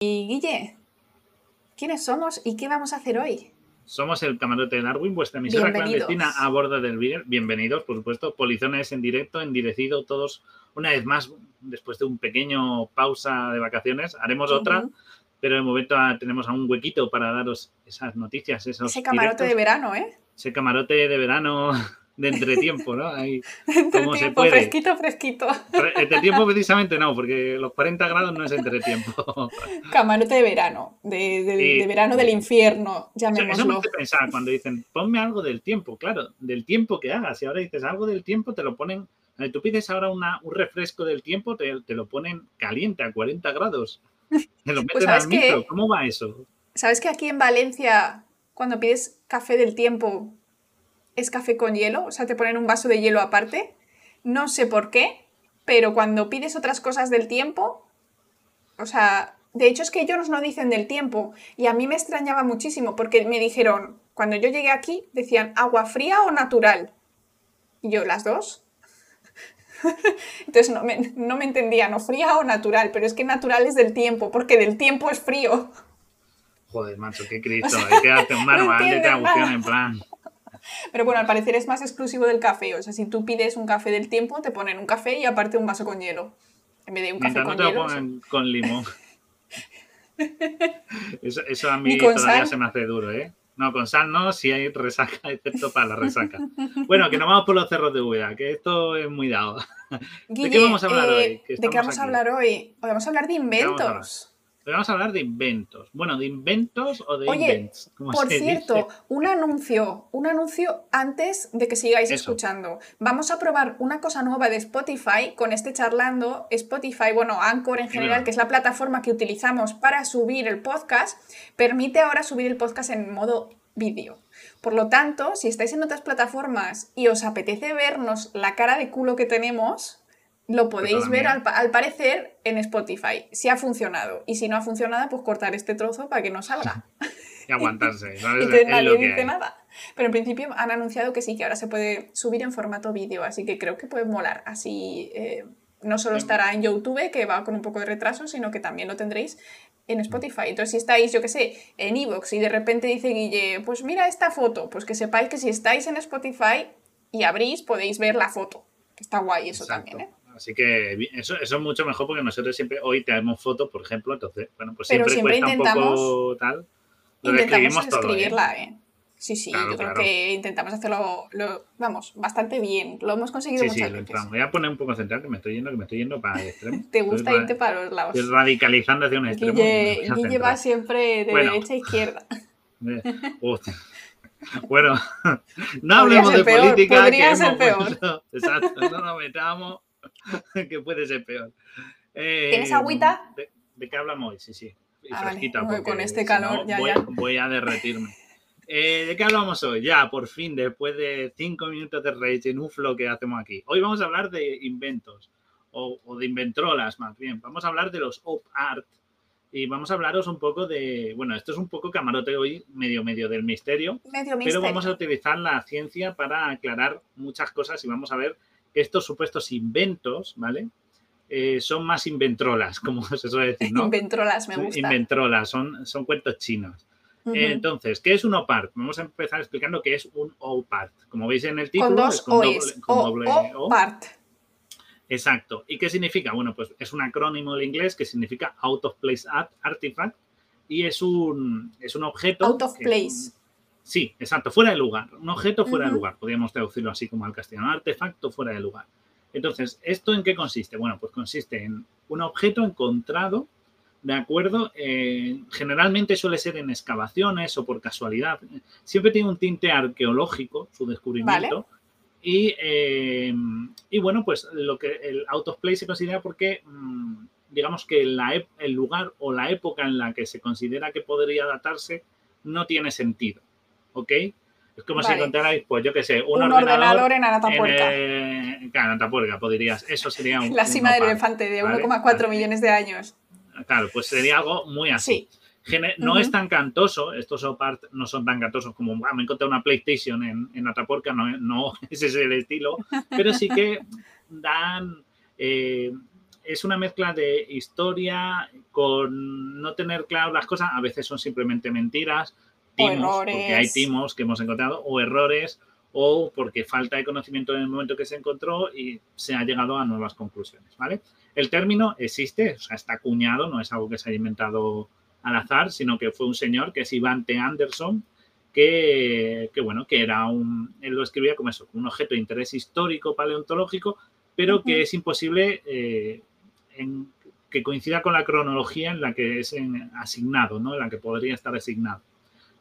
Y Guille, ¿quiénes somos y qué vamos a hacer hoy? Somos el Camarote de Darwin, vuestra emisora clandestina a bordo del Beagle. Bienvenidos, por supuesto. Polizones en directo, endirecido, todos una vez más, después de un pequeño pausa de vacaciones. Haremos otra, pero de momento tenemos a un huequito para daros esas noticias. Esos Ese camarote de verano, ¿eh? Ese camarote de verano de entretiempo, ¿no? Ahí, entretiempo, fresquito, fresquito. Entretiempo precisamente no, porque los 40 grados no es entretiempo. Camarote de verano, de, verano del infierno, llamémoslo. Eso me hace pensar cuando dicen, ponme algo del tiempo, claro, del tiempo que hagas. Y ahora dices algo del tiempo, te lo ponen... Tú pides ahora una, un refresco del tiempo, te, lo ponen caliente a 40 grados. Te lo pues meten al micro. ¿Cómo va eso? ¿Sabes que aquí en Valencia, cuando pides café del tiempo, es café con hielo, o sea, te ponen un vaso de hielo aparte. No sé por qué, pero cuando pides otras cosas del tiempo, o sea, de hecho es que ellos no dicen del tiempo y a mí me extrañaba muchísimo porque me dijeron, cuando yo llegué aquí, decían agua fría o natural. Y yo, las dos. Entonces no me, no me entendía, no fría o natural, pero es que natural es del tiempo, porque del tiempo es frío. Joder, macho, qué cristo, hay que darte un manual de traducción en plan. Pero bueno, al parecer es más exclusivo del café. O sea, si tú pides un café del tiempo, te ponen un café y aparte un vaso con hielo. En vez de un café con no te lo ponen con limón. eso, a mí todavía se me hace duro, ¿eh? No, con sal no, si hay resaca, excepto para la resaca. Bueno, que no vamos por los cerros de Úbeda, que esto es muy dado. ¿De qué vamos a hablar eh, hoy? ¿De qué vamos a hablar hoy? Hoy vamos a hablar de inventos vamos a hablar de inventos. Bueno, de inventos o de Oye, por cierto, un anuncio, un anuncio antes de que sigáis escuchando. Vamos a probar una cosa nueva de Spotify con este charlando. Spotify, bueno, Anchor en general, que es la plataforma que utilizamos para subir el podcast, permite ahora subir el podcast en modo vídeo. Por lo tanto, si estáis en otras plataformas y os apetece vernos la cara de culo que tenemos, lo podéis ver al, parecer en Spotify, si ha funcionado. Y si no ha funcionado, pues cortar este trozo para que no salga. y aguantarse. y nadie dice nada. Pero en principio han anunciado que sí, que ahora se puede subir en formato vídeo, así que creo que puede molar. Así eh, no solo estará en YouTube, que va con un poco de retraso, sino que también lo tendréis en Spotify. Entonces, si estáis, yo qué sé, en Evox y de repente dice Guille, pues mira esta foto, pues que sepáis que si estáis en Spotify y abrís, podéis ver la foto. Está guay eso también, ¿eh? Así que eso, eso es mucho mejor porque nosotros siempre hoy tenemos fotos, por ejemplo, entonces, bueno, pues siempre, cuesta un poco tal. Lo intentamos ¿eh? escribirla, ¿eh? Sí, sí, yo creo que intentamos hacerlo, lo, vamos, bastante bien. Lo hemos conseguido sí, muchas sí, veces. Voy a poner un poco central, que me estoy yendo, que me estoy yendo para el extremo. Te gusta irte para los lados. Estoy radicalizando hacia un extremo. Guille, Guille va siempre de derecha a izquierda. Eh, bueno, no hablemos de política. Podría ser peor. Exacto, no nos metamos. que puede ser peor. ¿Tienes agüita? Eh, ¿de, qué hablamos hoy? Sí, sí. Ah, con este calor, ya, voy, ya. voy a derretirme. Eh, ¿De qué hablamos hoy? Ya, por fin, después de cinco minutos de rage en uflo que hacemos aquí. Hoy vamos a hablar de inventos, o, de inventrolas más bien. Vamos a hablar de los op art y vamos a hablaros un poco de, bueno, esto es un poco camarote hoy, medio medio del misterio, medio pero vamos a utilizar la ciencia para aclarar muchas cosas y vamos a ver estos supuestos inventos, ¿vale? Eh, son más inventrolas, como se suele decir, ¿no? Inventrolas, me gusta. Inventrolas, son, son cuentos chinos. Eh, entonces, ¿qué es un OPART? Vamos a empezar explicando qué es un OPART. Como veis en el título, con dos con OPART. Exacto. ¿Y qué significa? Bueno, pues es un acrónimo del inglés que significa Out of Place Artifact y es un, es un objeto. Out of Place. Sí, exacto, fuera de lugar. Un objeto fuera de lugar. Podríamos traducirlo así como al castellano. Un artefacto fuera de lugar. Entonces, ¿esto en qué consiste? Bueno, pues consiste en un objeto encontrado, ¿de acuerdo? Eh, generalmente suele ser en excavaciones o por casualidad. Siempre tiene un tinte arqueológico su descubrimiento. Y, eh, y, bueno, pues lo que el out of place se considera porque, mm, digamos que la, el lugar o la época en la que se considera que podría datarse no tiene sentido. ¿Ok? Es como si encontrarais, pues yo qué sé, un, ordenador, en Anatapuerca. En, claro, Anatapuerca, podrías, eso sería un... La cima del elefante de 1,4 millones de años. Claro, pues sería algo muy así. No es tan cantoso, estos OPART no son tan cantosos como ah, me encontré una PlayStation en, en Atapuerca, no, no ese es el estilo, pero sí que dan, eh, es una mezcla de historia con no tener claro las cosas, a veces son simplemente mentiras, timos, porque hay timos que hemos encontrado, o errores, o porque falta de conocimiento en el momento que se encontró y se ha llegado a nuevas conclusiones, ¿vale? El término existe, o sea, está acuñado, no es algo que se haya inventado al azar, sino que fue un señor que es Iván T. Anderson, que, bueno, que era un, él lo escribía como eso, un objeto de interés histórico, paleontológico, pero que es imposible eh, que coincida con la cronología en la que es asignado, ¿no? En la que podría estar asignado.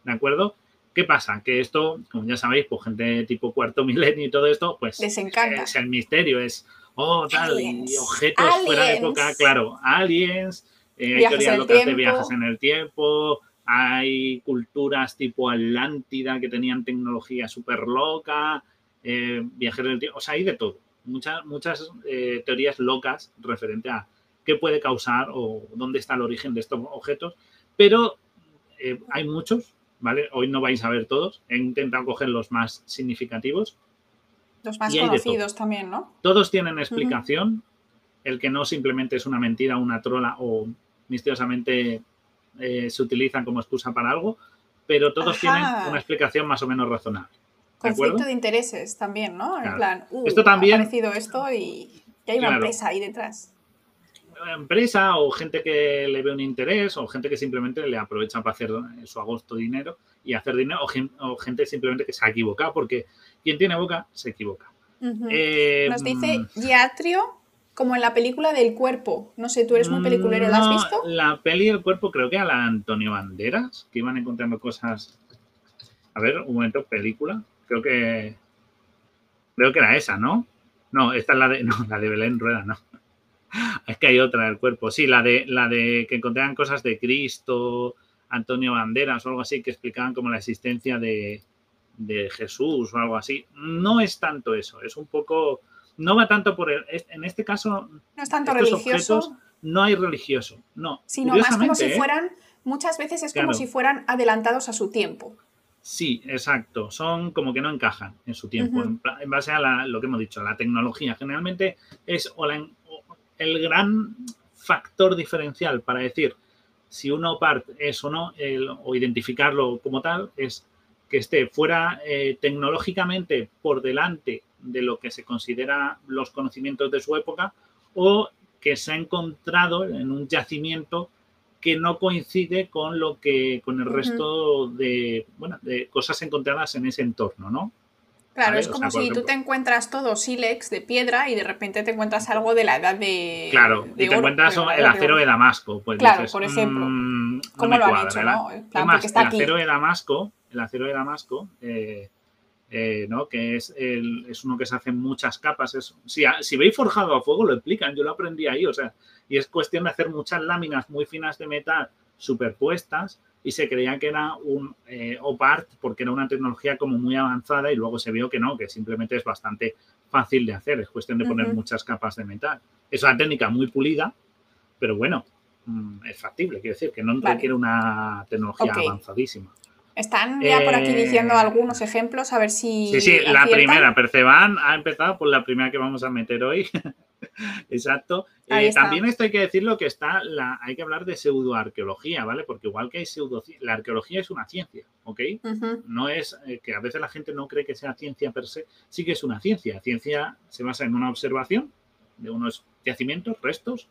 ¿De acuerdo? ¿Qué pasa? Que esto, como ya sabéis, pues gente tipo cuarto milenio y todo esto, pues Les encanta. es el misterio, es, oh, tal, y objetos fuera de época, claro, aliens, eh, hay teorías locas de viajes en el tiempo, hay culturas tipo Atlántida que tenían tecnología súper loca, eh, viajeros del tiempo, o sea, hay de todo. Muchas, muchas eh, teorías locas referente a qué puede causar o dónde está el origen de estos objetos, pero hay muchos, ¿vale? Hoy no vais a ver todos, he intentado coger los más significativos. Los más conocidos también, ¿no? Todos tienen explicación, el que no simplemente es una mentira, una trola o misteriosamente eh, se utilizan como excusa para algo, pero todos tienen una explicación más o menos razonable. Conflicto de intereses también, ¿no? En plan, uh, esto también, ha aparecido esto y, hay una empresa ahí detrás. Empresa o gente que le ve un interés o gente que simplemente le aprovecha para hacer su agosto dinero y hacer dinero o, gente simplemente que se ha equivocado porque quien tiene boca se equivoca. Eh, Nos dice Giatrio como en la película del cuerpo. No sé, tú eres muy peliculero, ¿la has visto? La peli del cuerpo creo que a la Antonio Banderas, que iban encontrando cosas. A ver, un momento, película. Creo que. Creo que era esa, ¿no? No, esta es la de. No, la de Belén Rueda, no. Es que hay otra del cuerpo. Sí, la de la de que encontraban cosas de Cristo, Antonio Banderas o algo así, que explicaban como la existencia de, de Jesús o algo así. No es tanto eso, es un poco no va tanto por el. En este caso. No es tanto religioso. No hay religioso, no. Sino más como si ¿eh? fueran. Muchas veces es como si fueran adelantados a su tiempo. Sí, exacto. Son como que no encajan en su tiempo, en, base a lo que hemos dicho, la tecnología. Generalmente es el gran factor diferencial para decir si uno part es o no, o identificarlo como tal, es que esté fuera eh, tecnológicamente por delante de lo que se considera los conocimientos de su época o que se ha encontrado en un yacimiento que no coincide con lo que con el resto de, bueno, de cosas encontradas en ese entorno, ¿no? Claro, es como si tú te encuentras todo sílex de piedra y de repente te encuentras algo de la edad de. Claro, y te encuentras el acero de, Damasco. Pues claro, por ejemplo. Mm, ¿Cómo lo han hecho, no? el acero de Damasco, el acero de Damasco, eh, eh, ¿no? que es, el, es uno que se hace en muchas capas. Es, si, si veis forjado a fuego, lo explican, yo lo aprendí ahí, o sea, y es cuestión de hacer muchas láminas muy finas de metal superpuestas y se creía que era un eh, OPART porque era una tecnología como muy avanzada y luego se vio que no, que simplemente es bastante fácil de hacer, es cuestión de poner muchas capas de metal. Es una técnica muy pulida, pero bueno, mm, es factible, quiero decir, que no requiere una tecnología avanzadísima. Están ya por aquí diciendo eh, algunos ejemplos, a ver si. Sí, sí, la primera, Perceban ha empezado por la primera que vamos a meter hoy. Exacto. Eh, también esto hay que decirlo que está, la, hay que hablar de pseudoarqueología, ¿vale? Porque igual que hay pseudo, la arqueología es una ciencia, ¿ok? No es eh, que a veces la gente no cree que sea ciencia per se, sí que es una ciencia. Ciencia se basa en una observación de unos yacimientos, restos,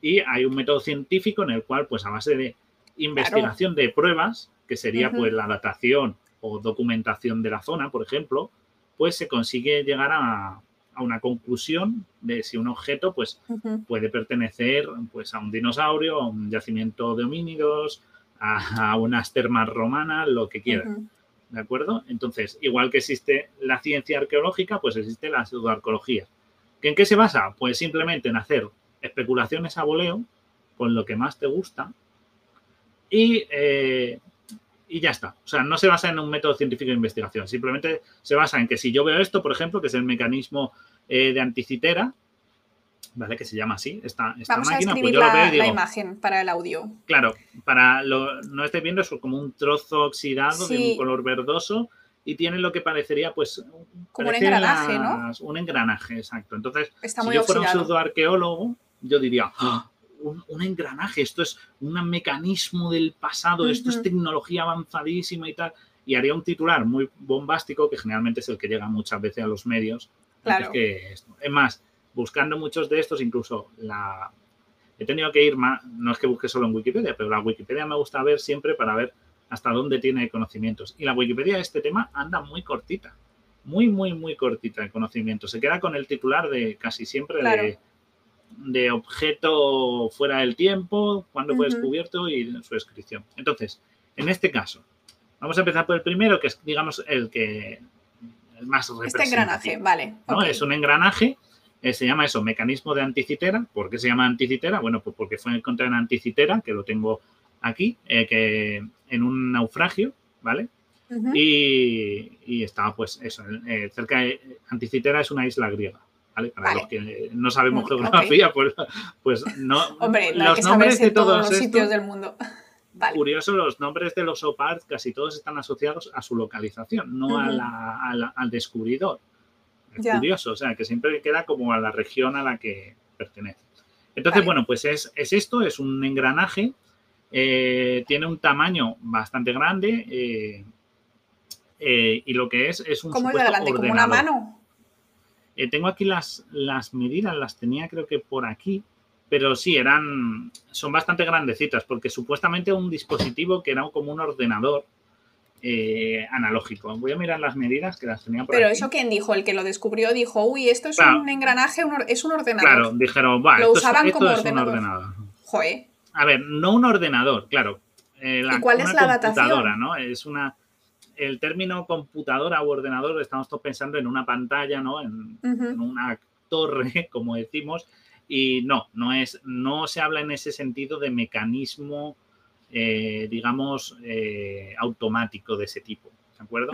y hay un método científico en el cual, pues a base de investigación de pruebas, que sería pues la datación o documentación de la zona, por ejemplo, pues se consigue llegar a, una conclusión de si un objeto pues puede pertenecer pues a un dinosaurio, a un yacimiento de homínidos, a, unas termas romanas, lo que quieran. ¿De acuerdo? Entonces, igual que existe la ciencia arqueológica, pues existe la pseudoarqueología. ¿En qué se basa? Pues simplemente en hacer especulaciones a voleo con lo que más te gusta y, eh, y ya está. O sea, no se basa en un método científico de investigación, simplemente se basa en que si yo veo esto, por ejemplo, que es el mecanismo eh, de anticitera, ¿vale? Que se llama así, esta, esta Vamos máquina, a pues yo la, lo veo y digo, la imagen para el audio. Claro, para lo no esté viendo es como un trozo oxidado de un color verdoso y tiene lo que parecería, pues, como un engranaje, ¿no? Un engranaje, exacto. Entonces, si yo fuera un pseudoarqueólogo, yo diría, ¡Ah! Un, engranaje, esto es un mecanismo del pasado, esto es tecnología avanzadísima y tal. Y haría un titular muy bombástico, que generalmente es el que llega muchas veces a los medios. Claro. Es, más, buscando muchos de estos, incluso la... He tenido que ir más, no es que busque solo en Wikipedia, pero la Wikipedia me gusta ver siempre para ver hasta dónde tiene conocimientos. Y la Wikipedia de este tema anda muy cortita, muy, muy, muy cortita de conocimiento. Se queda con el titular de casi siempre de de objeto fuera del tiempo, cuándo fue descubierto y su descripción. Entonces, en este caso, vamos a empezar por el primero, que es, digamos, el que el más Este engranaje, vale. ¿no? Es un engranaje, eh, se llama eso, mecanismo de anticitera. ¿Por qué se llama anticitera? Bueno, pues porque fue encontrado en anticitera, que lo tengo aquí, eh, que en un naufragio, ¿vale? y, estaba, pues, eso, eh, cerca de Anticitera es una isla griega. Para los que no sabemos geografía, pues, pues, no. Hombre, los nombres de todos, los sitios del mundo. Curioso, los nombres de los OPART casi todos están asociados a su localización, no al descubridor. Es curioso, o sea, que siempre queda como a la región a la que pertenece. Entonces, bueno, pues es, esto, es un engranaje, eh, tiene un tamaño bastante grande eh, eh, y lo que es es un ¿Cómo es grande? ¿Como una mano? Eh, tengo aquí las, las medidas, las tenía creo que por aquí, pero sí, eran, son bastante grandecitas, porque supuestamente un dispositivo que era como un ordenador eh, analógico. Voy a mirar las medidas que las tenía por Pero eso quién dijo, el que lo descubrió dijo, uy, esto es un engranaje, es un ordenador. Claro, dijeron, va, lo usaban como ordenador. Joder. A ver, no un ordenador, claro. Eh, ¿Y cuál es la datación? ¿no? Es una el término computadora o ordenador, estamos todos pensando en una pantalla, ¿no? En, una torre, como decimos, y no, no es, no se habla en ese sentido de mecanismo, eh, digamos, eh, automático de ese tipo, ¿de acuerdo?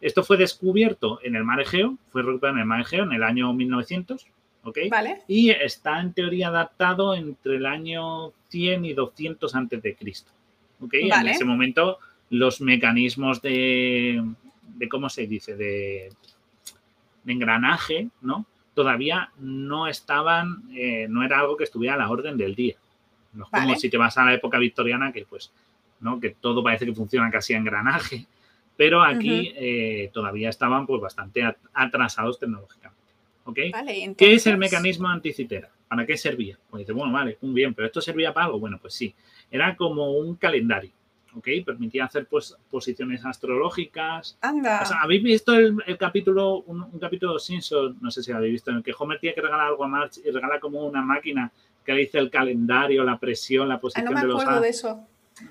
Esto fue descubierto en el mar Egeo, fue recuperado en el mar Egeo en el año 1900, ¿ok? Vale. Y está en teoría adaptado entre el año 100 y 200 antes de Cristo, ¿ok? En ese momento los mecanismos de, de ¿cómo se dice?, de, engranaje, ¿no? Todavía no estaban, eh, no era algo que estuviera a la orden del día. No es como si te vas a la época victoriana, que pues, ¿no? Que todo parece que funciona casi a engranaje. Pero aquí eh, todavía estaban pues bastante atrasados tecnológicamente. ¿Ok? ¿Qué es el mecanismo anticitera? ¿Para qué servía? Pues dice, bueno, vale, muy bien, pero ¿esto servía para algo? Bueno, pues sí. Era como un calendario. ¿Ok? Permitía hacer pues posiciones astrológicas. Anda. ¿Habéis visto el, capítulo, un, capítulo de Simpson, no sé si habéis visto, en el que Homer tiene que regalar algo a Marge y regala como una máquina que le dice el calendario, la presión, la posición ah, no me de los acuerdo de eso.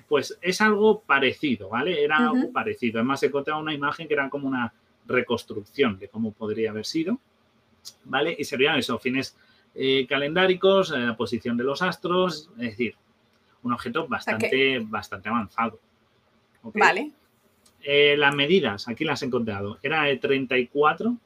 Pues es algo parecido, ¿vale? Era algo parecido. Además, encontraba una imagen que era como una reconstrucción de cómo podría haber sido, ¿vale? Y serían esos fines eh, calendáricos, eh, la posición de los astros, es decir, un objeto bastante, bastante avanzado. Vale. Eh, las medidas, aquí las he encontrado, era de 34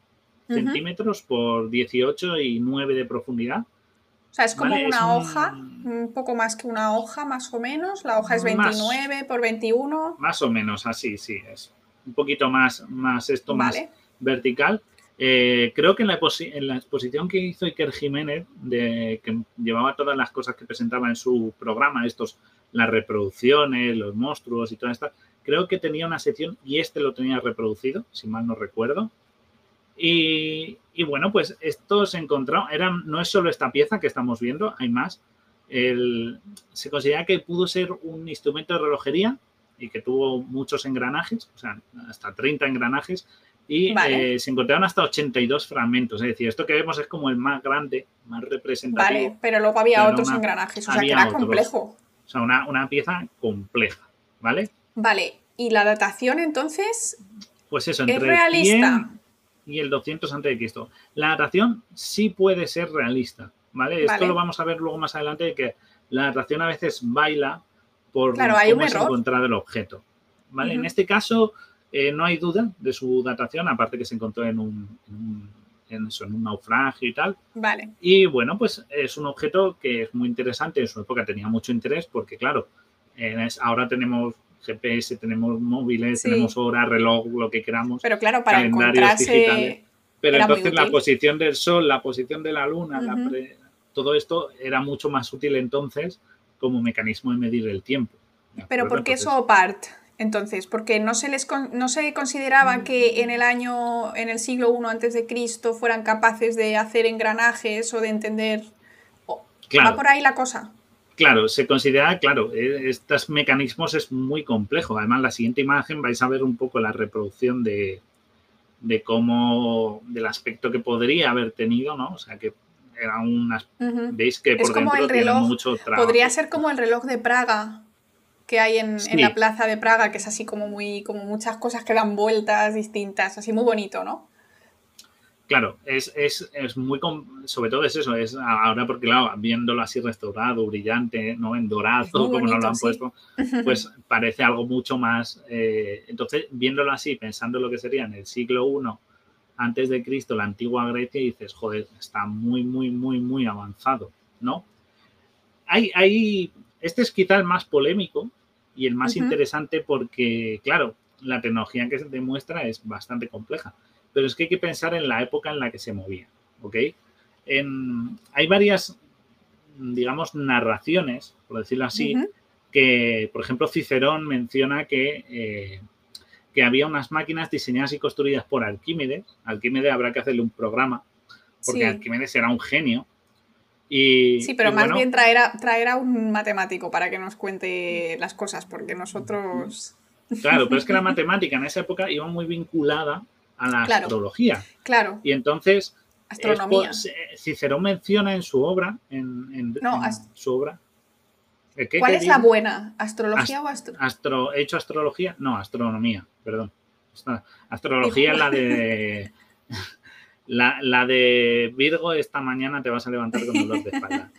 centímetros por 18 y 9 de profundidad. O sea, es como una hoja, un... poco más que una hoja, más o menos. La hoja es 29 por 21. Más o menos, así, sí, es un poquito más, más esto, más vertical. Eh, creo que en la, exposición que hizo Iker Jiménez, de, que llevaba todas las cosas que presentaba en su programa, estos, las reproducciones, los monstruos y toda esta, creo que tenía una sección y este lo tenía reproducido, si mal no recuerdo. Y, bueno, pues esto se encontró, era, no es solo esta pieza que estamos viendo, hay más. se considera que pudo ser un instrumento de relojería y que tuvo muchos engranajes, o sea, hasta 30 engranajes, y eh, se encontraron hasta 82 fragmentos. Es decir, esto que vemos es como el más grande, más representativo. Vale, pero luego había otros engranajes, o sea que era complejo. O sea, una, pieza compleja, ¿vale? Vale, ¿y la datación entonces? Pues eso, entre ¿Es realista? y el 200 antes de esto. La datación sí puede ser realista, ¿vale? Esto lo vamos a ver luego más adelante, de que la datación a veces baila por claro, hay cómo un encontrado el objeto. ¿Vale? En este caso, eh, no hay duda de su datación, aparte que se encontró en un, en un, naufragio y tal. Vale. Y bueno, pues es un objeto que es muy interesante. En su época tenía mucho interés porque, claro, ahora tenemos GPS, tenemos móviles, tenemos hora, reloj, lo que queramos. Pero claro, para encontrarse... Pero entonces la posición del sol, la posición de la luna, todo esto era mucho más útil entonces como mecanismo de medir el tiempo. Pero ¿por qué eso part? Entonces, porque no se les no se consideraba mm. que en el año, en el siglo I antes de Cristo fueran capaces de hacer engranajes o de entender. Va por ahí la cosa. Claro, se considera, claro, e, estos mecanismos es muy complejo. Además, la siguiente imagen vais a ver un poco la reproducción de, de cómo, del aspecto que podría haber tenido, ¿no? O sea, que era unas, veis que por dentro tiene mucho trabajo. Podría ser como el reloj de Praga que hay en, en, la plaza de Praga, que es así como muy, como muchas cosas que dan vueltas distintas, así muy bonito, ¿no? Claro, es, es, es, muy, sobre todo es eso, es ahora porque claro, viéndolo así restaurado, brillante, ¿no? En dorado, como nos lo han puesto, pues parece algo mucho más, eh, entonces viéndolo así, pensando lo que sería en el siglo I antes de Cristo, la antigua Grecia, dices, joder, está muy, muy, muy, muy avanzado, ¿no? Hay, hay, este es quizá el más polémico y el más interesante porque, claro, la tecnología que se demuestra es bastante compleja pero es que hay que pensar en la época en la que se movía, ¿ok? hay varias, digamos, narraciones, por decirlo así, que, por ejemplo, Cicerón menciona que, eh, que había unas máquinas diseñadas y construidas por Arquímedes. Arquímedes habrá que hacerle un programa, porque Arquímedes era un genio. Y, sí, pero más bien traer a, traer a un matemático para que nos cuente las cosas, porque nosotros... Claro, pero es que la matemática en esa época iba muy vinculada a la astrología. Claro. Y entonces, Astronomía. Cicerón menciona en su obra, en, su obra. ¿Cuál es la buena? ¿Astrología o astro... astro... ¿He hecho astrología? No, astronomía, perdón. Astrología es la de. La, de Virgo esta mañana te vas a levantar con dolor de espalda.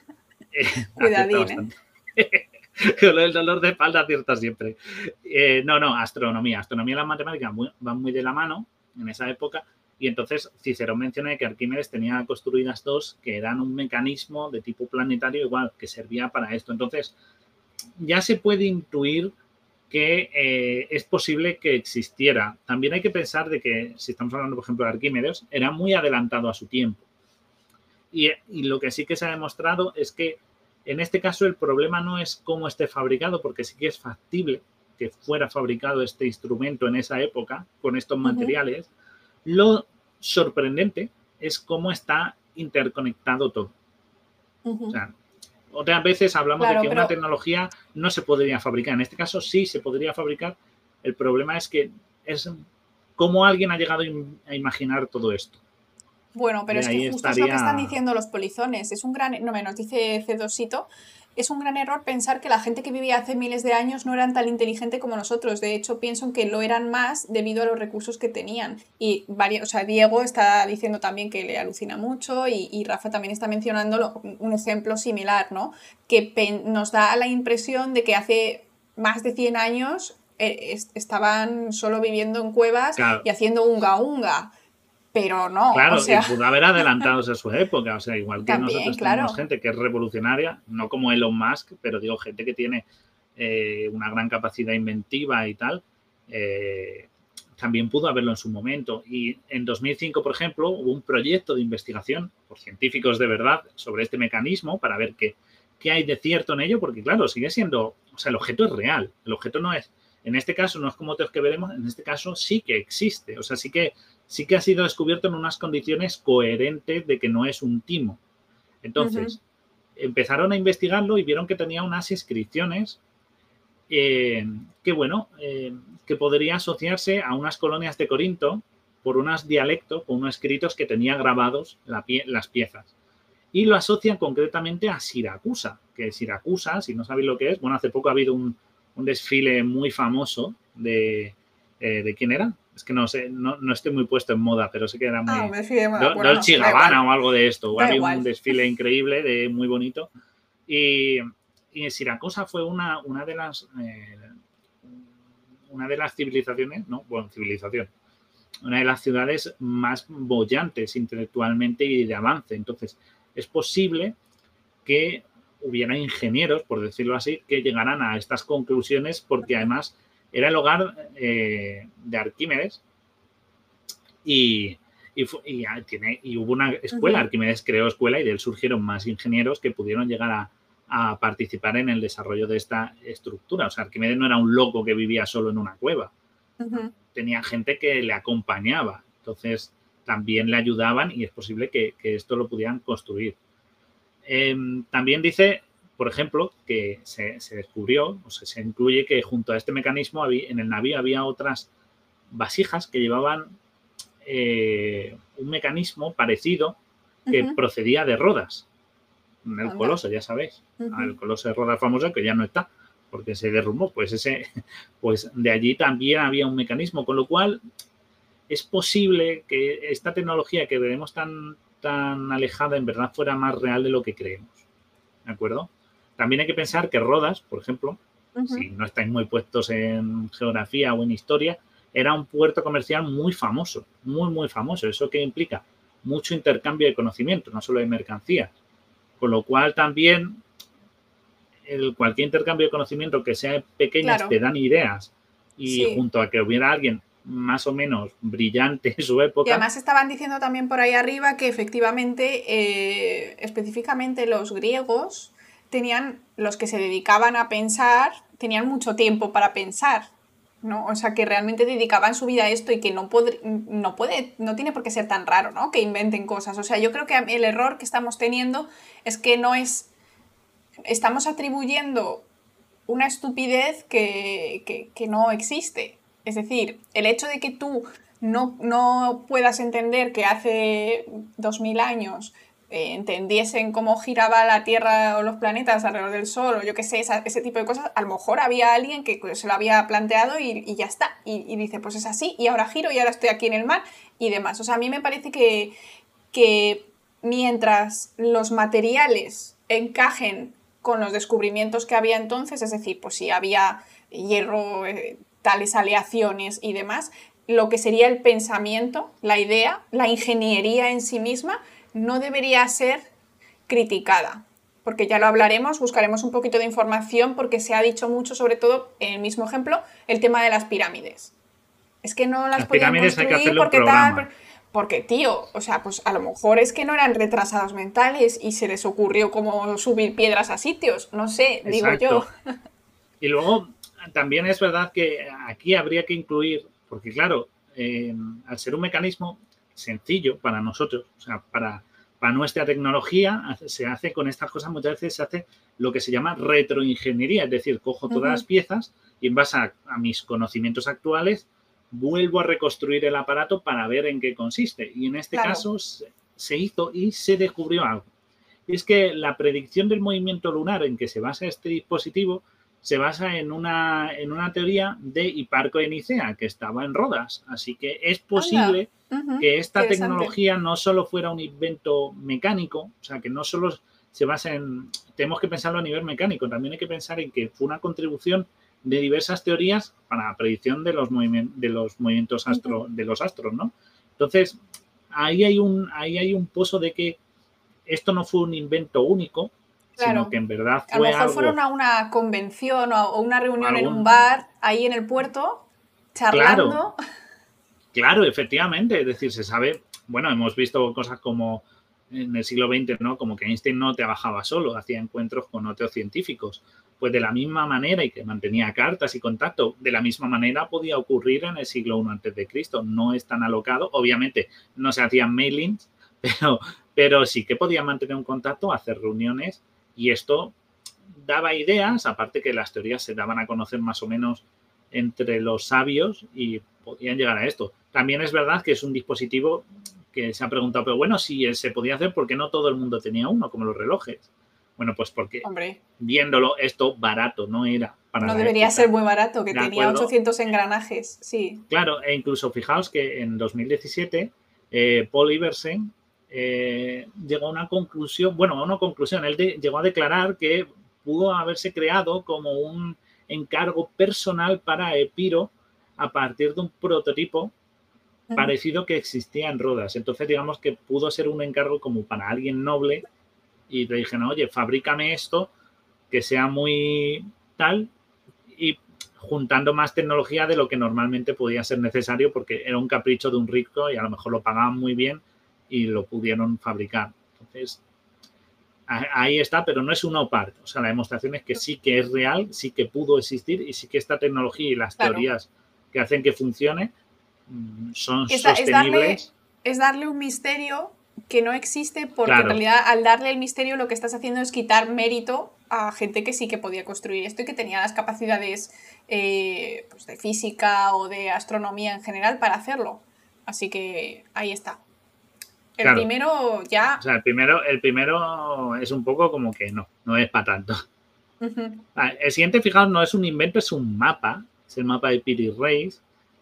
Cuidadín. ¿eh? con el dolor de espalda acierta siempre. Eh, no, no, astronomía. Astronomía y las matemáticas van muy de la mano en esa época. Y entonces Cicerón menciona que Arquímedes tenía construidas dos que eran un mecanismo de tipo planetario igual, que servía para esto. Entonces, ya se puede intuir que eh, es posible que existiera. También hay que pensar de que, si estamos hablando, por ejemplo, de Arquímedes, era muy adelantado a su tiempo. Y, y lo que sí que se ha demostrado es que en este caso el problema no es cómo esté fabricado, porque sí que es factible que fuera fabricado este instrumento en esa época con estos materiales, lo sorprendente es cómo está interconectado todo. O sea, otras veces hablamos de que una tecnología no se podría fabricar. En este caso sí se podría fabricar. El problema es que es cómo alguien ha llegado a imaginar todo esto. Bueno, pero es que justo es lo que están diciendo los polizones. Es un gran, no me nos dice C2sito, es un gran error pensar que la gente que vivía hace miles de años no eran tan inteligente como nosotros. De hecho, pienso que lo eran más debido a los recursos que tenían. Y varios, o sea, Diego está diciendo también que le alucina mucho y, Rafa también está mencionando un ejemplo similar, ¿no? Que nos da la impresión de que hace más de 100 años eh, estaban solo viviendo en cuevas y haciendo unga unga pero no. Claro, y pudo haber adelantado a su época, o sea, igual que nosotros tenemos gente que es revolucionaria, no como Elon Musk, pero digo, gente que tiene eh, una gran capacidad inventiva y tal, eh, también pudo haberlo en su momento. Y en 2005, por ejemplo, hubo un proyecto de investigación por científicos de verdad sobre este mecanismo para ver qué, qué hay de cierto en ello, porque claro, sigue siendo, o sea, el objeto es real, el objeto no es, en este caso no es como otros que veremos, en este caso sí que existe, o sea, sí que sí que ha sido descubierto en unas condiciones coherentes de que no es un timo. Entonces, empezaron a investigarlo y vieron que tenía unas inscripciones eh, que, bueno, eh, que podría asociarse a unas colonias de Corinto por unos dialectos, con unos escritos que tenía grabados las piezas. Y lo asocian concretamente a Siracusa, que Siracusa, si no sabéis lo que es, bueno, hace poco ha habido un, desfile muy famoso de, eh, ¿de quién era? Es que no sé, no, estoy muy puesto en moda, pero sé que era ah, muy. Ah, o algo de esto. Había un desfile increíble, de, muy bonito. Y, y Siracosa fue una, una de las. Eh, una de las civilizaciones, ¿no? Bueno, civilización. Una de las ciudades más bollantes intelectualmente y de avance. Entonces, es posible que hubiera ingenieros, por decirlo así, que llegaran a estas conclusiones porque además era el hogar eh, de Arquímedes y, Y, tiene, y hubo una escuela, Arquímedes creó escuela y de él surgieron más ingenieros que pudieron llegar a, a participar en el desarrollo de esta estructura. O sea, Arquímedes no era un loco que vivía solo en una cueva. Tenía gente que le acompañaba. Entonces, también le ayudaban y es posible que, esto lo pudieran construir. Em, también dice, por ejemplo, que se, descubrió, o se incluye que junto a este mecanismo había, en el navío había otras vasijas que llevaban eh, un mecanismo parecido que procedía de rodas el Coloso, ya sabéis, el Coloso de Rodas famoso que ya no está porque se derrumbó, pues ese, pues de allí también había un mecanismo, con lo cual es posible que esta tecnología que veremos tan, tan alejada en verdad fuera más real de lo que creemos, ¿de acuerdo? También hay que pensar que Rodas, por ejemplo, si no estáis muy puestos en geografía o en historia, era un puerto comercial muy famoso, muy, muy famoso. ¿Eso que implica? Mucho intercambio de conocimiento, no solo de mercancías. Con lo cual también el, cualquier intercambio de conocimiento que sea pequeño te dan ideas y junto a que hubiera alguien más o menos brillante en su época. Y además estaban diciendo también por ahí arriba que efectivamente, eh, específicamente los griegos tenían, los que se dedicaban a pensar, tenían mucho tiempo para pensar. ¿no? O sea, que realmente dedicaban su vida a esto y que no, puede, no tiene por qué ser tan raro, ¿no? Que inventen cosas. O sea, yo creo que el error que estamos teniendo es que no es, estamos atribuyendo una estupidez que, no existe. Es decir, el hecho de que tú no, no puedas entender que hace dos mil años eh, entendiesen cómo giraba la Tierra o los planetas alrededor del Sol, o yo qué sé, ese tipo de cosas, a lo mejor había alguien que se lo había planteado y, ya está. Y, dice, pues es así, y ahora giro y ahora estoy aquí en el mar y demás. O sea, a mí me parece que, que mientras los materiales encajen con los descubrimientos que había entonces, es decir, pues si había hierro, eh, tales aleaciones y demás, lo que sería el pensamiento, la idea, la ingeniería en sí misma, no debería ser criticada, porque ya lo hablaremos, buscaremos un poquito de información porque se ha dicho mucho, sobre todo en el mismo ejemplo, el tema de las pirámides. Es que no las, podían construir porque tal, porque tío, o sea, pues a lo mejor es que no eran retrasados mentales y se les ocurrió como subir piedras a sitios, no sé, digo yo. Y luego también es verdad que aquí habría que incluir, porque claro, eh, al ser un mecanismo sencillo para nosotros, o sea, para, para nuestra tecnología se hace con estas cosas, muchas veces se hace lo que se llama retroingeniería, es decir, cojo todas las piezas y en base a, mis conocimientos actuales vuelvo a reconstruir el aparato para ver en qué consiste. Y en este caso se, hizo y se descubrió algo. Y es que la predicción del movimiento lunar en que se basa este dispositivo se basa en una, en una teoría de Hiparco de Nicea, que estaba en Rodas. Así que es posible que esta tecnología no solo fuera un invento mecánico, o sea, que no solo se basa en... Tenemos que pensarlo a nivel mecánico, también hay que pensar en que fue una contribución de diversas teorías para la predicción de los, movimientos, de los movimientos astro, de los astros, ¿no? Entonces, ahí hay, un, ahí hay un pozo de que esto no fue un invento único, sino que en verdad fue. A lo mejor fueron a una convención o una reunión en un bar ahí en el puerto, charlando. Claro. efectivamente. Es decir, se sabe. Bueno, hemos visto cosas como en el siglo XX, ¿no? Como que Einstein no trabajaba solo, hacía encuentros con otros científicos. Pues de la misma manera y que mantenía cartas y contacto, de la misma manera podía ocurrir en el siglo I antes de Cristo. No es tan alocado, obviamente no se hacían mailings, pero, pero sí que podía mantener un contacto, hacer reuniones y esto daba ideas, aparte que las teorías se daban a conocer más o menos entre los sabios y podían llegar a esto. También es verdad que es un dispositivo que se ha preguntado, pero bueno, si se podía hacer, ¿por qué no todo el mundo tenía uno, como los relojes? Bueno, pues porque viéndolo, esto barato no era para No debería ser muy barato, que tenía 800 engranajes, sí. Claro, e incluso fijaos que en 2017 eh, Paul Iversen eh, llegó a una conclusión, bueno, a una conclusión, él llegó a declarar que pudo haberse creado como un encargo personal para Epiro a partir de un prototipo parecido que existía en Rodas. Entonces, digamos que pudo ser un encargo como para alguien noble y le dijeron, oye, fabrícame esto que sea muy tal. Y juntando más tecnología de lo que normalmente podía ser necesario porque era un capricho de un rico y a lo mejor lo pagaban muy bien y lo pudieron fabricar. Entonces, ahí está, pero no es una parte. O sea, la demostración es que sí que es real, sí que pudo existir y sí que esta tecnología y las teorías que hacen que funcione mm, son sostenibles. Es darle, un misterio que no existe porque en realidad al darle el misterio lo que estás haciendo es quitar mérito a gente que sí que podía construir esto y que tenía las capacidades eh, pues de física o de astronomía en general para hacerlo. Así que ahí está. El primero ya. O sea, el primero, el primero es un poco como que no, no es para tanto. Ah, el siguiente, fijaos, no es un invento, es un mapa. Es el mapa de Piri Reis.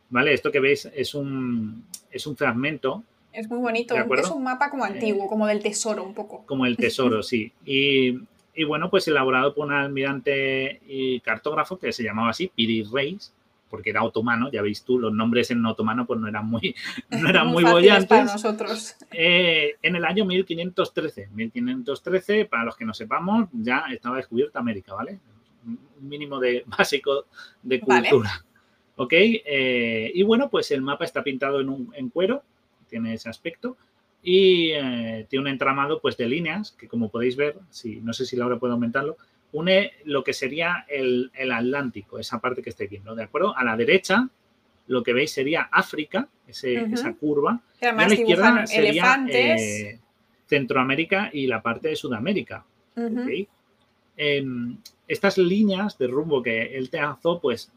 ¿Vale? Esto que veis es un, es un fragmento. Es muy bonito. Es un mapa como antiguo, como del tesoro, un poco. Como el tesoro, sí. Y, y, bueno, pues elaborado por un almirante y cartógrafo que se llamaba así, Piri Reis porque era otomano, ya veis tú, los nombres en otomano pues no eran muy, no eran muy, bollantes. Para nosotros. Eh, en el año 1513, 1513, para los que no sepamos, ya estaba descubierta América, ¿vale? Un mínimo de básico de cultura. ¿Ok? Eh, y bueno, pues el mapa está pintado en, un, en cuero, tiene ese aspecto, y eh, tiene un entramado pues de líneas, que como podéis ver, si, no sé si Laura puede aumentarlo, une lo que sería el, Atlántico, esa parte que estáis viendo, ¿de acuerdo? A la derecha, lo que veis sería África, esa curva. Y a la izquierda sería eh, Centroamérica y la parte de Sudamérica. Em, estas líneas de rumbo que él te trazó, pues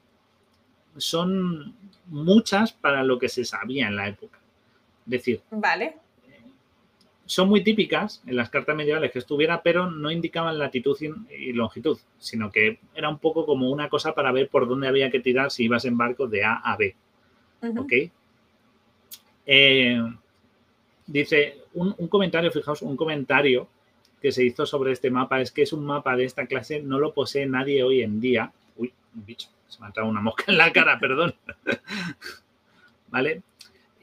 son muchas para lo que se sabía en la época. Es decir, vale son muy típicas en las cartas medievales que estuviera, pero no indicaban latitud y longitud, sino que era un poco como una cosa para ver por dónde había que tirar si ibas en barco de A a B. ¿Ok? Eh, dice, un, comentario, fijaos, un comentario que se hizo sobre este mapa es que es un mapa de esta clase, no lo posee nadie hoy en día. Uy, un bicho, se me ha entrado una mosca en la cara, perdón. ¿Vale?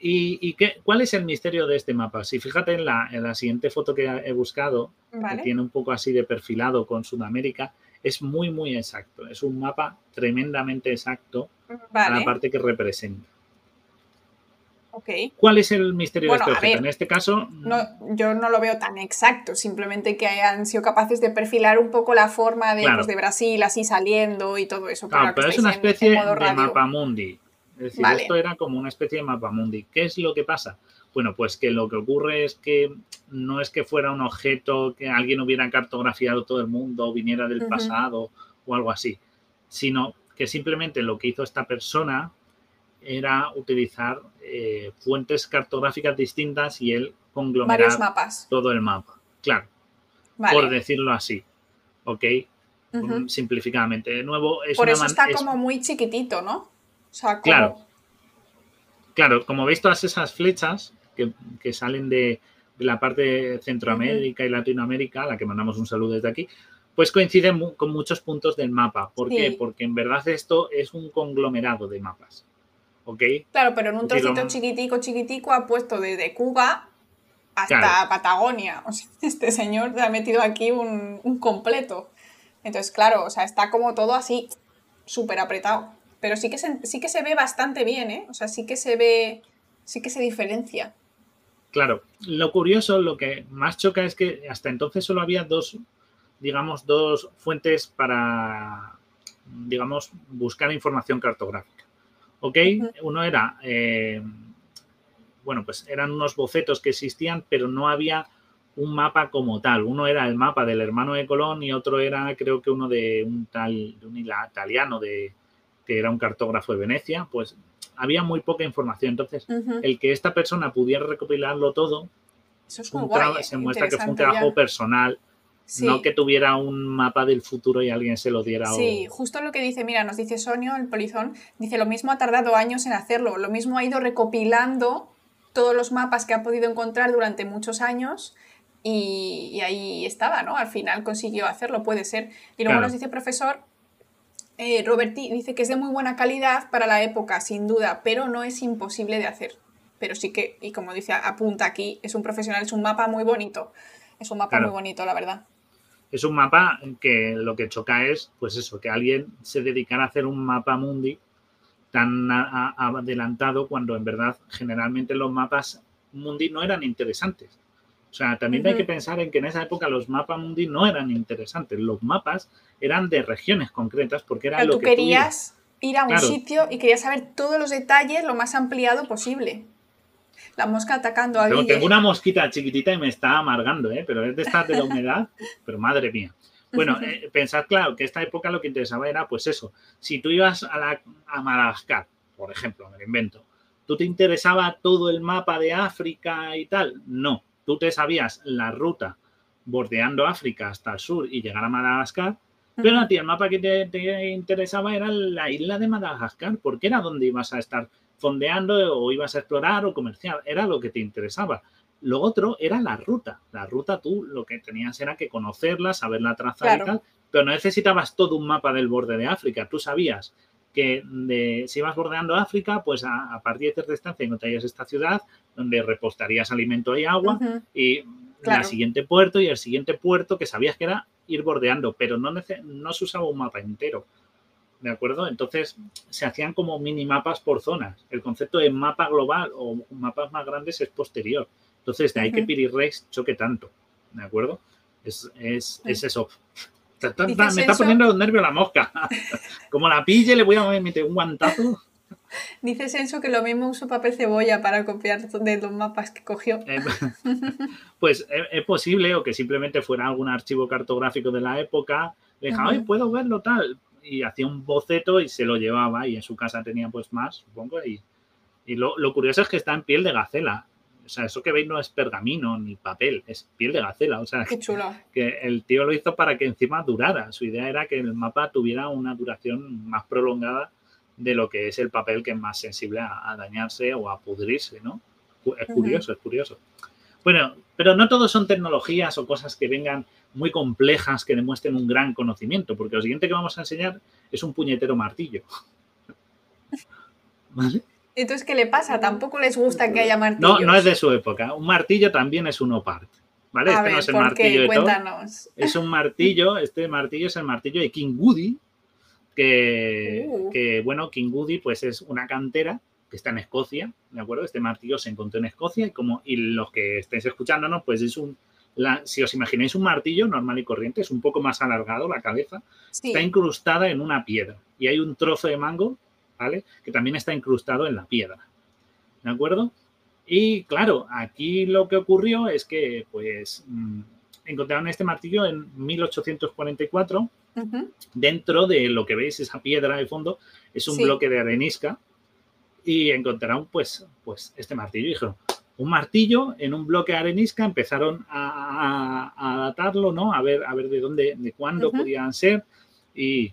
¿Y, qué, cuál es el misterio de este mapa? Si fíjate en la, siguiente foto que he buscado, que tiene un poco así de perfilado con Sudamérica, es muy, muy exacto. Es un mapa tremendamente exacto para la parte que representa. Okay. ¿Cuál es el misterio de este objeto? en este caso. No, yo no lo veo tan exacto, simplemente que hayan sido capaces de perfilar un poco la forma de, pues, de Brasil así saliendo y todo eso. Claro, pero es una especie de mapa mundi. Es decir, esto era como una especie de mapa mundi. ¿Qué es lo que pasa? Bueno, pues que lo que ocurre es que no es que fuera un objeto que alguien hubiera cartografiado todo el mundo viniera del pasado o algo así, sino que simplemente lo que hizo esta persona era utilizar eh, fuentes cartográficas distintas y él conglomerar todo el mapa. Claro, por decirlo así. ¿Ok? Simplificadamente. De nuevo, es Por eso está como muy chiquitito, ¿no? Claro. Claro, como veis todas esas flechas que, salen de, la parte de Centroamérica y Latinoamérica, a la que mandamos un saludo desde aquí, pues coinciden con muchos puntos del mapa. ¿Por qué? Porque en verdad esto es un conglomerado de mapas. ¿Ok? Claro, pero en un trocito chiquitico, chiquitico ha puesto desde Cuba hasta Patagonia. O sea, este señor ha metido aquí un, un completo. Entonces, claro, o sea, está como todo así, súper apretado pero sí que, se, sí que se ve bastante bien, ¿eh? O sea, sí que se ve, sí que se diferencia. Claro, lo curioso, lo que más choca es que hasta entonces solo había dos, digamos, dos fuentes para, digamos, buscar información cartográfica. ¿Ok? Uno era, eh, bueno, pues eran unos bocetos que existían, pero no había un mapa como tal. Uno era el mapa del hermano de Colón y otro era, creo que uno de un tal, de un italiano de, que era un cartógrafo de Venecia, pues había muy poca información. Entonces, el que esta persona pudiera recopilarlo todo, se muestra que fue un trabajo personal, no que tuviera un mapa del futuro y alguien se lo diera. Sí, justo lo que dice, mira, nos dice Sonio, el polizón, dice, lo mismo ha tardado años en hacerlo, lo mismo ha ido recopilando todos los mapas que ha podido encontrar durante muchos años y, ahí estaba, ¿no? Al final consiguió hacerlo, puede ser. Y luego nos dice profesor eh, Roberti dice que es de muy buena calidad para la época, sin duda, pero no es imposible de hacer. Pero sí que, y como dice, apunta aquí, es un profesional, es un mapa muy bonito. Es un mapa muy bonito, la verdad. es un mapa que lo que choca es, pues eso, que alguien se dedicara a hacer un mapa mundi tan adelantado cuando en verdad generalmente los mapas mundi no eran interesantes. O sea, también hay que pensar en que en esa época los mapas mundi no eran interesantes. Los mapas eran de regiones concretas porque era lo tú que querías ir a un sitio y querías saber todos los detalles lo más ampliado posible. La mosca atacando a Pero Tengo una mosquita chiquitita y me está amargando, ¿eh? Pero es de estar de la humedad, pero madre mía. Bueno, eh, pensad, claro, que esta época lo que interesaba era, pues eso, si tú ibas a, la, a Madagascar, por ejemplo, me lo invento, ¿tú te interesaba todo el mapa de África y tal? No, tú te sabías la ruta bordeando África hasta el sur y llegar a Madagascar, pero a ti el mapa que te, te, interesaba era la isla de Madagascar, porque era donde ibas a estar fondeando o ibas a explorar o comerciar, era lo que te interesaba. Lo otro era la ruta. La ruta tú lo que tenías era que conocerla, saberla trazar y tal, pero no necesitabas todo un mapa del borde de África. Tú sabías que de, si ibas bordeando África, pues a, partir de cierta distancia encontrarías esta ciudad donde repostarías alimento y agua y el siguiente puerto y el siguiente puerto que sabías que era ir bordeando, pero no, no se usaba un mapa entero. ¿De acuerdo? Entonces se hacían como minimapas por zonas. El concepto de mapa global o mapas más grandes es posterior. Entonces de ahí que Piri Rex choque tanto. ¿De acuerdo? Es, es, es eso me está poniendo nervio la mosca. Como la pille, le voy a meter un guantazo. Dice Senso que lo mismo usó papel cebolla para copiar de los mapas que cogió. Eh, pues eh, es, posible, o que simplemente fuera algún archivo cartográfico de la época. Le dijo, ay, puedo verlo tal. Y hacía un boceto y se lo llevaba. Y en su casa tenía pues más, supongo. Y, y lo, lo curioso es que está en piel de gacela. O sea, eso que veis no es pergamino ni papel, es piel de gacela. O sea, Qué chulo. que el tío lo hizo para que encima durara. Su idea era que el mapa tuviera una duración más prolongada de lo que es el papel que es más sensible a, dañarse o a pudrirse, ¿no? Es curioso, es curioso. Bueno, pero no todo son tecnologías o cosas que vengan muy complejas que demuestren un gran conocimiento, porque lo siguiente que vamos a enseñar es un puñetero martillo. ¿Vale? Entonces, ¿qué le pasa? Tampoco les gusta que haya martillos. No, no es de su época. Un martillo también es un opart. ¿Vale? este no es el martillo de Cuéntanos. Es un martillo, este martillo es el martillo de King Woody, que, uh. que, bueno, King Woody pues es una cantera que está en Escocia, ¿de acuerdo? Este martillo se encontró en Escocia y como y los que estéis escuchándonos, pues es un, si os imagináis un martillo normal y corriente, es un poco más alargado la cabeza, está incrustada en una piedra y hay un trozo de mango ¿vale? Que también está incrustado en la piedra, ¿de acuerdo? Y claro, aquí lo que ocurrió es que, pues, mm, encontraron este martillo en 1844 dentro de lo que veis, esa piedra de fondo, es un bloque de arenisca y encontraron, pues, pues este martillo y dijeron, un martillo en un bloque de arenisca, empezaron a, a, datarlo, ¿no? A ver, a ver de dónde, de cuándo podían ser y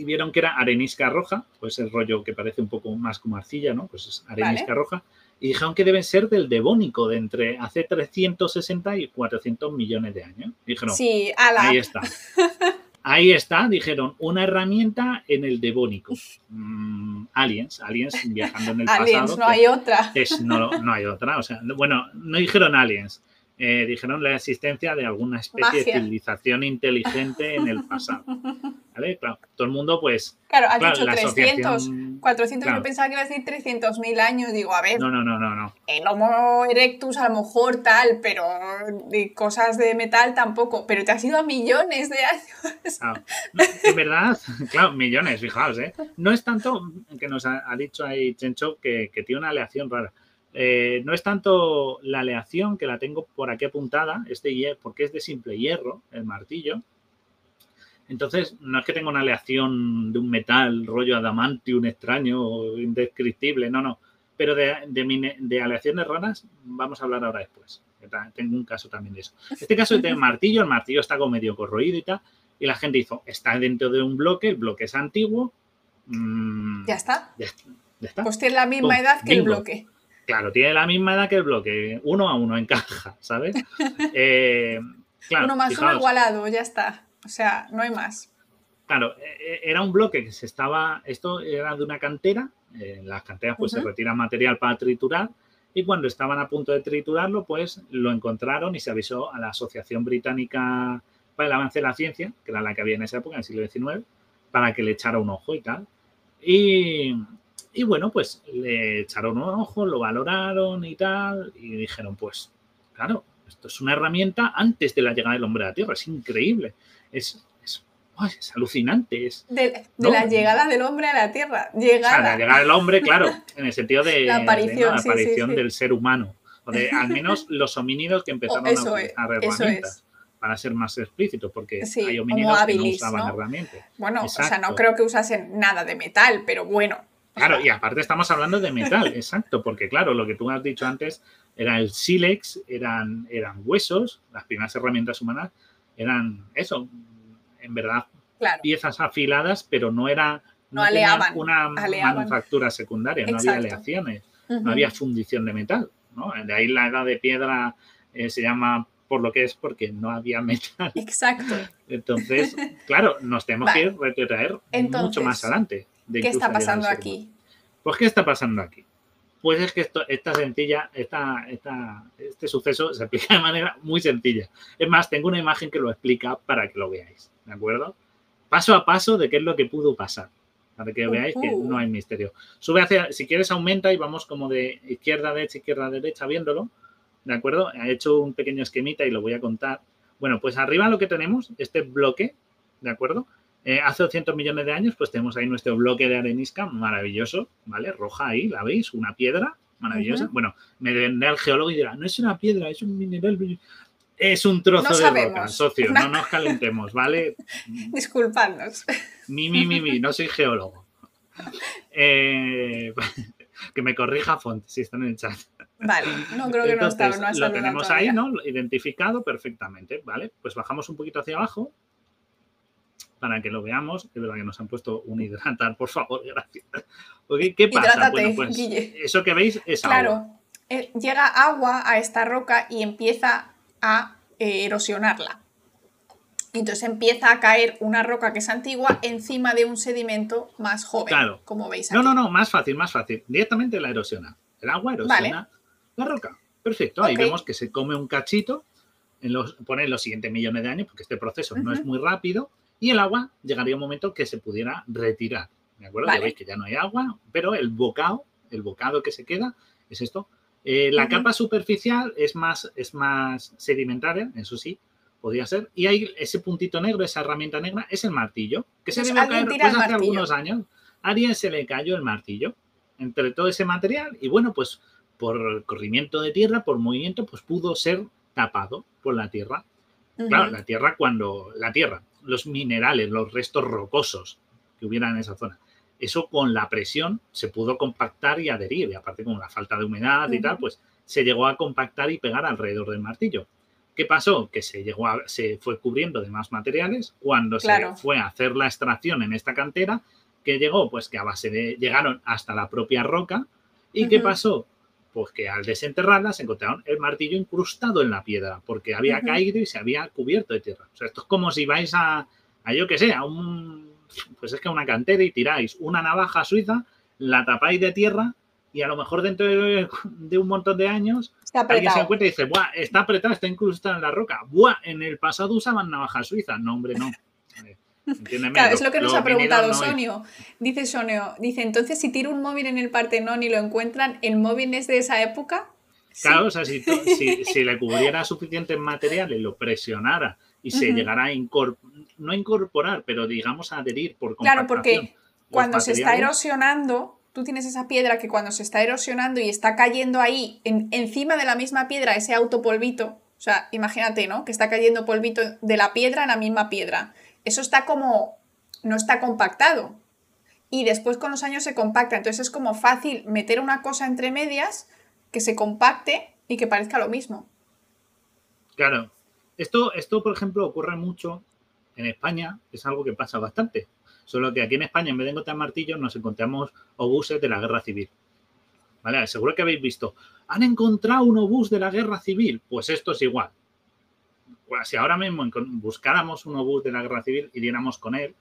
y vieron que era arenisca roja, pues el rollo que parece un poco más como arcilla, ¿no? Pues es arenisca roja. Y dijeron que deben ser del devónico, de entre hace 360 y 400 millones de años. Dijeron, sí, ahí está. Ahí está, dijeron, una herramienta en el devónico. Mm, aliens, aliens viajando en el pasado. Aliens, no hay otra. no, no hay otra. O sea, bueno, no dijeron aliens, eh, dijeron la existencia de alguna especie de civilización inteligente en el pasado. ¿Vale? Claro, todo el mundo, pues. Claro, has dicho 300, 400, yo pensaba que iba a decir 300.000 años. Digo, a ver. No, no, no, no. no. El Homo erectus, a lo mejor tal, pero de cosas de metal tampoco. Pero te has ido a millones de años. Claro. en verdad, claro, millones, fijaos, ¿eh? No es tanto que nos ha, dicho ahí Chencho que, que tiene una aleación rara eh, no es tanto la aleación, que la tengo por aquí apuntada, este porque es de simple hierro, el martillo. Entonces, no es que tenga una aleación de un metal, rollo adamantium extraño o indescriptible, no, no. Pero de, de, aleaciones raras vamos a hablar ahora después. Tengo un caso también de eso. Este caso es de martillo, el martillo está como medio corroído y tal, y la gente hizo, está dentro de un bloque, el bloque es antiguo. Mm, ya está. Ya, está. Pues tiene la misma edad que el bloque. Claro, tiene la misma edad que el bloque, uno a uno encaja, ¿sabes? Eh, uno más uno igualado, ya está. O sea, no hay más. Claro, e, e, era un bloque que se estaba, esto era de una cantera, en las canteras pues se retira material para triturar y cuando estaban a punto de triturarlo pues lo encontraron y se avisó a la Asociación Británica para el avance de la ciencia, que era la que había en esa época, en el siglo XIX, para que le echara un ojo y tal. Y, y bueno, pues le echaron un ojo, lo valoraron y tal, y dijeron, pues, claro, esto es una herramienta antes de la llegada del hombre a la Tierra, es increíble, es, es, es alucinante. Es, de, la llegada del hombre a la Tierra, llegada. O sea, la llegada del hombre, claro, en el sentido de la aparición, la aparición del ser humano, o de al menos los homínidos que empezaron a utilizar herramientas para ser más explícito, porque hay homínidos que no usaban herramientas. Bueno, o sea, no creo que usasen nada de metal, pero bueno. Claro, y aparte estamos hablando de metal, exacto, porque claro, lo que tú has dicho antes era el sílex, eran, eran huesos, las primeras herramientas humanas eran eso, en verdad, piezas afiladas, pero no era no, una manufactura secundaria, no había aleaciones, no había fundición de metal. ¿no? De ahí la edad de piedra eh, se llama por lo que es porque no había metal. Exacto. Entonces, claro, nos tenemos que retraer mucho más adelante. ¿Qué está pasando aquí? Pues, ¿qué está pasando aquí? Pues es que esto, esta sencilla, esta, este suceso se explica de manera muy sencilla. Es más, tengo una imagen que lo explica para que lo veáis, ¿de acuerdo? Paso a paso de qué es lo que pudo pasar, para que veáis que no hay misterio. Sube hacia, si quieres aumenta y vamos como de izquierda a derecha, izquierda a derecha viéndolo, ¿de acuerdo? He hecho un pequeño esquemita y lo voy a contar. Bueno, pues arriba lo que tenemos, este bloque, ¿de acuerdo? Eh, hace 200 millones de años, pues tenemos ahí nuestro bloque de arenisca maravilloso, ¿vale? Roja ahí, ¿la veis? Una piedra maravillosa. Bueno, me vendrá el geólogo y dirá, no es una piedra, es un mineral. Es un trozo de roca, socio, no nos calentemos, ¿vale? Disculpadnos. Mi, mi, mi, mi, no soy geólogo. Eh, que me corrija Font si están en el chat. Vale, no creo que no está. No lo tenemos ahí, ¿no? Identificado perfectamente, ¿vale? Pues bajamos un poquito hacia abajo para que lo veamos. Es verdad que nos han puesto un hidratar, por favor, gracias. ¿Qué pasa? bueno, pues eso que veis es agua. Claro, eh, llega agua a esta roca y empieza a eh, erosionarla. Entonces empieza a caer una roca que es antigua encima de un sedimento más joven, claro. como veis aquí. No, no, no, más fácil, más fácil. Directamente la erosiona. El agua erosiona la roca. Perfecto. Ahí vemos que se come un cachito, en los, pone en los siguientes millones de años, porque este proceso no es muy rápido, y el agua llegaría un momento que se pudiera retirar. ¿De acuerdo? Ya veis que ya no hay agua, pero el bocado, el bocado que se queda es esto. Eh, la capa superficial es más, es más sedimentaria, eso sí, podría ser. Y hay ese puntito negro, esa herramienta negra, es el martillo, que se pues debió caer pues, hace algunos años. A alguien se le cayó el martillo entre todo ese material y bueno, pues por corrimiento de tierra, por movimiento, pues pudo ser tapado por la tierra. Claro, la tierra cuando la tierra, los minerales, los restos rocosos que hubieran en esa zona, eso con la presión se pudo compactar y adherir, y aparte con la falta de humedad y tal, pues se llegó a compactar y pegar alrededor del martillo. ¿Qué pasó? Que se llegó a, se fue cubriendo de más materiales. Cuando se fue a hacer la extracción en esta cantera, que llegó, pues que a base de, llegaron hasta la propia roca, ¿y qué pasó? Pues que al desenterrarla se encontraron el martillo incrustado en la piedra, porque había caído y se había cubierto de tierra. O sea, esto es como si vais a, a yo que sé, a un, pues es que a una cantera y tiráis una navaja suiza, la tapáis de tierra y a lo mejor dentro de, un montón de años alguien se encuentra y dice, Buah, está apretado, está incrustado en la roca. Buah, en el pasado usaban navaja suiza. No, hombre, no. Claro, es lo que nos ha preguntado Sonio. Dice Sonio, dice, entonces si tiro un móvil en el Partenón y lo encuentran, ¿el móvil es de esa época? Claro, o sea, si, si, le cubriera suficientes materiales, lo presionara y se llegara a incorporar, no incorporar, pero digamos a adherir por Claro, porque cuando se está erosionando, tú tienes esa piedra que cuando se está erosionando y está cayendo ahí, encima de la misma piedra, ese autopolvito, o sea, imagínate, ¿no? Que está cayendo polvito de la piedra en la misma piedra eso está como, no está compactado. Y después con los años se compacta. Entonces es como fácil meter una cosa entre medias que se compacte y que parezca lo mismo. Claro. Esto, esto, por ejemplo, ocurre mucho en España, es algo que pasa bastante. Solo que aquí en España, en vez de encontrar martillos, nos encontramos obuses de la guerra civil. ¿Vale? Seguro que habéis visto. ¿Han encontrado un obús de la guerra civil? Pues esto es igual si ahora mismo buscáramos un obús de la guerra civil y diéramos con él,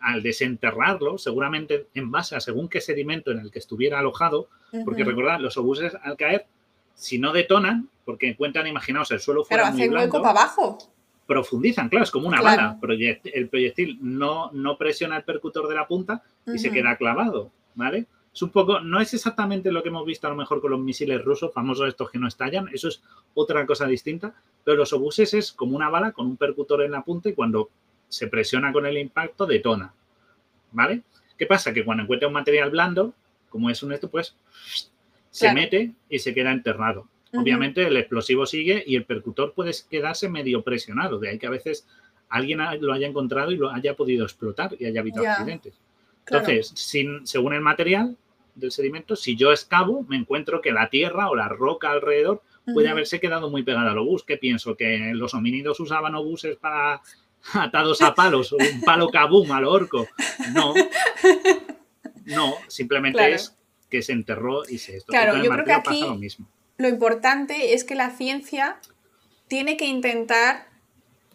al desenterrarlo, seguramente en base a según qué sedimento en el que estuviera alojado, porque recordad, los obuses al caer, si no detonan, porque encuentran, imaginaos, el suelo fuera Pero hacen hueco para abajo. profundizan, claro, es como una bala. el proyectil no, no presiona el percutor de la punta y se queda clavado, ¿vale? Es un poco, no es exactamente lo que hemos visto a lo mejor con los misiles rusos, famosos estos que no estallan, eso es otra cosa distinta, pero los obuses es como una bala con un percutor en la punta y cuando se presiona con el impacto detona, ¿vale? ¿Qué pasa? Que cuando encuentra un material blando, como es un esto, pues se mete y se queda enterrado. Obviamente el explosivo sigue y el percutor puede quedarse medio presionado, de ahí que a veces alguien lo haya encontrado y lo haya podido explotar y haya habido accidentes. Entonces, sin, según el material del sedimento, si yo excavo, me encuentro que la tierra o la roca alrededor puede haberse quedado muy pegada al obús. ¿Qué pienso? ¿Que los homínidos usaban obuses para atados a palos o un palo cabum al orco? No. No, simplemente es que se enterró y se esto. Claro, yo creo que aquí lo, mismo. lo importante es que la ciencia tiene que intentar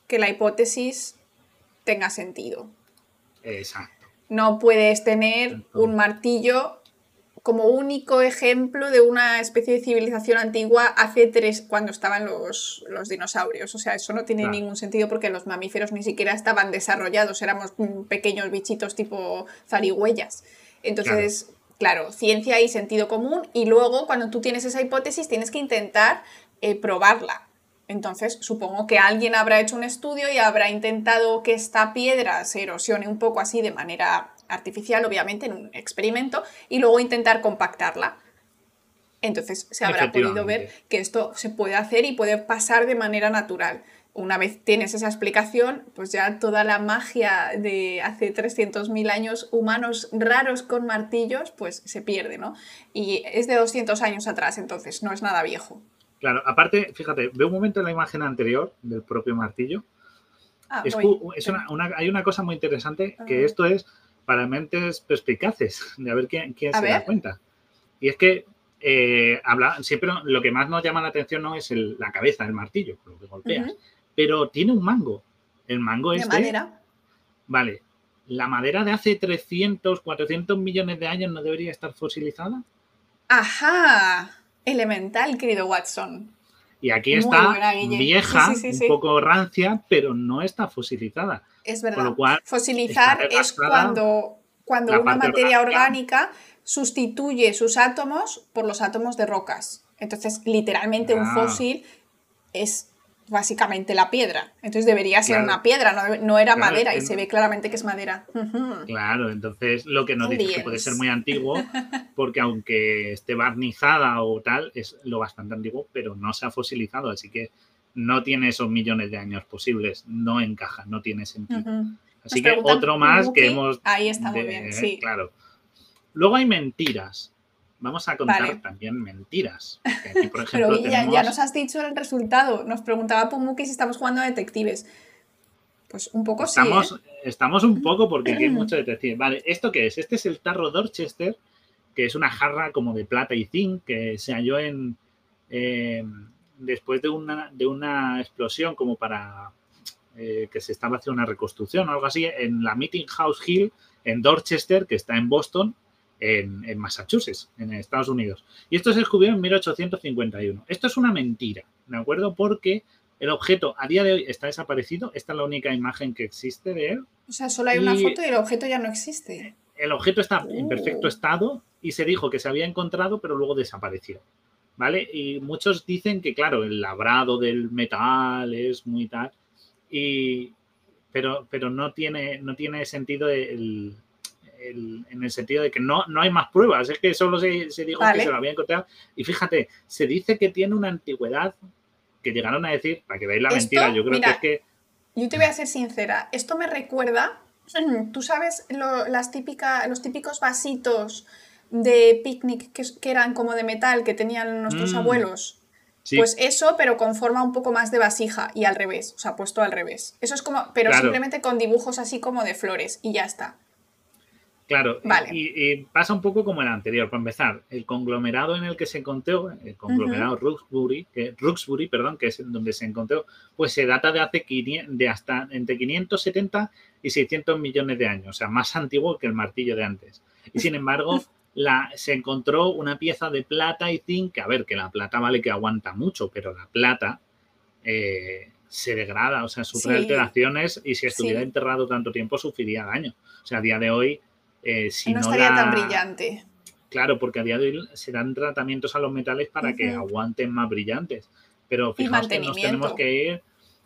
que la hipótesis tenga sentido. Exacto. No puedes tener un martillo como único ejemplo de una especie de civilización antigua hace tres, cuando estaban los, dinosaurios. O sea, eso no tiene ningún sentido porque los mamíferos ni siquiera estaban desarrollados, éramos pequeños bichitos tipo zarigüeyas. Entonces, claro. ciencia y sentido común y luego cuando tú tienes esa hipótesis tienes que intentar eh, probarla. Entonces, supongo que alguien habrá hecho un estudio y habrá intentado que esta piedra se erosione un poco así de manera artificial, obviamente, en un experimento, y luego intentar compactarla. Entonces se habrá podido ver que esto se puede hacer y puede pasar de manera natural. Una vez tienes esa explicación, pues ya toda la magia de hace 300.000 años humanos raros con martillos, pues se pierde, ¿no? Y es de 200 años atrás, entonces no es nada viejo. Claro, aparte, fíjate, veo un momento en la imagen anterior del propio martillo. Ah, hay una cosa muy interesante que esto es para mentes perspicaces, de a ver quién, quién se da cuenta. Y es que eh, habla, siempre lo que más nos llama la atención no es la cabeza del martillo, lo que golpeas, pero tiene un mango. El mango es de madera. Vale, ¿la madera de hace 300, 400 millones de años no debería estar fosilizada? Ajá, elemental, querido Watson. Y aquí está vieja, un poco rancia, pero no está fosilizada. Es verdad. Fosilizar es cuando, cuando una materia orgánica sustituye sus átomos por los átomos de rocas. Entonces, literalmente un ah. fósil es básicamente la piedra. Entonces debería ser una piedra, no, era madera y se ve claramente que es madera. Claro, entonces lo que nos dice que puede ser muy antiguo, porque aunque esté barnizada o tal, es lo bastante antiguo, pero no se ha fosilizado, así que no tiene esos millones de años posibles, no encaja, no tiene sentido. Así que otro más que hemos... Ahí está muy bien, sí. Claro. Luego hay mentiras. Vamos a contar también mentiras. Pero ya, nos has dicho el resultado. Nos preguntaba Pumuki si estamos jugando a detectives. Pues un poco estamos, sí. ¿eh? Estamos un poco porque hay mucho detective. Vale, ¿esto qué es? Este es el tarro Dorchester, que es una jarra como de plata y zinc que se halló en, después de una, de una explosión como para eh, que se estaba haciendo una reconstrucción o algo así en la Meeting House Hill en Dorchester, que está en Boston, en, Massachusetts, en Estados Unidos. Y esto se descubrió en 1851. Esto es una mentira, ¿de acuerdo? Porque el objeto a día de hoy está desaparecido. Esta es la única imagen que existe de él. O sea, solo hay una foto y el objeto ya no existe. El objeto está en perfecto oh. estado y se dijo que se había encontrado, pero luego desapareció. ¿Vale? Y muchos dicen que, claro, el labrado del metal es muy tal, y, pero, pero no, tiene, no tiene sentido el, en el sentido de que no, no hay más pruebas, es que solo se, dijo que se lo había encontrado. Y fíjate, se dice que tiene una antigüedad que llegaron a decir, para que veáis la mentira, yo creo que es que... Yo te voy a ser sincera, esto me recuerda, tú sabes, las típicas, los típicos vasitos de picnic que, eran como de metal que tenían nuestros mm. abuelos. Pues eso, pero con forma un poco más de vasija y al revés, o sea, puesto al revés. Eso es como, pero simplemente con dibujos así como de flores y ya está. Claro, vale. y, pasa un poco como el anterior. Para empezar, el conglomerado en el que se encontró, el conglomerado Ruxbury, que, Ruxbury, perdón, que es donde se encontró, pues se data de hace de hasta entre 570 y 600 millones de años, o sea, más antiguo que el martillo de antes. Y sin embargo, se encontró una pieza de plata y zinc, que a ver, que la plata vale que aguanta mucho, pero la plata, eh, se degrada, o sea, sufre alteraciones y si estuviera enterrado tanto tiempo sufriría daño. O sea, a día de hoy, eh, si no, estaría tan brillante. Claro, porque a día de hoy se dan tratamientos a los metales para que aguanten más brillantes. Pero fijaos que nos tenemos que ir.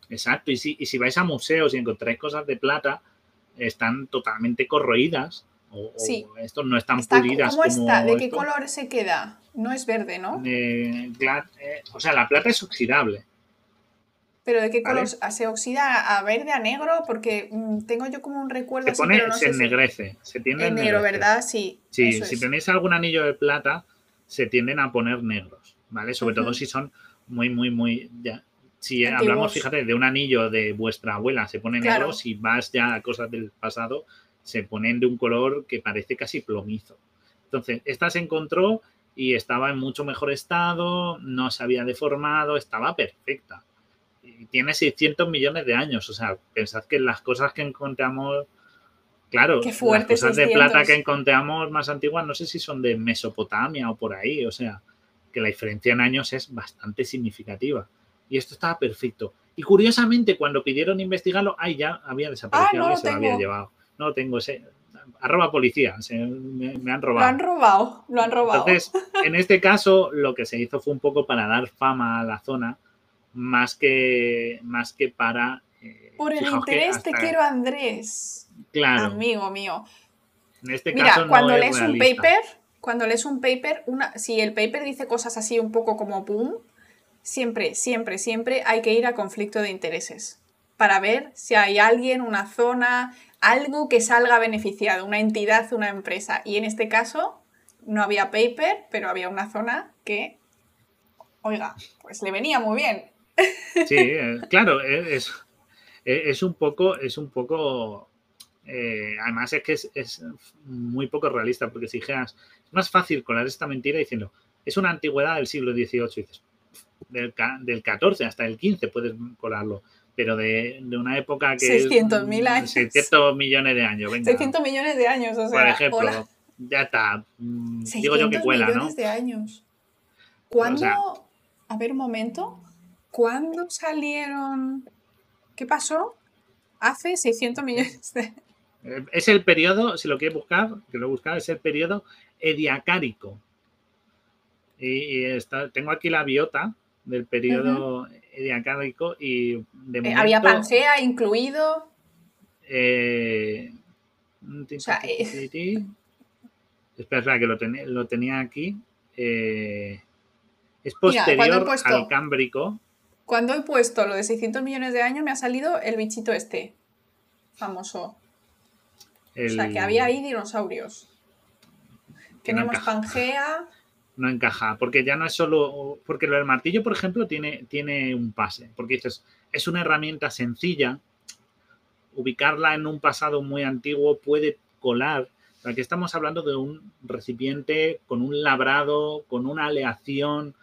Exacto, y si, y si vais a museos y encontráis cosas de plata, están totalmente corroídas o, sí. estos no están pulidas. ¿Cómo está? ¿De qué color se queda? No es verde, ¿no? Eh, o sea, la plata es oxidable. ¿Pero de qué color? ¿Se oxida a verde, a negro? Porque mm, tengo yo como un recuerdo. Se pone, se ennegrece. Se tiende en negro, ¿verdad? Sí. Sí, si tenéis algún anillo de plata, se tienden a poner negros, ¿vale? Sobre todo si son muy, muy, muy. Ya, si hablamos, fíjate, de un anillo de vuestra abuela, se pone negro. Si vas ya a cosas del pasado, se ponen de un color que parece casi plomizo. Entonces, esta se encontró y estaba en mucho mejor estado, no se había deformado, estaba perfecta. Y tiene 600 millones de años, o sea, pensad que las cosas que encontramos, claro, las cosas de plata que encontramos más antiguas, no sé si son de Mesopotamia o por ahí, o sea, que la diferencia en años es bastante significativa. Y esto estaba perfecto. Y curiosamente, cuando pidieron investigarlo, ay, ya había desaparecido, ah, se lo había llevado no tengo ese. Arroba policía, me, han robado. Lo han robado, lo han robado. Entonces, en este caso, lo que se hizo fue un poco para dar fama a la zona, más que, más que para. Eh, Por el interés te quiero, Andrés. Claro. Amigo mío. En este Mira, caso, cuando lees un paper, cuando lees un paper, una, si el paper dice cosas así un poco como boom, siempre, siempre, siempre hay que ir a conflicto de intereses para ver si hay alguien, una zona, algo que salga beneficiado, una entidad, una empresa. Y en este caso no había paper, pero había una zona que, oiga, pues le venía muy bien. Sí, eh, claro, eh, es, eh, es, un poco, es un poco, además es que es, muy poco realista, porque si dijeras, es más fácil colar esta mentira diciendo, es una antigüedad del siglo XVIII, dices, del, del 14 hasta el 15 puedes colarlo pero de, una época que 600 mil años. 600 millones de años, venga. 600 millones de años, o sea, Por ejemplo, ya está. Mm, digo yo que cuela, millones de años. ¿Cuándo? a ver un momento. ¿Cuándo salieron? ¿Qué pasó? Hace 600 millones de es el periodo, si lo quieres buscar, que lo he buscado, es el periodo ediacárico. Y, está, tengo aquí la biota del periodo diacádico y de eh, ¿Había Pangea incluido? Eh, eh, espera, que lo, lo tenía aquí. es posterior al Cámbrico. Cuando he puesto lo de 600 millones de años, me ha salido el bichito este, famoso. O sea, que había ahí dinosaurios. Tenemos Pangea, no encaja, porque ya no es solo, porque del martillo, por ejemplo, tiene, tiene un pase, porque dices, es una herramienta sencilla, ubicarla en un pasado muy antiguo puede colar, aquí estamos hablando de un recipiente con un labrado, con una aleación,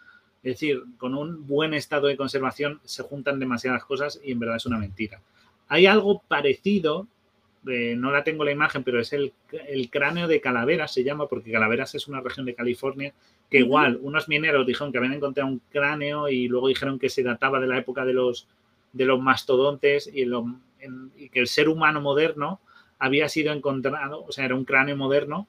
es decir, con un buen estado de conservación se juntan demasiadas cosas y en verdad es una mentira. Hay algo parecido eh, no la tengo la imagen, pero es el, cráneo de Calaveras, se llama, porque Calaveras es una región de California, que igual unos mineros dijeron que habían encontrado un cráneo y luego dijeron que se databa de la época de los, de los mastodontes y, que el ser humano moderno había sido encontrado, o sea, era un cráneo moderno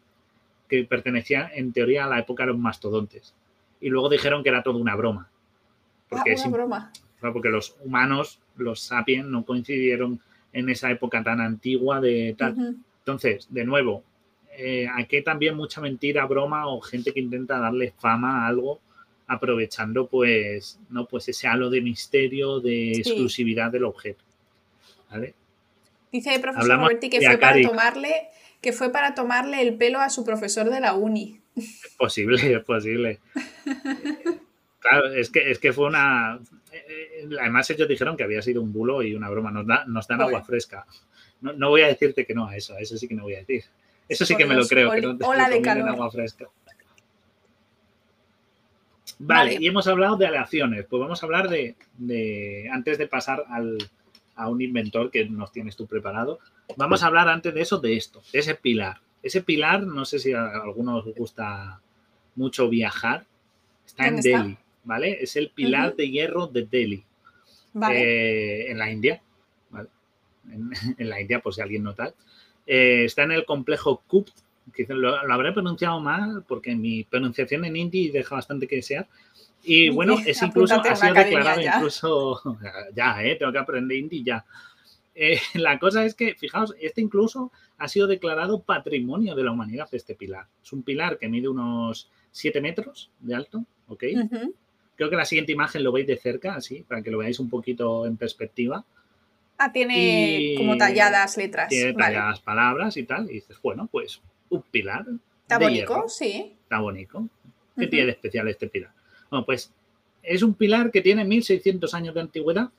que pertenecía en teoría a la época de los mastodontes. Y luego dijeron que era todo una broma. Porque ah, una broma. Porque los humanos, los sapiens, no coincidieron en esa época tan antigua de tal. Entonces, de nuevo, eh, aquí también mucha mentira, broma o gente que intenta darle fama a algo aprovechando pues, ¿no? pues ese halo de misterio, de exclusividad del objeto. ¿Vale? Dice el profesor Roberti que fue para tomarle que fue para tomarle el pelo a su profesor de la uni. Es posible, es posible. claro, es que, es que fue una eh, además ellos dijeron que había sido un bulo y una broma, nos, dan agua fresca. No, voy a decirte que no a eso, a eso sí que no voy a decir. Eso sí que me lo creo, que no de agua fresca. Vale, y hemos hablado de aleaciones. Pues vamos a hablar de, antes de pasar a un inventor que nos tienes tú preparado, vamos a hablar antes de eso, de esto, de ese pilar. Ese pilar, no sé si a algunos os gusta mucho viajar, está en Delhi. ¿Vale? Es el pilar de hierro de Delhi. eh, en la India. En, la India, pues si alguien no tal. Eh, está en el complejo Kupt, que lo, habré pronunciado mal porque mi pronunciación en hindi deja bastante que desear. Y bueno, es incluso, ha sido declarado incluso, ya, eh, tengo que aprender hindi ya. Eh, la cosa es que, fijaos, este incluso ha sido declarado patrimonio de la humanidad, este pilar. Es un pilar que mide unos 7 metros de alto, ¿ok? Creo que la siguiente imagen lo veis de cerca, así, para que lo veáis un poquito en perspectiva. Ah, tiene como talladas letras. Tiene talladas palabras y tal. Y dices, bueno, pues un pilar. Está bonito, sí. Está bonito. ¿Qué tiene de especial este pilar? Bueno, pues es un pilar que tiene 1600 años de antigüedad.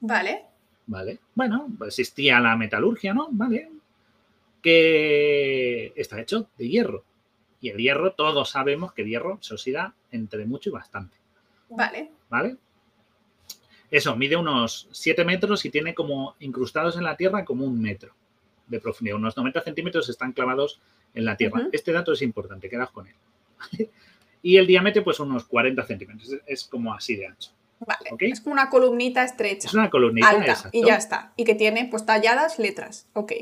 Vale. Vale. Bueno, pues existía la metalurgia, ¿no? Vale. Que está hecho de hierro. Y el hierro, todos sabemos que el hierro se oxida entre mucho y bastante. Vale. ¿Vale? Eso, mide unos 7 metros y tiene como incrustados en la tierra como un metro de profundidad. Unos 90 centímetros están clavados en la tierra. Este dato es importante, quedas con él. Y el diámetro, pues unos 40 centímetros. Es, como así de ancho. Vale. Es como una columnita estrecha. Es una columnita. Alta, y ya está. Y que tiene pues talladas letras. Ok.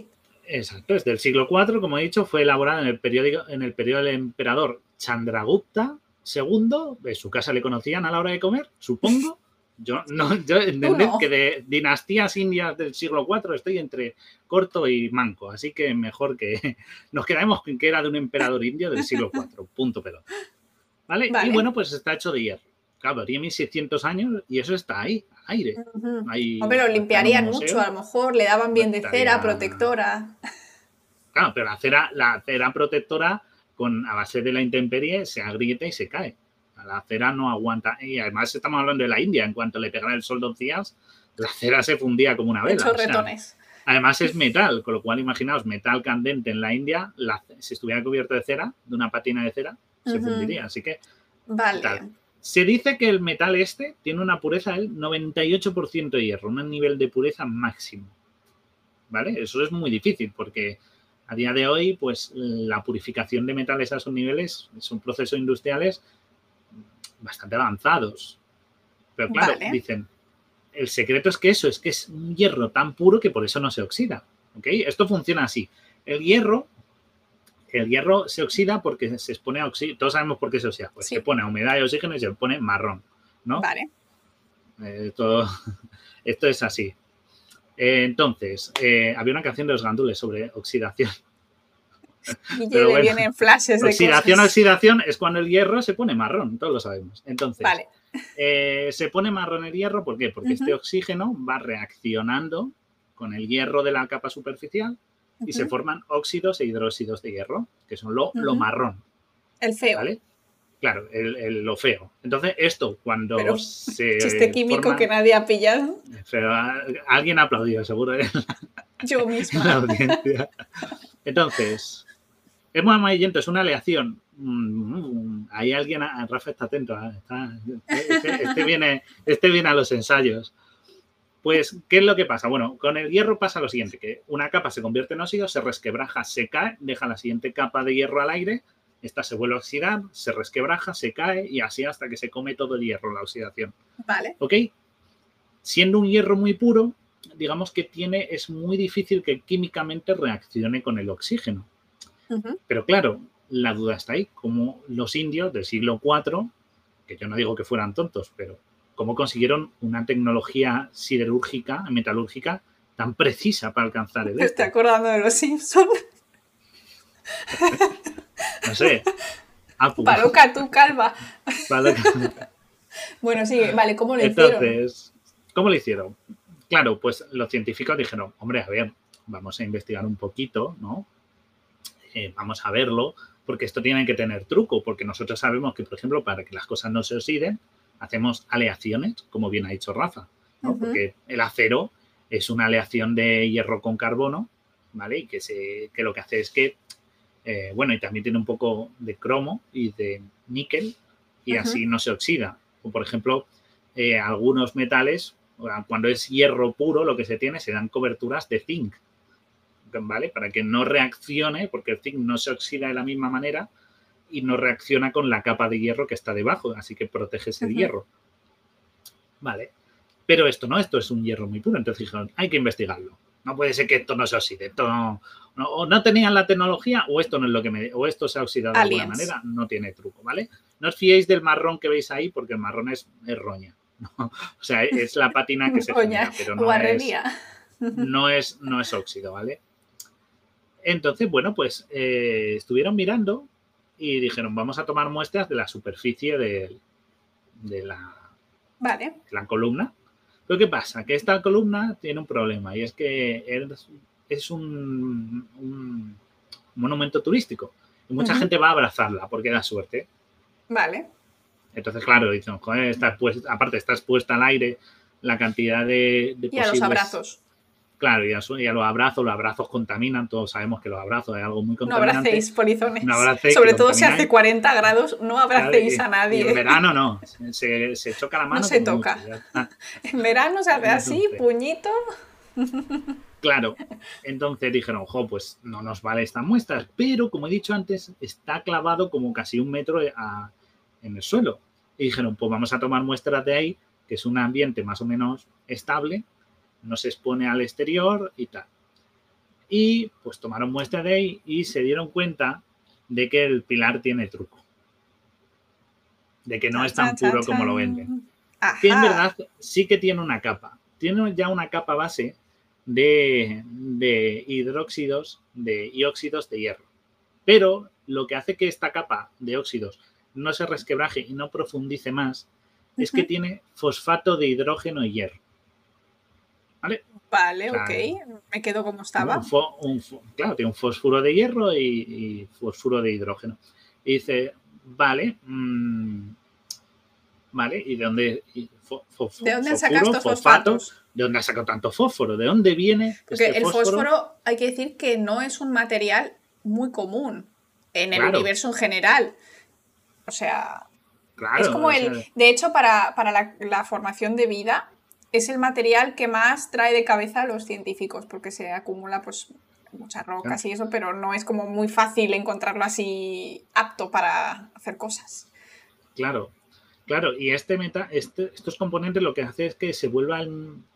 Exacto, es del siglo IV, como he dicho, fue elaborado en el, periódico, en el periodo del emperador Chandragupta En su casa le conocían a la hora de comer, supongo. Yo no, yo entended que de dinastías indias del siglo IV estoy entre corto y manco, así que mejor que nos quedamos con que era de un emperador indio del siglo IV, punto pero. ¿Vale? Y bueno, pues está hecho de hierro. Claro, tiene 1600 años y eso está ahí, al aire. Hombre, lo limpiarían mucho, a lo mejor le daban bien de cera protectora. Claro, pero la cera, la cera protectora con a base de la intemperie se agrieta y se cae. La cera no aguanta. Y además estamos hablando de la India. En cuanto le pegara el sol dos días, la cera se fundía como una vela. retones. además es metal, con lo cual imaginaos, metal candente en la India, si estuviera cubierto de cera, de una patina de cera, se fundiría. Así que. Vale. Se dice que el metal este tiene una pureza del 98% de hierro, un nivel de pureza máximo. ¿Vale? Eso es muy difícil porque a día de hoy, pues la purificación de metales a esos niveles son procesos industriales bastante avanzados. Pero claro, dicen, el secreto es que eso, es que es un hierro tan puro que por eso no se oxida. ¿Ok? Esto funciona así. El hierro, el hierro se oxida porque se expone a oxígeno. Todos sabemos por qué se oxida. Pues se pone a humedad y oxígeno y se pone marrón. ¿No? Vale. Eh, esto es así. Eh, entonces, eh, había una canción de los gandules sobre oxidación. Y le vienen flashes de Oxidación, oxidación es cuando el hierro se pone marrón, todos lo sabemos. Entonces, eh, se pone marrón el hierro, ¿por qué? Porque este oxígeno va reaccionando con el hierro de la capa superficial y se forman óxidos e hidróxidos de hierro, que son lo, marrón. El feo. ¿Vale? Claro, el, lo feo. Entonces, esto cuando se. Este químico que nadie ha pillado. alguien ha aplaudido, seguro. Yo mismo. Entonces, es muy amarillento, es una aleación. Mm, hay alguien, Rafa está atento, ¿eh? este, este, viene, este viene a los ensayos. Pues, ¿qué es lo que pasa? Bueno, con el hierro pasa lo siguiente, que una capa se convierte en óxido, se resquebraja, se cae, deja la siguiente capa de hierro al aire, esta se vuelve a oxidar, se resquebraja, se cae y así hasta que se come todo el hierro, la oxidación. Vale. ¿Ok? Siendo un hierro muy puro, digamos que tiene, es muy difícil que químicamente reaccione con el oxígeno. Pero claro, la duda está ahí, como los indios del siglo IV, que yo no digo que fueran tontos, pero cómo consiguieron una tecnología siderúrgica, metalúrgica, tan precisa para alcanzar el... Me estoy acordando de los Simpsons. No sé. Paluca, tú calva. bueno, sí, vale, ¿cómo lo hicieron? Entonces, ¿cómo lo hicieron? Claro, pues los científicos dijeron, hombre, a ver, vamos a investigar un poquito, ¿no? Eh, vamos a verlo, porque esto tiene que tener truco, porque nosotros sabemos que, por ejemplo, para que las cosas no se oxiden, hacemos aleaciones, como bien ha dicho Rafa, ¿no? Porque el acero es una aleación de hierro con carbono, ¿vale? Y que, se, que lo que hace es que, eh, bueno, y también tiene un poco de cromo y de níquel, y así no se oxida. O, por ejemplo, eh, algunos metales, cuando es hierro puro, lo que se tiene se dan coberturas de zinc, ¿vale? Para que no reaccione, porque el zinc no se oxida de la misma manera y no reacciona con la capa de hierro que está debajo, así que protege ese hierro. Vale. Pero esto no, esto es un hierro muy puro. Entonces dijeron, hay que investigarlo. No puede ser que esto no se oxide. Esto no, o no tenían la tecnología o esto no es lo que me... O esto se ha oxidado de alguna manera. No tiene truco, ¿vale? No os fiéis del marrón que veis ahí porque el marrón es, roña. O sea, es la pátina que se genera, pero no es, no es, no es óxido, ¿vale? Entonces, bueno, pues eh, estuvieron mirando y dijeron, vamos a tomar muestras de la superficie de, la, la columna. Pero ¿qué pasa? Que esta columna tiene un problema y es que es, un, monumento turístico. Y mucha gente va a abrazarla porque da suerte. Vale. Entonces, claro, dicen, joder, aparte está expuesta al aire la cantidad de, de y a los abrazos. Claro, y a, los abrazos, los abrazos contaminan, todos sabemos que los abrazos es algo muy contaminante. No abracéis polizones. Sobre todo si hace 40 grados, no abracéis a nadie. en verano no, se, choca la mano. No se toca. en verano se hace así, puñito. Claro, entonces dijeron, ojo, pues no nos vale estas muestras, pero como he dicho antes, está clavado como casi un metro en el suelo. Y dijeron, pues vamos a tomar muestras de ahí, que es un ambiente más o menos estable, no se expone al exterior y tal. Y pues tomaron muestra de ahí y se dieron cuenta de que el pilar tiene truco. De que no es tan puro como lo venden. Que en verdad sí que tiene una capa. Tiene ya una capa base de, de hidróxidos de, y óxidos de hierro. Pero lo que hace que esta capa de óxidos no se resquebraje y no profundice más es que tiene fosfato de hidrógeno y hierro. ¿Vale? Vale, ok. Me quedo como estaba. claro, tiene un fósforo de hierro y, fósforo de hidrógeno. Y dice, vale, mm, vale, ¿y de dónde? ¿De dónde? ¿De dónde ha sacado tanto fósforo? ¿De dónde viene? Porque este el fósforo? hay que decir que no es un material muy común en el universo en general. O sea, es como el. De hecho, para, la formación de vida, es el material que más trae de cabeza a los científicos, porque se acumula pues muchas rocas y eso, pero no es como muy fácil encontrarlo así apto para hacer cosas. Claro, claro, y este meta, este, estos componentes lo que hace es que se vuelva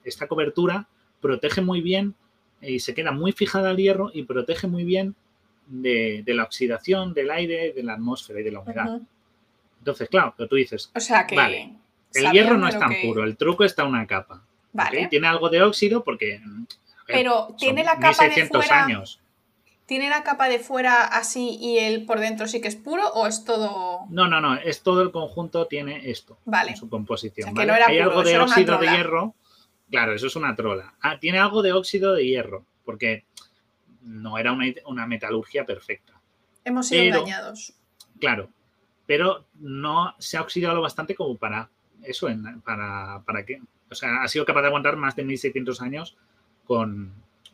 esta cobertura, protege muy bien y se queda muy fijada al hierro y protege muy bien de, la oxidación del aire, de la atmósfera y de la humedad. Entonces, claro, pero tú dices, o sea que vale, el hierro no es tan puro, el truco está una capa. Vale. Tiene algo de óxido porque. Pero tiene la capa de fuera. años. ¿Tiene la capa de fuera así y el por dentro sí que es puro o es todo.? No, no, no. Es todo el conjunto tiene esto. Vale. En su composición. Hay algo de óxido de hierro. Claro, eso es una trola. Ah, tiene algo de óxido de hierro. Porque no era una, metalurgia perfecta. Hemos sido engañados. Claro. Pero no se ha oxidado bastante como para eso, para, para que, o sea, ha sido capaz de aguantar más de 1600 años con,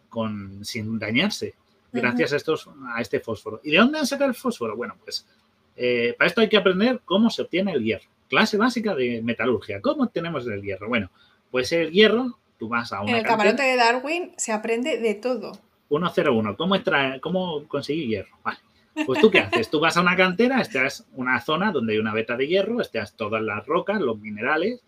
con sin dañarse, gracias a, estos, a este fósforo. ¿Y de dónde han sacado el fósforo? Bueno, pues eh, para esto hay que aprender cómo se obtiene el hierro. Clase básica de metalurgia. ¿Cómo obtenemos el hierro? Bueno, pues el hierro, tú vas a una. En el camarote de Darwin se aprende de todo. 101. ¿Cómo, extrae, cómo conseguir hierro? Vale. Pues tú qué haces? Tú vas a una cantera, esta es una zona donde hay una veta de hierro, estás todas las rocas, los minerales,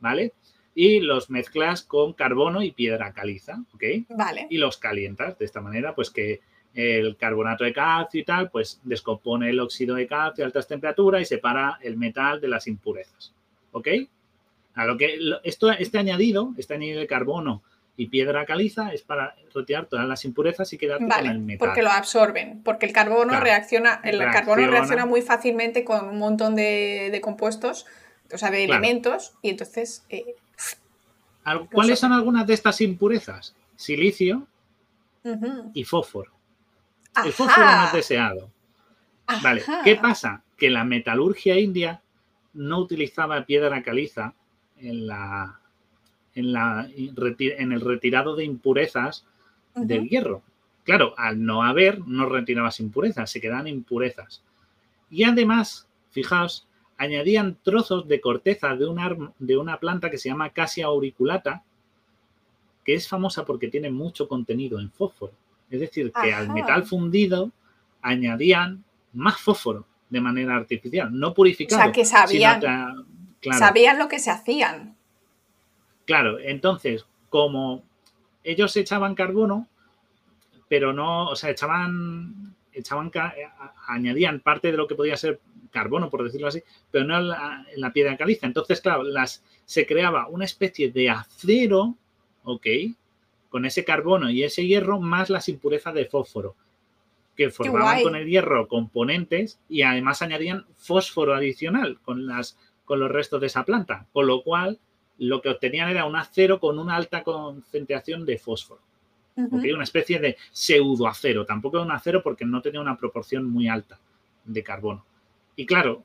¿vale? Y los mezclas con carbono y piedra caliza, ¿ok? Vale. Y los calientas de esta manera, pues que el carbonato de calcio y tal, pues descompone el óxido de calcio a altas temperaturas y separa el metal de las impurezas, ¿ok? A lo que esto, este añadido, este añadido de carbono y piedra caliza es para retirar todas las impurezas y quedarte con el metal. Porque lo absorben, porque el carbono reacciona, el carbono reacciona muy fácilmente con un montón de, compuestos, o sea, de elementos, y entonces. Eh, ¿Cuáles son algunas de estas impurezas? Silicio y fósforo. El fósforo más deseado. Vale, ¿qué pasa? Que la metalurgia india no utilizaba piedra caliza en la, en, la, en el retirado de impurezas del hierro. Claro, al no haber, no retirabas impurezas, se quedan impurezas. Y además, fijaos, añadían trozos de corteza de una, de una planta que se llama Casia auriculata, que es famosa porque tiene mucho contenido en fósforo. Es decir, que al metal fundido añadían más fósforo de manera artificial, no purificado. O sea, que sabían, sabían lo que se hacían. Claro, entonces, como ellos echaban carbono, pero no, o sea, echaban, echaban, añadían parte de lo que podía ser carbono, por decirlo así, pero no en la, piedra caliza. Entonces, claro, las, se creaba una especie de acero, ¿ok? Con ese carbono y ese hierro más las impurezas de fósforo, que formaban con el hierro componentes y además añadían fósforo adicional con, las, con los restos de esa planta, con lo cual lo que obtenían era un acero con una alta concentración de fósforo. Una especie de pseudoacero, tampoco un acero porque no tenía una proporción muy alta de carbono. Y claro,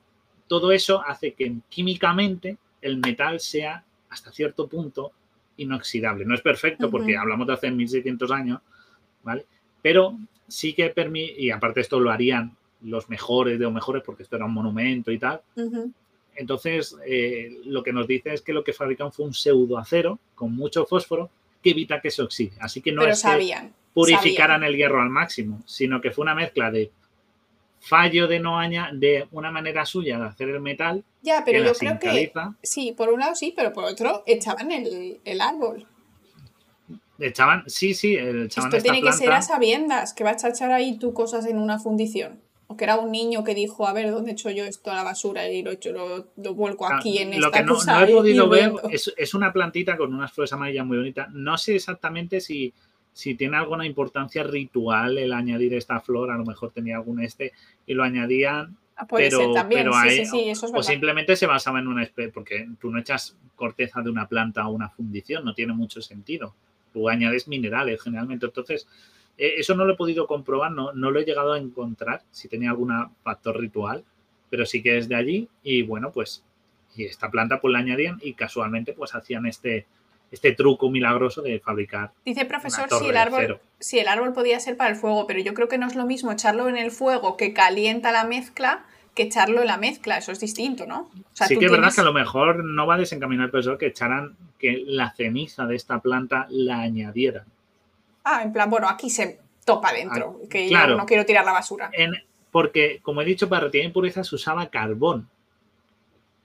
todo eso hace que químicamente el metal sea hasta cierto punto inoxidable. No es perfecto porque hablamos de hace 1600 años, ¿vale? Pero sí que permite, y aparte esto lo harían los mejores de los mejores porque esto era un monumento y tal. Entonces, eh, lo que nos dice es que lo que fabrican fue un pseudoacero con mucho fósforo que evita que se oxide. Así que no es que purificaran el hierro al máximo, sino que fue una mezcla de fallo de no de una manera suya de hacer el metal. Ya, pero yo creo que sí, por un lado sí, pero por otro echaban el, árbol. Echaban, sí, sí, echaban Esto tiene que ser a sabiendas, que vas a echar ahí tú cosas en una fundición. O que era un niño que dijo, a ver, ¿dónde echo yo esto a la basura? Y lo echo, lo, lo vuelco aquí en lo esta que no, no he podido ver es, es, una plantita con unas flores amarillas muy bonitas. No sé exactamente si si tiene alguna importancia ritual el añadir esta flor, a lo mejor tenía algún este y lo añadían. Ah, puede pero, ser también, sí, sí, eso es o simplemente se basaba en una especie, porque tú no echas corteza de una planta a una fundición, no tiene mucho sentido. Tú añades minerales generalmente. Entonces, eh, eso no lo he podido comprobar, no, no lo he llegado a encontrar si tenía algún factor ritual, pero sí que es de allí y bueno, pues y esta planta pues la añadían y casualmente pues hacían este, este truco milagroso de fabricar. Dice profesor si el árbol, si el árbol podía ser para el fuego, pero yo creo que no es lo mismo echarlo en el fuego que calienta la mezcla que echarlo en la mezcla, eso es distinto, ¿no? sí que es verdad que a lo mejor no va a desencaminar el profesor que echaran que la ceniza de esta planta la añadieran. Ah, en plan, bueno, aquí se topa dentro, ah, que yo no quiero tirar la basura. porque, como he dicho, para retirar impurezas se usaba carbón,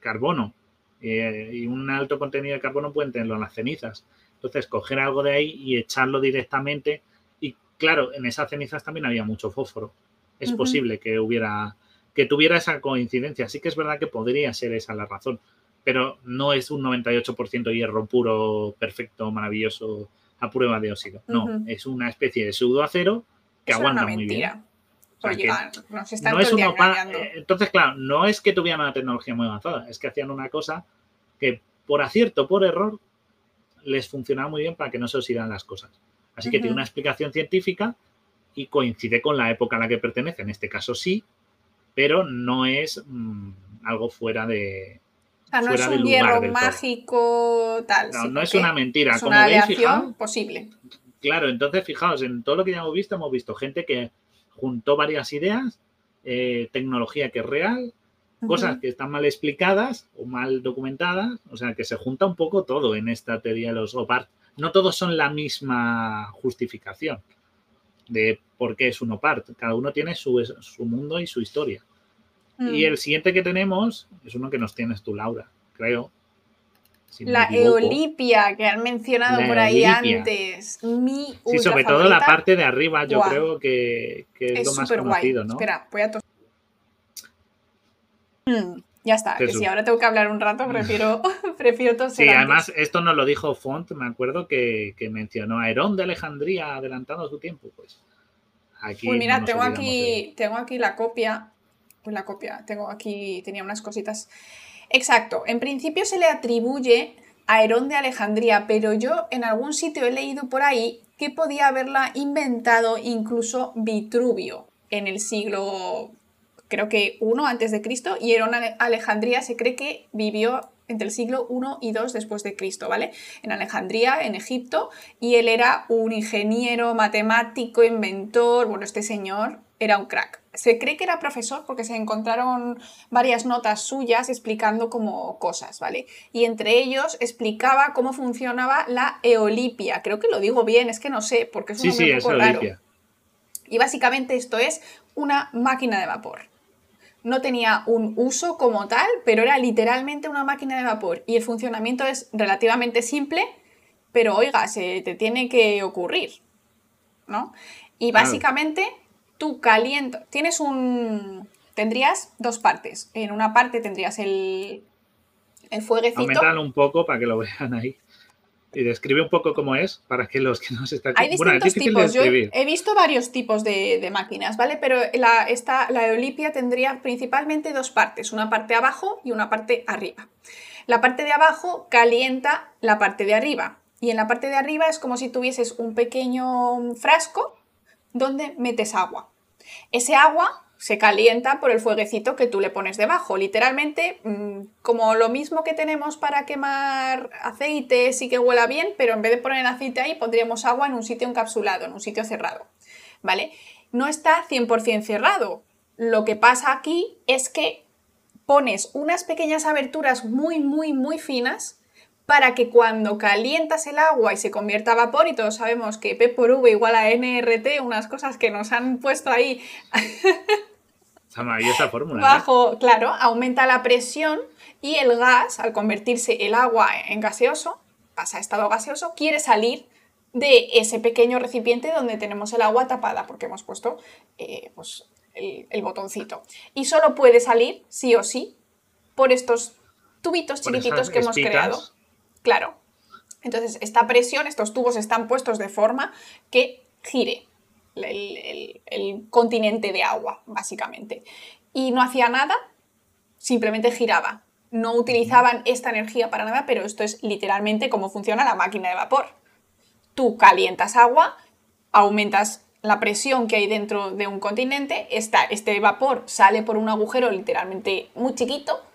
carbono. Eh, y un alto contenido de carbono pueden tenerlo en las cenizas. Entonces, coger algo de ahí y echarlo directamente. Y claro, en esas cenizas también había mucho fósforo. Es posible que hubiera, que tuviera esa coincidencia. Sí que es verdad que podría ser esa la razón, pero no es un 98% hierro puro, perfecto, maravilloso, a prueba de óxido. No, es una especie de pseudoacero que aguanta muy bien. Oye, no es eh, Entonces, claro, no es que tuvieran una tecnología muy avanzada, es que hacían una cosa que por acierto, por error, les funcionaba muy bien para que no se oxidan las cosas. Así que tiene una explicación científica y coincide con la época a la que pertenece. En este caso sí, pero no es mm, algo fuera de. O sea, no es un hierro mágico, tal. No, no es una mentira. Es una aleación posible. Claro, entonces fijaos, en todo lo que ya hemos visto, hemos visto gente que juntó varias ideas, eh, tecnología que es real, cosas que están mal explicadas o mal documentadas, o sea que se junta un poco todo en esta teoría de los OPART. No todos son la misma justificación de por qué es un OPART, cada uno tiene su, su mundo y su historia. Y mm. el siguiente que tenemos es uno que nos tienes tú, Laura, creo, la eolipia que han mencionado por ahí antes. Mi sí, sobre todo la parte de arriba, yo creo que, es, lo más conocido, ¿no? Espera, voy a tos mm, ya está, que si ahora tengo que hablar un rato, prefiero, prefiero toser. Sí, además, esto nos lo dijo Font, me acuerdo que, mencionó a Herón de Alejandría adelantando su tiempo, pues. Aquí pues mira, tengo aquí, tengo aquí la copia. Pues la copia, tengo aquí, tenía unas cositas. Exacto, en principio se le atribuye a Herón de Alejandría, pero yo en algún sitio he leído por ahí que podía haberla inventado incluso Vitruvio en el siglo, creo que 1 antes de Cristo, y Herón Alejandría se cree que vivió entre el siglo 1 y 2 después de Cristo, ¿vale? En Alejandría, en Egipto, y él era un ingeniero, matemático, inventor, bueno, este señor era un crack. Se cree que era profesor porque se encontraron varias notas suyas explicando como cosas, ¿vale? Y entre ellos explicaba cómo funcionaba la eolipia. Creo que lo digo bien, es que no sé, porque es un sí, sí, poco raro. Y básicamente esto es una máquina de vapor. no tenía un uso como tal, pero era literalmente una máquina de vapor y el funcionamiento es relativamente simple, pero oiga, se te tiene que ocurrir, ¿no? Y básicamente tú calientas, tienes un, tendrías dos partes. En una parte tendrías el, el fueguecito. Aumentalo un poco para que lo vean ahí. Y describe un poco cómo es para que los que nos están... Hay distintos tipos. Yo he visto varios tipos de, máquinas, ¿vale? Pero la, esta, la Eolipia tendría principalmente dos partes, una parte abajo y una parte arriba. La parte de abajo calienta la parte de arriba. Y en la parte de arriba es como si tuvieses un pequeño frasco donde metes agua. Ese agua se calienta por el fueguecito que tú le pones debajo. Literalmente, mm, como lo mismo que tenemos para quemar aceites y que huela bien, pero en vez de poner aceite ahí, pondríamos agua en un sitio encapsulado, en un sitio cerrado. ¿Vale? No está 100% cerrado. Lo que pasa aquí es que pones unas pequeñas aberturas muy, muy, muy finas para que cuando calientas el agua y se convierta a vapor, y todos sabemos que P por V igual a NRT, unas cosas que nos han puesto ahí. Esa maravillosa fórmula. ¿eh? Bajo, claro, aumenta la presión y el gas, al convertirse el agua en gaseoso, pasa a estado gaseoso, quiere salir de ese pequeño recipiente donde tenemos el agua tapada, porque hemos puesto eh, pues, el, botoncito. Y solo puede salir, sí o sí, por estos tubitos chiquititos que hemos creado. Claro. Entonces, esta presión, estos tubos están puestos de forma que gire el, continente de agua, básicamente. Y no hacía nada, simplemente giraba. No utilizaban esta energía para nada, pero esto es literalmente cómo funciona la máquina de vapor. Tú calientas agua, aumentas la presión que hay dentro de un continente, este vapor sale por un agujero literalmente muy chiquito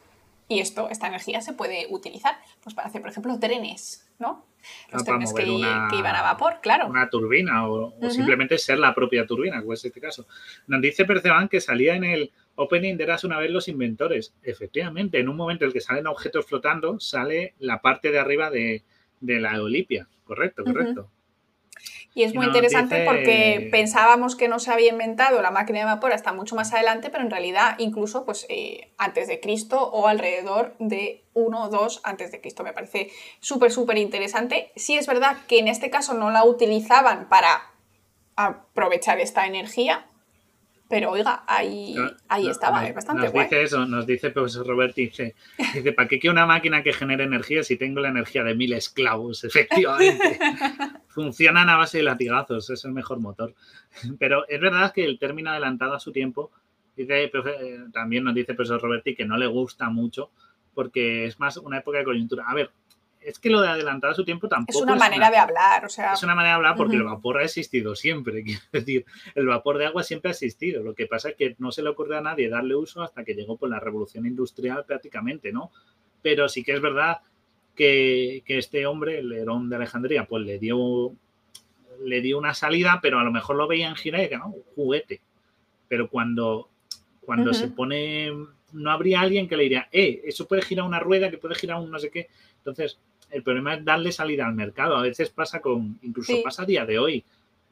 y esto, esta energía se puede utilizar pues, para hacer, por ejemplo, trenes, ¿no? Los ah, trenes que, iban a vapor, claro. Una turbina o, simplemente ser la propia turbina, como es este caso. Nos dice Perceban que salía en el Opening de una vez los inventores. Efectivamente, en un momento en el que salen objetos flotando, sale la parte de arriba de, la Eolipia. Correcto, correcto. Y es muy interesante porque pensábamos que no se había inventado la máquina de vapor hasta mucho más adelante, pero en realidad incluso pues, eh, antes de Cristo o alrededor de 1 o 2 antes de Cristo. Me parece súper, súper interesante. Sí es verdad que en este caso no la utilizaban para aprovechar esta energía, pero oiga, ahí, ahí estaba, es bastante nos Dice eso, nos dice profesor Robert, dice, dice, ¿para qué quiero una máquina que genere energía si tengo la energía de mil esclavos? Efectivamente. Funcionan a base de latigazos, es el mejor motor. Pero es verdad que el término adelantado a su tiempo, dice, eh, también nos dice el profesor Roberti que no le gusta mucho porque es más una época de coyuntura. A ver, es que lo de adelantar a su tiempo tampoco. Es una manera de hablar, o sea. Es una manera de hablar porque el vapor ha existido siempre. Quiero decir, el vapor de agua siempre ha existido. Lo que pasa es que no se le ocurrió a nadie darle uso hasta que llegó por la revolución industrial prácticamente, ¿no? Pero sí que es verdad que, este hombre, el Herón de Alejandría, pues le dio, le dio una salida, pero a lo mejor lo veía en gira y que no, un juguete. Pero cuando, cuando se pone, no habría alguien que le diría, eh, eso puede girar una rueda, que puede girar un no sé qué. Entonces, el problema es darle salida al mercado. A veces pasa con, incluso pasa a día de hoy,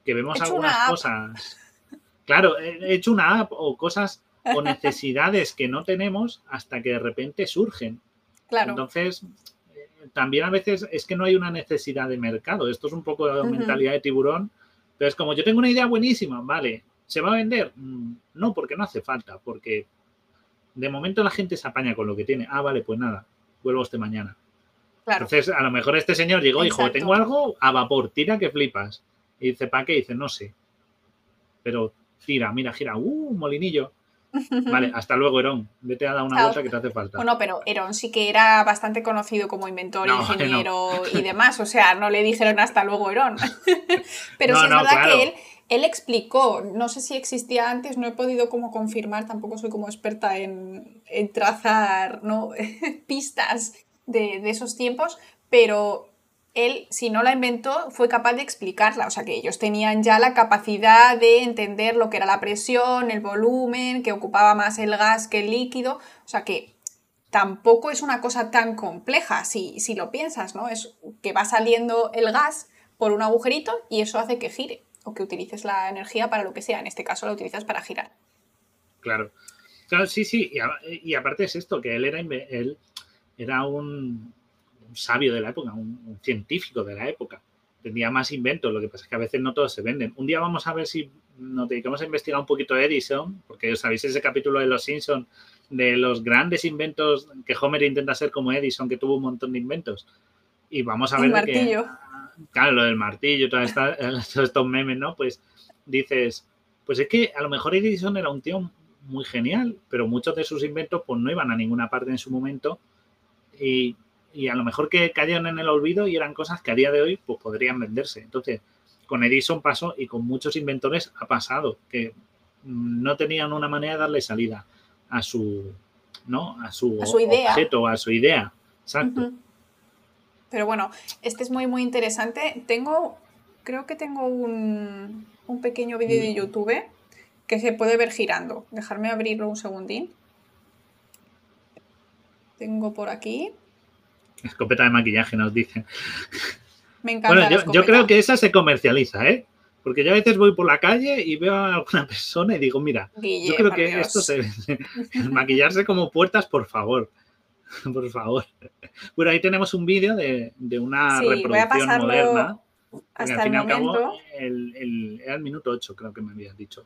que vemos algunas cosas. Claro, he hecho una app o cosas o necesidades que no tenemos hasta que de repente surgen. Claro. Entonces, también a veces es que no hay una necesidad de mercado. Esto es un poco de mentalidad de tiburón. Pero es como, yo tengo una idea buenísima, vale, ¿se va a vender? Mm, no, porque no hace falta, porque de momento la gente se apaña con lo que tiene. Ah, vale, pues nada, vuelvo este mañana. Entonces, a lo mejor este señor llegó y dijo, tengo algo a vapor, tira que flipas. Y dice, ¿para qué? Y dice, no sé. Pero tira, mira, gira, ¡uh, molinillo! Vale, hasta luego, Herón. Vete a dar una vuelta que te hace falta. Bueno, pero Herón sí que era bastante conocido como inventor, ingeniero y demás. O sea, no le dijeron hasta luego, Herón. pero sí es verdad que él, él explicó, no sé si existía antes, no he podido como confirmar, tampoco soy como experta en, en trazar ¿no? pistas de, esos tiempos, pero él, si no la inventó, fue capaz de explicarla. O sea, que ellos tenían ya la capacidad de entender lo que era la presión, el volumen, que ocupaba más el gas que el líquido. O sea, que tampoco es una cosa tan compleja si, si lo piensas, ¿no? Es que va saliendo el gas por un agujerito y eso hace que gire o que utilices la energía para lo que sea. En este caso, la utilizas para girar. Claro. Claro, sí, sí. Y, aparte es esto, que él era, él era un, sabio de la época, un, científico de la época. Tenía más inventos, lo que pasa es que a veces no todos se venden. Un día vamos a ver si nos dedicamos a investigar un poquito Edison, porque sabéis ese capítulo de Los Simpsons de los grandes inventos que Homer intenta ser como Edison, que tuvo un montón de inventos. Y vamos a ver. El martillo. claro, lo del martillo, todos estos memes, ¿no? Pues dices, pues es que a lo mejor Edison era un tío muy genial, pero muchos de sus inventos pues no iban a ninguna parte en su momento y, a lo mejor que cayeron en el olvido y eran cosas que a día de hoy pues podrían venderse. Entonces, con Edison pasó y con muchos inventores ha pasado, que no tenían una manera de darle salida a su, ¿no? A su, idea. objeto, a su idea. Exacto. Pero bueno, este es muy, muy interesante. Tengo, creo que tengo un, un pequeño vídeo de mm. YouTube que se puede ver girando. Dejarme abrirlo un segundín. Tengo por aquí. Escopeta de maquillaje, nos dicen. Me encanta. Bueno, yo, creo que esa se comercializa, ¿eh? Porque yo a veces voy por la calle y veo a alguna persona y digo, mira, yo creo que esto se maquillarse como puertas, por favor. Por favor. Bueno, ahí tenemos un vídeo de, una reproducción moderna. Hasta al fin y al cabo, el, era el minuto 8, creo que me habías dicho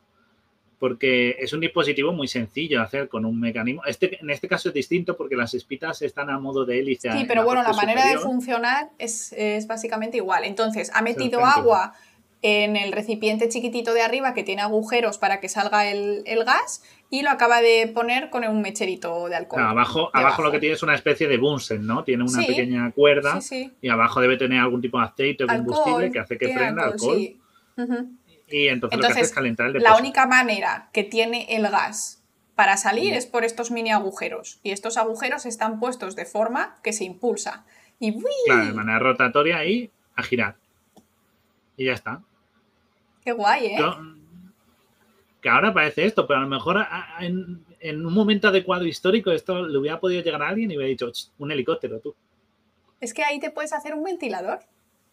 porque es un dispositivo muy sencillo de hacer con un mecanismo. Este, en este caso es distinto porque las espitas están a modo de hélice. Sí, pero bueno, la manera de funcionar es, básicamente igual. Entonces, ha metido agua en el recipiente chiquitito de arriba que tiene agujeros para que salga el, gas y lo acaba de poner con un mecherito de alcohol. abajo, abajo, lo que tiene es una especie de bunsen, ¿no? Tiene una pequeña cuerda y abajo debe tener algún tipo de aceite o combustible que hace que prenda alcohol. Y entonces, calentar el La única manera que tiene el gas para salir es por estos mini agujeros. Y estos agujeros están puestos de forma que se impulsa. Y Claro, de manera rotatoria y a girar. Y ya está. Qué guay, ¿eh? que ahora parece esto, pero a lo mejor en, un momento adecuado histórico esto le hubiera podido llegar a alguien y hubiera dicho, un helicóptero tú. Es que ahí te puedes hacer un ventilador.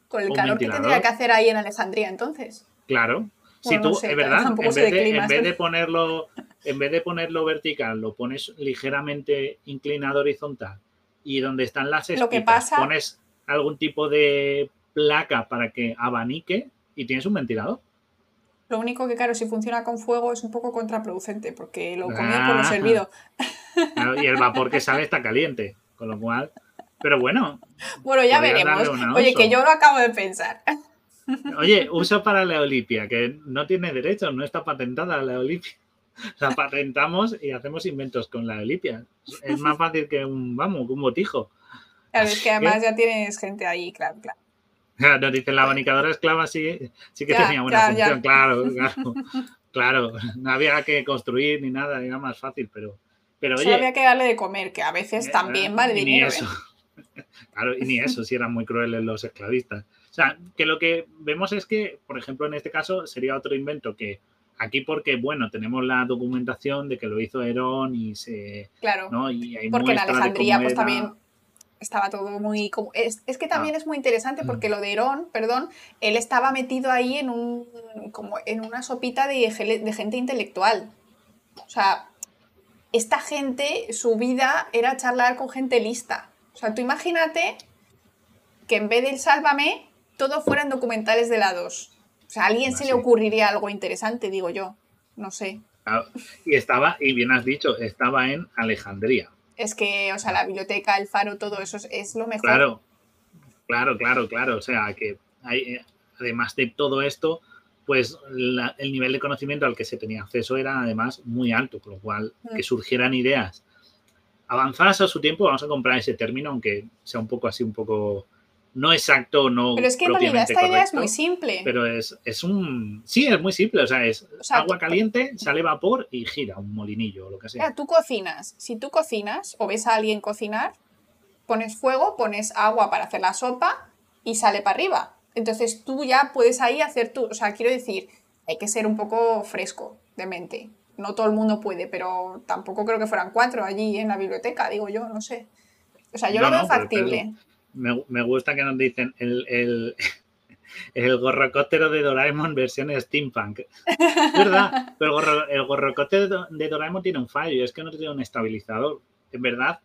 Con el calor que tendría que hacer ahí en Alejandría entonces. Claro. si tú, es verdad, en vez, de, ponerlo, en vez de ponerlo vertical, lo pones ligeramente inclinado horizontal y donde están las espitas, pones algún tipo de placa para que abanique y tienes un ventilador. Lo único que, claro, si funciona con fuego es un poco contraproducente porque lo comía por lo servido. y el vapor que sale está caliente, con lo cual. Pero bueno. Bueno, ya veremos. Oye, que yo lo acabo de pensar. Oye, uso para la Olimpia, que no tiene derechos, no está patentada la Olimpia. La patentamos y hacemos inventos con la Olimpia. Es más fácil que un, vamos, un botijo. Claro, es que además ya tienes gente ahí, claro, claro. Nos dicen, la abanicadora esclava sí, sí que tenía buena función, claro, claro. Claro, no había que construir ni nada, era más fácil, pero, pero oye, había que darle de comer, que a veces eh, también vale dinero. Ni eso. ¿eh? Claro, y ni eso, si eran muy crueles los esclavistas. O sea, que lo que vemos es que, por ejemplo, en este caso sería otro invento que aquí porque, bueno, tenemos la documentación de que lo hizo Herón y se... Claro, porque en Alejandría pues también estaba todo muy... Es, es que también ah. es muy interesante porque mm. lo de Herón, perdón, él estaba metido ahí en, un, como en una sopita de, de gente intelectual. O sea, esta gente, su vida era charlar con gente lista. O sea, tú imagínate que en vez del Sálvame, todo fueran documentales de la 2. O sea, a alguien se le ocurriría algo interesante, digo yo. No sé. y estaba, y bien has dicho, estaba en Alejandría. Es que, o sea, la biblioteca, el faro, todo eso es, lo mejor. Claro, claro, claro, claro. O sea, que hay, además de todo esto, pues el nivel de conocimiento al que se tenía acceso era además muy alto, con lo cual mm. que surgieran ideas avanzadas a su tiempo, vamos a comprar ese término, aunque sea un poco así, un poco no exacto, no. Pero es que en realidad esta idea es muy simple. Pero es, un. Sí, es muy simple. O sea, es agua caliente, sale vapor y gira un molinillo o lo que sea. tú cocinas. Si tú cocinas o ves a alguien cocinar, pones fuego, pones agua para hacer la sopa y sale para arriba. Entonces tú ya puedes ahí hacer tú. O sea, quiero decir, hay que ser un poco fresco de mente. No todo el mundo puede, pero tampoco creo que fueran cuatro allí en la biblioteca, digo yo, no sé. O sea, yo lo veo factible me, gusta que nos dicen el, el gorrocóptero de Doraemon versión steampunk. ¿Verdad? Pero el, gorrocóptero de Doraemon tiene un fallo, y es que no tiene un estabilizador. En verdad,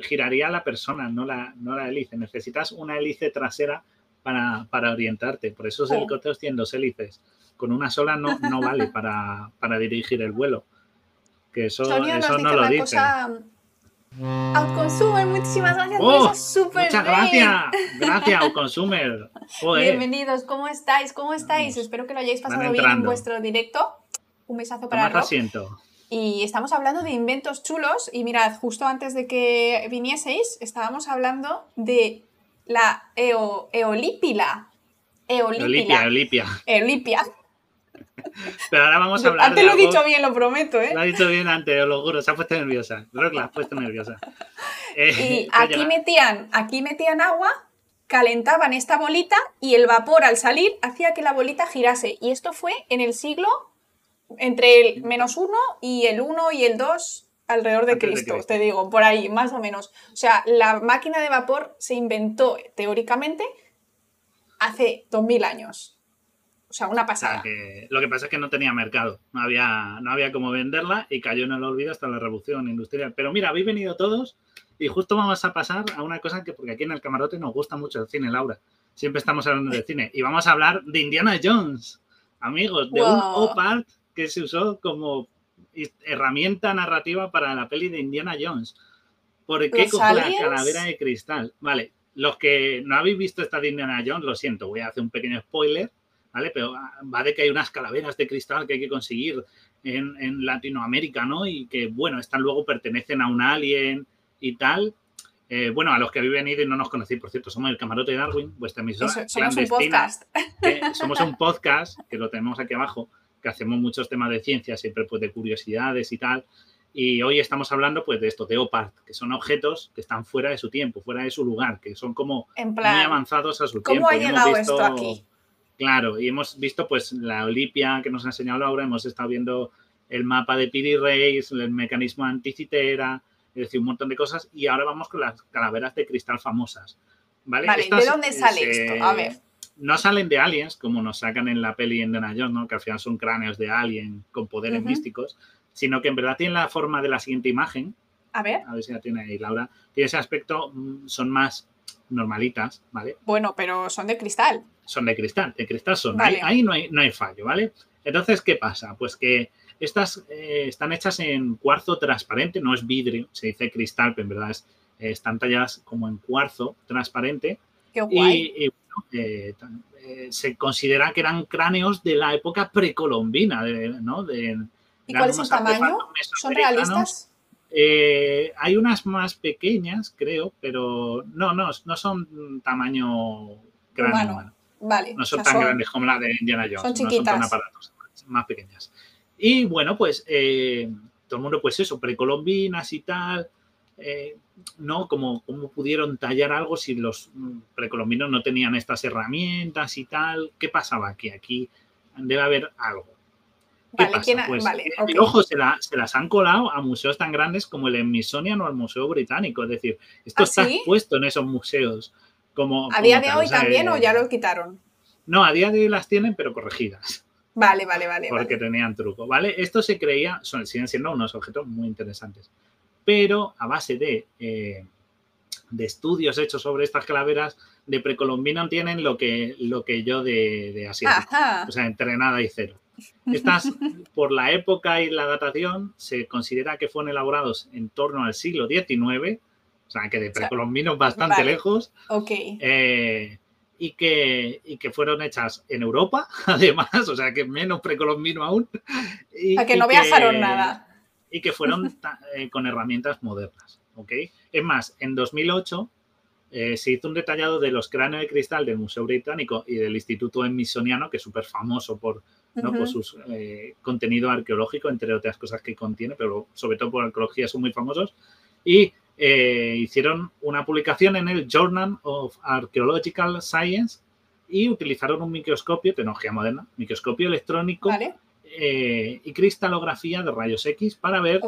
giraría la persona, no la, no la hélice. Necesitas una hélice trasera para, orientarte. Por eso los helicópteros tienen dos hélices. Con una sola no, no vale para, dirigir el vuelo. Que eso, eso no lo dice. Outconsumer, muchísimas gracias por oh, eso, Muchas gracias, gracias Outconsumer. Bienvenidos, ¿cómo estáis? ¿Cómo estáis? Espero que lo hayáis pasado bien en vuestro directo. Un besazo para Rob. asiento. Y estamos hablando de inventos chulos y mirad, justo antes de que vinieseis, estábamos hablando de la eolípila. Eolípila. Eolipia, Eolipia. Pero ahora vamos a hablar antes lo he dicho bien, lo prometo, ¿eh? Lo he dicho bien antes, lo juro, se ha puesto nerviosa. Creo que la has puesto nerviosa. Eh, y aquí metían, aquí metían agua, calentaban esta bolita y el vapor al salir hacía que la bolita girase. Y esto fue en el siglo entre el menos uno y el uno y el dos alrededor de Cristo, te digo, por ahí, más o menos. O sea, la máquina de vapor se inventó teóricamente hace 2000 años. Sea, una pasada. lo que pasa es que no tenía mercado, no había, no había cómo venderla y cayó en el olvido hasta la revolución industrial. Pero mira, habéis venido todos y justo vamos a pasar a una cosa que, porque aquí en el camarote nos gusta mucho el cine, Laura. Siempre estamos hablando de cine y vamos a hablar de Indiana Jones, amigos, de un OPART que se usó como herramienta narrativa para la peli de Indiana Jones. ¿Por qué coge la calavera de cristal? Vale, los que no habéis visto esta de Indiana Jones, lo siento, voy a hacer un pequeño spoiler ¿vale? Pero va de que hay unas calaveras de cristal que hay que conseguir en, Latinoamérica, ¿no? Y que, bueno, están luego pertenecen a un alien y tal. Eh, bueno, a los que habéis venido y no nos conocéis, por cierto, somos el Camarote de Darwin, vuestra emisora. somos un podcast. somos un podcast, que lo tenemos aquí abajo, que hacemos muchos temas de ciencia, siempre pues de curiosidades y tal. Y hoy estamos hablando pues de esto, de OPART, que son objetos que están fuera de su tiempo, fuera de su lugar, que son como muy avanzados a su tiempo. ¿Cómo ha llegado esto aquí? Claro, y hemos visto pues la Olipia que nos ha enseñado Laura, hemos estado viendo el mapa de Piri Reis, el mecanismo anticitera, es decir, un montón de cosas, y ahora vamos con las calaveras de cristal famosas. ¿Vale? ¿de dónde sale esto? A ver. No salen de aliens, como nos sacan en la peli en Jones, ¿no? que al final son cráneos de alien con poderes místicos, sino que en verdad tienen la forma de la siguiente imagen. A ver. A ver si la tiene ahí, Laura. Tiene ese aspecto, mm, son más normalitas, ¿vale? Bueno, pero son de cristal son de cristal, de cristal son. Ahí, no, hay, no hay fallo, ¿vale? Entonces, ¿qué pasa? Pues que estas eh, están hechas en cuarzo transparente, no es vidrio, se dice cristal, pero en verdad es, eh, están talladas como en cuarzo transparente. Qué guay. Y, eh, se considera que eran cráneos de la época precolombina, ¿no? De, ¿Y cuál es el tamaño? ¿Son realistas? Hay unas más pequeñas, creo, pero no, no, no son tamaño cráneo no son tan grandes como la de Indiana Jones. Son chiquitas. No son tan aparatos, más pequeñas. Y bueno, pues eh, todo el mundo, pues eso, precolombinas y tal. Eh, ¿no? Como, como pudieron tallar algo si los precolombinos no tenían estas herramientas y tal. ¿Qué pasaba aquí? Aquí debe haber algo. ¿Qué pasa? pues, eh, ojo, se, las han colado a museos tan grandes como el Smithsonian o el Museo Británico. Es decir, esto ¿Ah, está puesto en esos museos. ¿A día de hoy también o ya lo quitaron? No, a día de hoy las tienen, pero corregidas. Vale, vale, vale. Porque tenían truco, ¿vale? Esto se creía, son, siguen siendo unos objetos muy interesantes. Pero a base de, eh, de estudios hechos sobre estas calaveras, de precolombina tienen lo que, lo que yo de, de O sea, entrenada y cero. Estas, por la época y la datación, se considera que fueron elaborados en torno al siglo XIX o sea, que de precolombinos bastante lejos. Ok. Eh, y, que, y que fueron hechas en Europa, además, o sea, que menos precolombino aún. Y, a que no viajaron nada. Y que fueron eh, con herramientas modernas, ¿ok? Es más, en 2008 eh, se hizo un detallado de los cráneos de cristal del Museo Británico y del Instituto Smithsoniano, que es súper famoso por, ¿no? por su contenido arqueológico, entre otras cosas que contiene, pero sobre todo por arqueología son muy famosos. Y eh, hicieron una publicación en el Journal of Archaeological Science y utilizaron un microscopio, tecnología moderna, microscopio electrónico eh, y cristalografía de rayos X para ver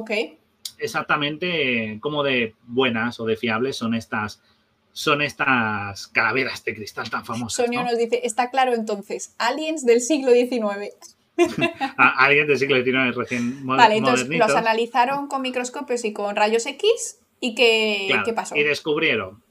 exactamente cómo de buenas o de fiables son estas son estas calaveras de cristal tan famosas. Sonia nos dice, está claro entonces, aliens del siglo XIX. aliens del siglo XIX recién Vale, entonces los analizaron con microscopios y con rayos X y ¿qué, ¿qué pasó? Y descubrieron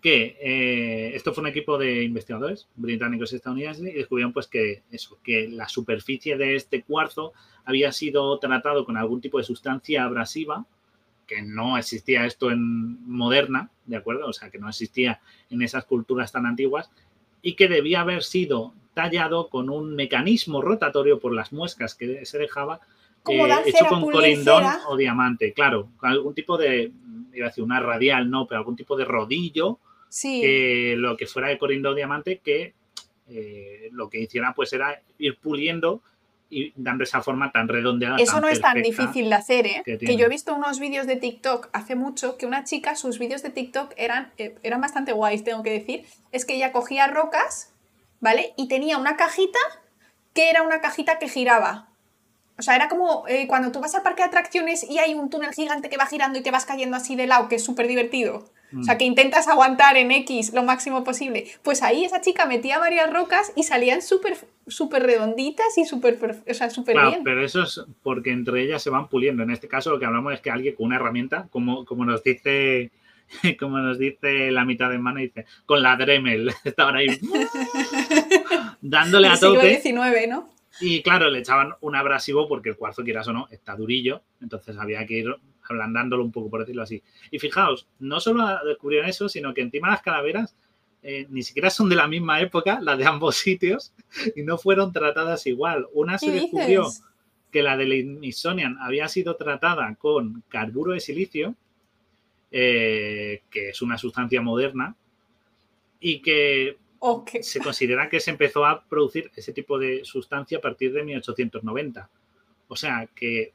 que eh, esto fue un equipo de investigadores británicos y estadounidenses y descubrieron pues que eso, que la superficie de este cuarzo había sido tratado con algún tipo de sustancia abrasiva, que no existía esto en moderna, ¿de acuerdo? O sea, que no existía en esas culturas tan antiguas y que debía haber sido tallado con un mecanismo rotatorio por las muescas que se dejaba eh, hecho con corindón o diamante, claro, algún tipo de, iba a decir una radial, no, pero algún tipo de rodillo Sí. lo que fuera de Corindo Diamante, que eh, lo que hiciera pues era ir puliendo y dando esa forma tan redondeada. Eso no es tan difícil de hacer, ¿eh? Que, yo he visto unos vídeos de TikTok hace mucho que una chica, sus vídeos de TikTok eran, eh, eran bastante guays, tengo que decir. Es que ella cogía rocas, ¿vale? Y tenía una cajita que era una cajita que giraba. O sea, era como eh, cuando tú vas al parque de atracciones y hay un túnel gigante que va girando y te vas cayendo así de lado, que es súper divertido. O sea, mm. que intentas aguantar en X lo máximo posible. Pues ahí esa chica metía varias rocas y salían súper súper redonditas y súper o sea, claro, bien. Pero eso es porque entre ellas se van puliendo. En este caso lo que hablamos es que alguien con una herramienta, como, como nos dice como nos dice la mitad de mano, dice, con la Dremel, estaban ahí dándole a XIX, ¿no? Y claro, le echaban un abrasivo porque el cuarzo, quieras o no, está durillo, entonces había que ir ablandándolo un poco, por decirlo así. Y fijaos, no solo descubrieron eso, sino que encima las calaveras eh, ni siquiera son de la misma época, las de ambos sitios, y no fueron tratadas igual. Una se descubrió que la de Smithsonian había sido tratada con carburo de silicio, eh, que es una sustancia moderna, y que se considera que se empezó a producir ese tipo de sustancia a partir de 1890. O sea que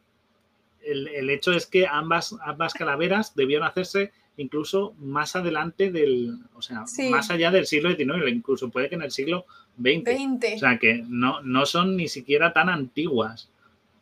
el, hecho es que ambas, ambas calaveras debieron hacerse incluso más adelante del, o sea, más allá del siglo XIX, incluso puede que en el siglo XX. O sea, que no, no son ni siquiera tan antiguas.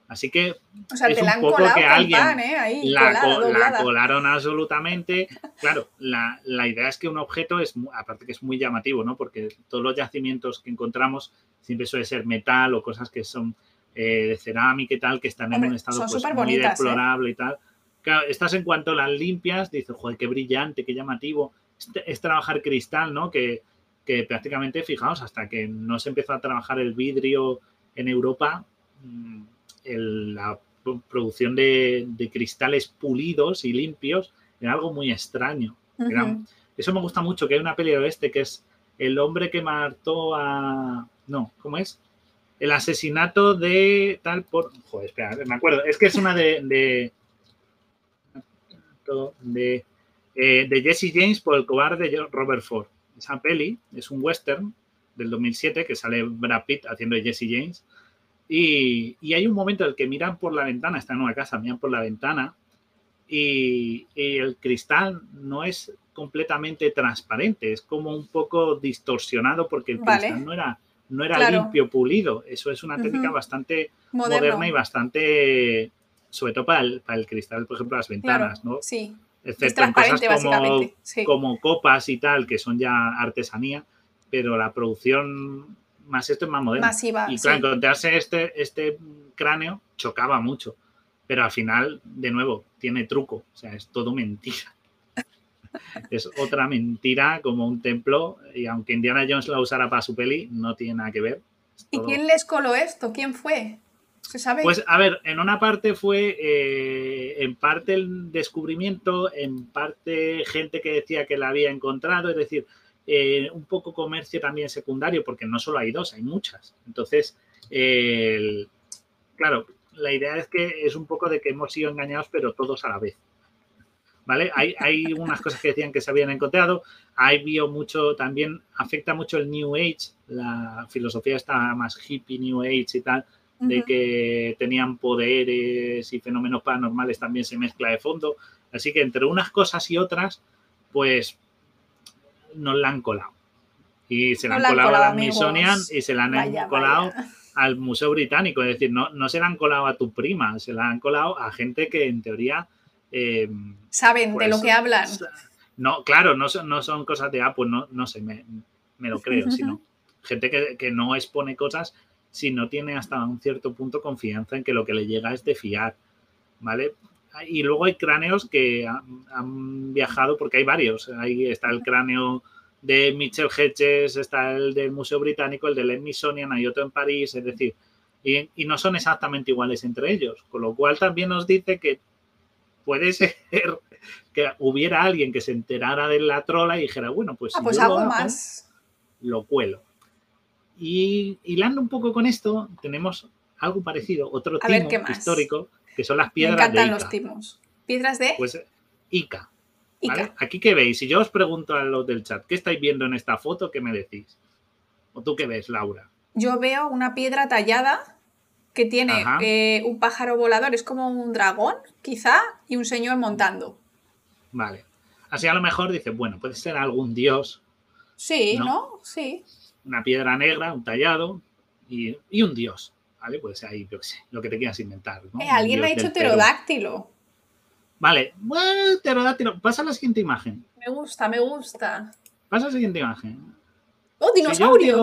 Así que o sea, es un poco que alguien ¿eh? la, colaron absolutamente. Claro, la, la, idea es que un objeto es, aparte que es muy llamativo, ¿no? Porque todos los yacimientos que encontramos siempre suele ser metal o cosas que son eh, de cerámica y tal, que están en un estado pues, muy ¿eh? deplorable y tal. Claro, estás en cuanto las limpias, dices, joder, qué brillante, qué llamativo. Es, trabajar cristal, ¿no? Que, que, prácticamente, fijaos, hasta que no se empezó a trabajar el vidrio en Europa, mm, la producción de, cristales pulidos y limpios era algo muy extraño. eso me gusta mucho, que hay una peli de oeste que es El hombre que mató a... No, ¿cómo es? El asesinato de tal por. Joder, espera, me acuerdo. Es que es una de. de, eh, de, Jesse James por el cobarde de Robert Ford. Esa peli es un western del 2007 que sale Brad Pitt haciendo de Jesse James. Y, y, hay un momento en el que miran por la ventana, está en una casa, miran por la ventana y, el cristal no es completamente transparente, es como un poco distorsionado porque el cristal no era no era limpio, pulido. Eso es una técnica bastante moderna y bastante, sobre todo para el, para el, cristal, por ejemplo, las ventanas, ¿no? Sí. Excepto en cosas como, como copas y tal, que son ya artesanía, pero la producción más esto es más moderna. Masiva. Y claro, encontrarse este, este cráneo chocaba mucho. Pero al final, de nuevo, tiene truco. O sea, es todo mentira es otra mentira como un templo y aunque Indiana Jones la usara para su peli, no tiene nada que ver. ¿Y quién les coló esto? ¿Quién fue? ¿Se sabe? Pues a ver, en una parte fue eh, en parte el descubrimiento, en parte gente que decía que la había encontrado, es decir, eh, un poco comercio también secundario, porque no solo hay dos, hay muchas. Entonces, claro, la idea es que es un poco de que hemos sido engañados, pero todos a la vez. ¿Vale? Hay, hay unas cosas que decían que se habían encontrado, hay vio mucho, también afecta mucho el New Age, la filosofía está más hippie, New Age y tal, de que tenían poderes y fenómenos paranormales también se mezcla de fondo. Así que entre unas cosas y otras, pues nos la han colado. Y se la han colado, a la Smithsonian y se la han colado al Museo Británico. Es decir, no, no se la han colado a tu prima, se la han colado a gente que en teoría eh, Saben de lo pues, que hablan. No, claro, no son, no son cosas de, ah, pues no, no sé, me, lo creo, sino gente que, que, no expone cosas si no tiene hasta un cierto punto confianza en que lo que le llega es de fiar, ¿vale? Y luego hay cráneos que han, viajado, porque hay varios. Ahí está el cráneo de Mitchell Hedges, está el del Museo Británico, el del Smithsonian, hay otro en París, es decir, y, y, no son exactamente iguales entre ellos. Con lo cual también nos dice que puede ser que hubiera alguien que se enterara de la trola y dijera, bueno, pues, ah, pues algo más. Lo cuelo. Y hilando un poco con esto, tenemos algo parecido, otro timo histórico, que son las piedras Me encantan los timos. ¿Piedras de? Pues Ica. Aquí qué veis, si yo os pregunto a los del chat, ¿qué estáis viendo en esta foto? ¿Qué me decís? ¿O tú qué ves, Laura? Yo veo una piedra tallada que tiene eh, un pájaro volador, es como un dragón, quizá, y un señor montando. Vale. Así a lo mejor dice, bueno, puede ser algún dios. Sí, ¿no? Sí. Una piedra negra, un tallado y, un dios. ¿Vale? Puede ser ahí, yo qué sé, lo que te quieras inventar. Eh, alguien le ha dicho pterodáctilo. Vale, bueno, pterodáctilo. Pasa a la siguiente imagen. Me gusta, me gusta. Pasa a la siguiente imagen. ¡Oh, dinosaurios!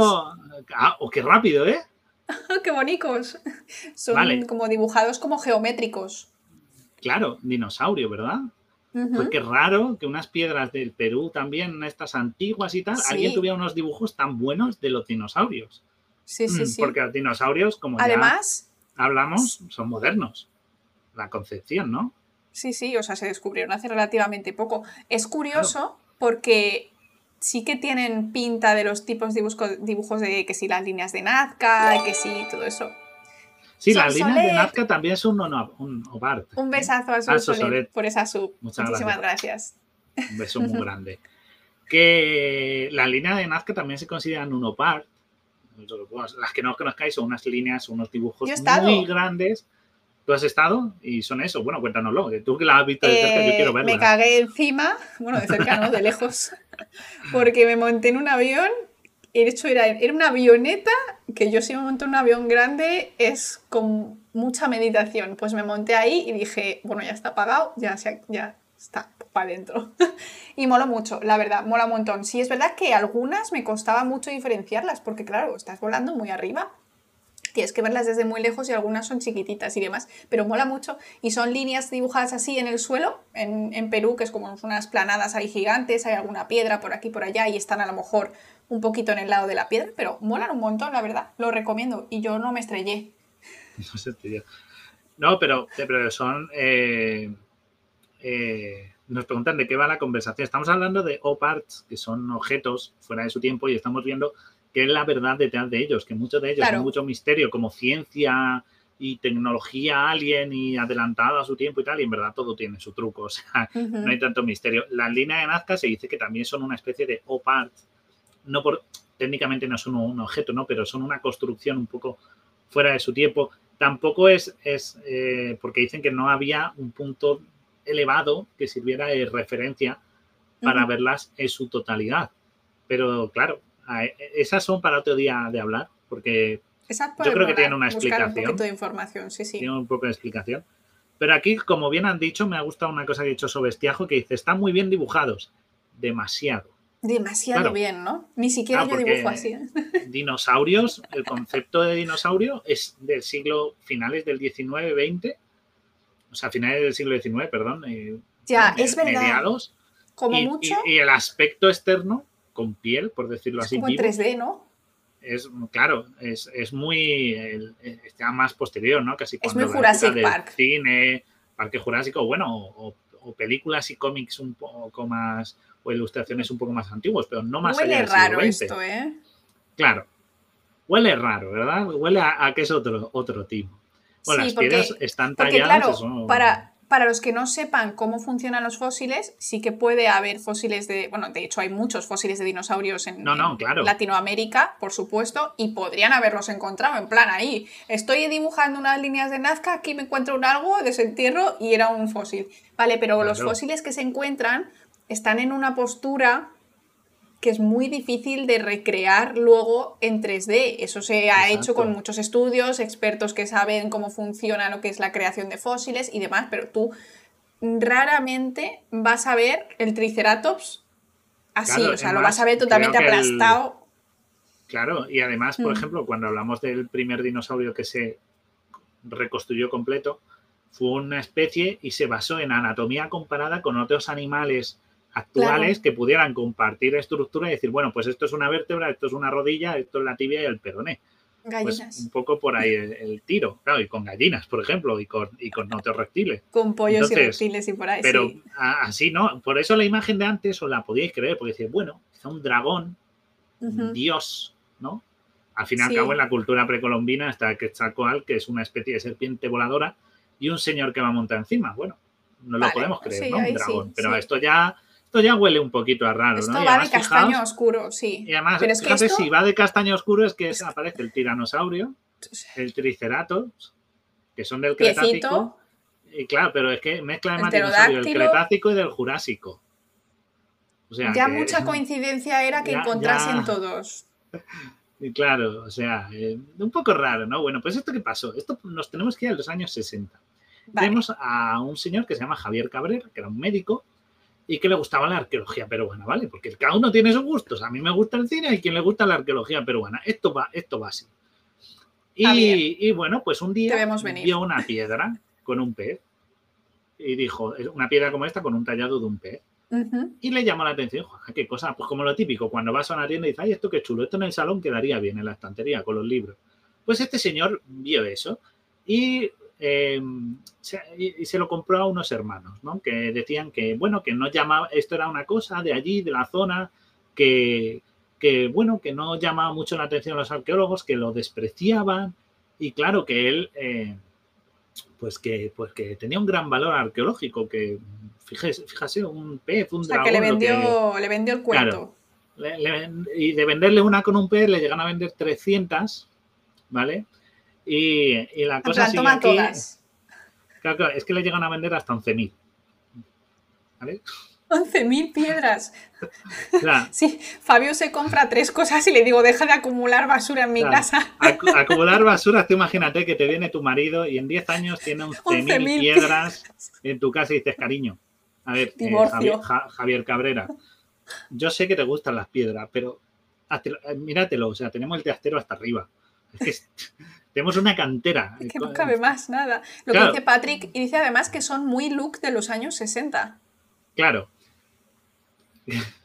ah, oh, qué rápido, ¿eh? ¡Qué bonitos! Son como dibujados como geométricos. Claro, dinosaurio, ¿verdad? Pues qué raro que unas piedras del Perú también, estas antiguas y tal, alguien tuviera unos dibujos tan buenos de los dinosaurios. Sí, sí, mm, sí. Porque los dinosaurios, como Además, ya hablamos, son modernos. La concepción, ¿no? Sí, sí, o sea, se descubrieron hace relativamente poco. Es curioso porque sí que tienen pinta de los tipos de dibujos, de que si las líneas de Nazca, que sí, todo eso. Sí, las líneas de Nazca también son un, un Un besazo a Sol por esa sub. Muchísimas gracias. Un beso muy grande. Que las líneas de Nazca también se consideran un opart. Las que no conozcáis son unas líneas, unos dibujos muy grandes. ¿Tú has estado? Y son eso. Bueno, cuéntanoslo. Tú que la has visto de cerca, yo quiero verla. Me cagué encima, bueno, de cerca, ¿no? De lejos. Porque me monté en un avión de hecho era, era una avioneta, que yo si me monto en un avión grande es con mucha meditación. Pues me monté ahí y dije, bueno, ya está pagado, ya, ya está para adentro. y mola mucho, la verdad, mola un montón. Sí, es verdad que algunas me costaba mucho diferenciarlas, porque claro, estás volando muy arriba. Tienes que verlas desde muy lejos y algunas son chiquititas y demás, pero mola mucho. Y son líneas dibujadas así en el suelo, en, en Perú, que es como unas planadas ahí gigantes, hay alguna piedra por aquí por allá y están a lo mejor un poquito en el lado de la piedra, pero molan un montón, la verdad. Lo recomiendo y yo no me estrellé. No se No, pero, pero son. Eh, eh, nos preguntan de qué va la conversación. Estamos hablando de OPARTs, que son objetos fuera de su tiempo, y estamos viendo qué es la verdad detrás de ellos, que muchos de ellos son mucho misterio, como ciencia y tecnología alien y adelantada a su tiempo y tal, y en verdad todo tiene su truco, o sea, no hay tanto misterio. Las líneas de Nazca se dice que también son una especie de OPARTs, no por, técnicamente no son un objeto, ¿no? Pero son una construcción un poco fuera de su tiempo. Tampoco es, es eh, porque dicen que no había un punto elevado que sirviera de referencia para verlas en su totalidad. Pero claro, esas son para otro día de hablar, porque yo creo que tienen una explicación. Un poquito de información, sí, sí. Tiene un poco de explicación. Pero aquí, como bien han dicho, me ha gustado una cosa que ha dicho Sobestiajo, que dice, están muy bien dibujados. Demasiado. Demasiado bien, ¿no? Ni siquiera yo dibujo así. ¿eh? Dinosaurios, el concepto de dinosaurio es del siglo finales del 19, 20, o sea, finales del siglo XIX, perdón. Eh, ya, es verdad. Como mucho. Y, el aspecto externo, con piel, por decirlo así. Como en 3D, ¿no? Es, claro, es, muy. está más posterior, ¿no? Casi es muy Jurassic Park. Cine, Parque Jurásico, bueno, o películas y cómics un poco más o ilustraciones un poco más antiguos, pero no más Huele raro esto, ¿eh? Claro. Huele raro, ¿verdad? Huele a, que es otro, otro tipo. Bueno, las piedras están talladas. para, para los que no sepan cómo funcionan los fósiles, sí que puede haber fósiles de. Bueno, de hecho, hay muchos fósiles de dinosaurios en, Latinoamérica, por supuesto, y podrían haberlos encontrado. En plan, ahí estoy dibujando unas líneas de Nazca, aquí me encuentro un algo, desentierro y era un fósil. Vale, pero los fósiles que se encuentran están en una postura que es muy difícil de recrear luego en 3D. Eso se ha hecho con muchos estudios, expertos que saben cómo funciona lo que es la creación de fósiles y demás, pero tú raramente vas a ver el Triceratops así, o sea, lo vas a ver totalmente aplastado. Claro, y además, por Mm. ejemplo, cuando hablamos del primer dinosaurio que se reconstruyó completo, fue una especie y se basó en anatomía comparada con otros animales actuales que pudieran compartir estructura y decir, bueno, pues esto es una vértebra, esto es una rodilla, esto es la tibia y el peroné. Pues Gallinas. un poco por ahí el, el tiro, claro, y con gallinas, por ejemplo, y con, y con otros reptiles. Con pollos y reptiles y por ahí. Pero sí. a- así no, por eso la imagen de antes os la podíais creer, porque decís, bueno, quizá un dragón, un dios, ¿no? Al fin y al cabo, en la cultura precolombina está Quetzalcoatl, que es una especie de serpiente voladora, y un señor que va a montar encima. Bueno, no lo podemos creer, sí, ¿no? Un dragón. pero esto ya esto ya huele un poquito a raro, Esto ¿no? Va de además, castaño fijaos, oscuro, sí. y además, Pero es que fíjate, esto- si va de castaño oscuro es que aparece el tiranosaurio, el triceratops, que son del Cretácico. Y claro, pero es que mezcla El además dinosaurio del. Cretácico y del Jurásico. O sea, ya mucha coincidencia era que Ya- encontrasen ya. todos. Y claro, o sea, eh, un poco raro, ¿no? Bueno, pues esto qué pasó? Esto nos tenemos que ir a los años 60. Vale. Tenemos a un señor que se llama Javier Cabrera, que era un médico y que le gustaba la arqueología peruana, ¿vale? Porque cada uno tiene sus gustos. A mí me gusta el cine y quien le gusta la arqueología peruana. Esto va, esto va así. Y, y bueno, pues un día vio una piedra con un pez y dijo, "Es una piedra como esta con un tallado de un pez. Ujú. Y le llamó la atención, "Joder, qué cosa, pues como lo típico, cuando vas a una tienda y dices, ay, esto qué chulo, esto en el salón quedaría bien en la estantería con los libros. Pues este señor vio eso y, eh, se, y- se lo compró a unos hermanos, ¿no? Que decían que, bueno, que no llamaba, esto era una cosa de allí, de la zona, que, que bueno, que no llamaba mucho la atención a los arqueólogos, que lo despreciaban y claro que él, eh, pues que, pues que tenía un gran valor arqueológico, que fíjese, fíjase, un pez, un O sea, dragón, que le que- vendió, le vendió el cuento. le- le- y de venderle una con un pez le llegan a vender 300, ¿vale? Y, y la En cosa plan, sigue toma aquí. todas. Claro, claro, es que le llegan a vender hasta 11.000. ¿Vale? 11.000 piedras. Claro, Sí, Fabio se compra tres cosas y le digo, deja de acumular basura en mi Claro. casa. acu- acumular basura, tú imagínate que te viene tu marido y en 10 años tiene 11.000 11.000 piedras en tu casa y dices, cariño, a ver, eh. Javier, Ja- Javier Cabrera, yo sé que te gustan las piedras, pero eh, míratelo, o sea, tenemos el teastero hasta arriba. Es que es- tenemos una cantera. Que no cabe más nada. Lo Claro. que dice Patrick, y dice además que son muy look de los años 60. Claro.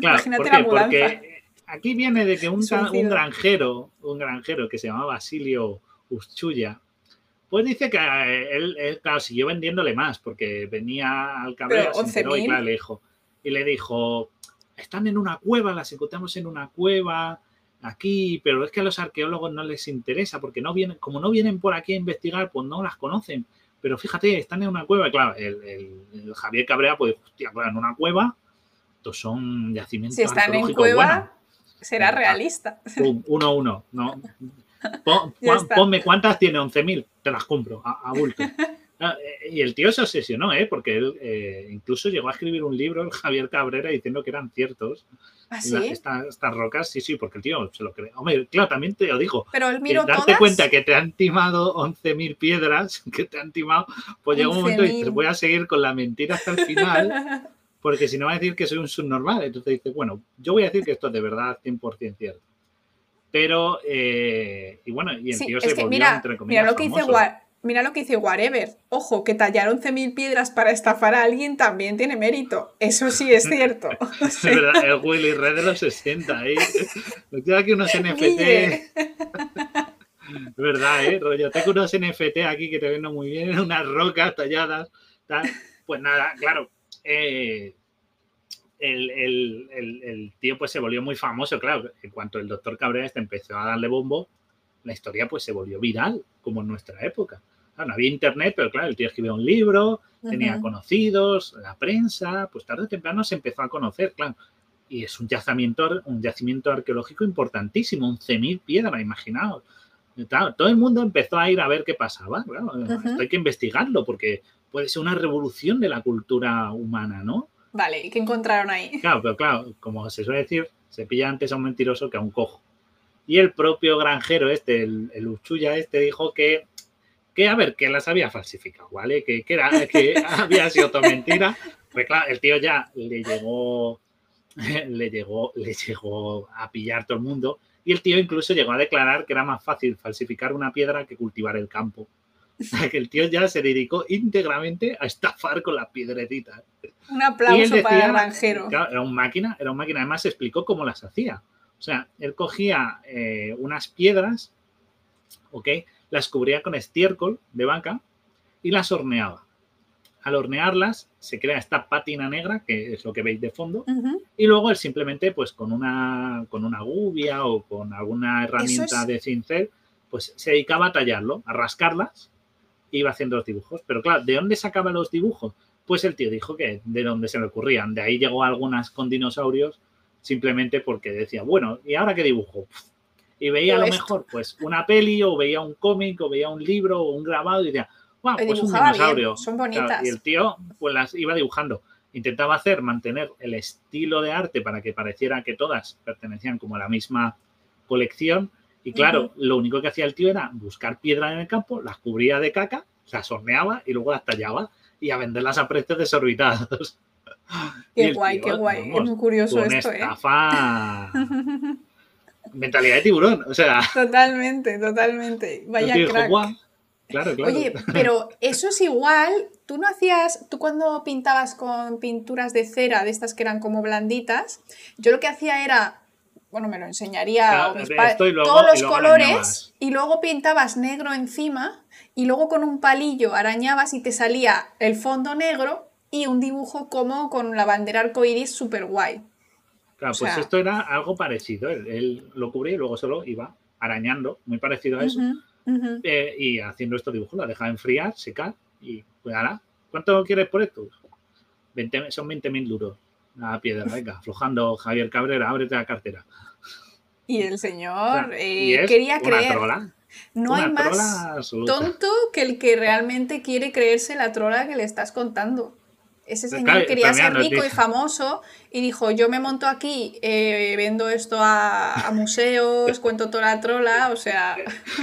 Claro, Imagínate ¿por la mudanza. Porque aquí viene de que un, un granjero, un granjero que se llamaba Basilio Uchuya, pues dice que eh, él, él, claro, siguió vendiéndole más, porque venía al cabrero Pero, se enteró y 11.000. claro, le dijo, y le dijo, están en una cueva, las encontramos en una cueva aquí, pero es que a los arqueólogos no les interesa, porque no vienen, como no vienen por aquí a investigar, pues no las conocen. Pero fíjate, están en una cueva, claro, el, el- el Javier Cabrera, pues, hostia, claro, en una cueva, estos son yacimientos Si están en cueva, será realista. Uno a uno. No. Pon- ponme cuántas tiene, 11.000, te las compro a, a bulto. Ah, eh, Y el tío se obsesionó, ¿eh? porque él eh, incluso llegó a escribir un libro, el Javier Cabrera, diciendo que eran ciertos. Esta- estas rocas, sí, sí, porque el tío se lo cree. Hombre, claro, también te lo digo. Pero él que miró darte todas. cuenta que te han timado 11.000 piedras, que te han timado, pues llega un momento y dices, 11.000. voy a seguir con la mentira hasta el final, porque si no va a decir que soy un subnormal. Entonces dices, bueno, yo voy a decir que esto es de verdad 100% cierto. Pero, eh, y bueno, y el Sí, tío se que volvió, mira, entre comillas, mira lo que dice famoso. Wa- Mira lo que dice Whatever. Ojo, que tallar 11.000 piedras para estafar a alguien también tiene mérito. Eso sí es cierto. Es verdad, el Willy Red de los 60, ¿eh? Lo aquí unos NFT. Es verdad, ¿eh? Rollo, tengo unos NFT aquí que te vendo muy bien, unas rocas talladas. tal. Pues nada, claro. eh, el, el- el- el tío pues se volvió muy famoso, claro. En cuanto el doctor Cabrera este empezó a darle bombo, la historia pues se volvió viral, como en nuestra época. Claro, no había internet, pero claro, el tío escribió un libro, tenía Ujú. conocidos, la prensa, pues tarde o temprano se empezó a conocer, claro. Y es un yacimiento, un yacimiento arqueológico importantísimo, 11.000 piedras, imaginaos. Claro, todo el mundo empezó a ir a ver qué pasaba. Claro, Esto hay que investigarlo porque puede ser una revolución de la cultura humana, ¿no? Vale, ¿y qué encontraron ahí? Claro, pero claro, como se suele decir, se pilla antes a un mentiroso que a un cojo. Y el propio granjero este, el, el Uchuya este, dijo que, que a ver, que las había falsificado, ¿vale? Que, que, era, que había sido todo mentira. Pues claro, el tío ya le llegó, le llegó, le llegó a pillar todo el mundo y el tío incluso llegó a declarar que era más fácil falsificar una piedra que cultivar el campo. O sea, que el tío ya se dedicó íntegramente a estafar con las piedrecitas. Un aplauso para el granjero. era un máquina, era un máquina. Además, explicó cómo las hacía. O sea, él cogía eh, unas piedras, ¿ok? Las cubría con estiércol de vaca y las horneaba. Al hornearlas se crea esta pátina negra, que es lo que veis de fondo, y luego él simplemente, pues con una, con una gubia o con alguna herramienta de cincel, pues se dedicaba a tallarlo, a rascarlas iba haciendo los dibujos. Pero claro, ¿de dónde sacaba los dibujos? Pues el tío dijo que de dónde se le ocurrían. De ahí llegó algunas con dinosaurios simplemente porque decía, bueno, ¿y ahora qué dibujo? Y veía a lo mejor pues una peli o veía un cómic o veía un libro o un grabado y decía, wow, pues un dinosaurio. Son bonitas. y el tío pues las iba dibujando. Intentaba hacer, mantener el estilo de arte para que pareciera que todas pertenecían como a la misma colección, y claro, lo único que hacía el tío era buscar piedra en el campo, las cubría de caca, las horneaba y luego las tallaba y a venderlas a precios desorbitados. Qué guay, qué guay. es muy curioso esto, ¿eh? Mentalidad de tiburón, o sea. Totalmente, totalmente. Vaya crack. Claro, claro. Oye, pero eso es igual. Tú no hacías, tú cuando pintabas con pinturas de cera, de estas que eran como blanditas, yo lo que hacía era bueno, me lo enseñaría todos los colores y luego pintabas negro encima y luego con un palillo arañabas y te salía el fondo negro y un dibujo como con la bandera arcoiris super guay. Claro, pues esto era algo parecido. Él, lo cubría y luego solo iba arañando, muy parecido a eso. Eh, y haciendo estos dibujos, la dejaba enfriar, secar y pues ahora, ¿cuánto quieres por esto? 20, son 20.000 duros la piedra, venga, aflojando Javier Cabrera, ábrete la cartera. Y el señor eh, quería creer. No hay más tonto que el que realmente quiere creerse la trola que le estás contando. Ese señor quería ser rico y famoso y dijo, yo me monto aquí, eh, vendo esto a, museos, cuento toda la trola, o sea...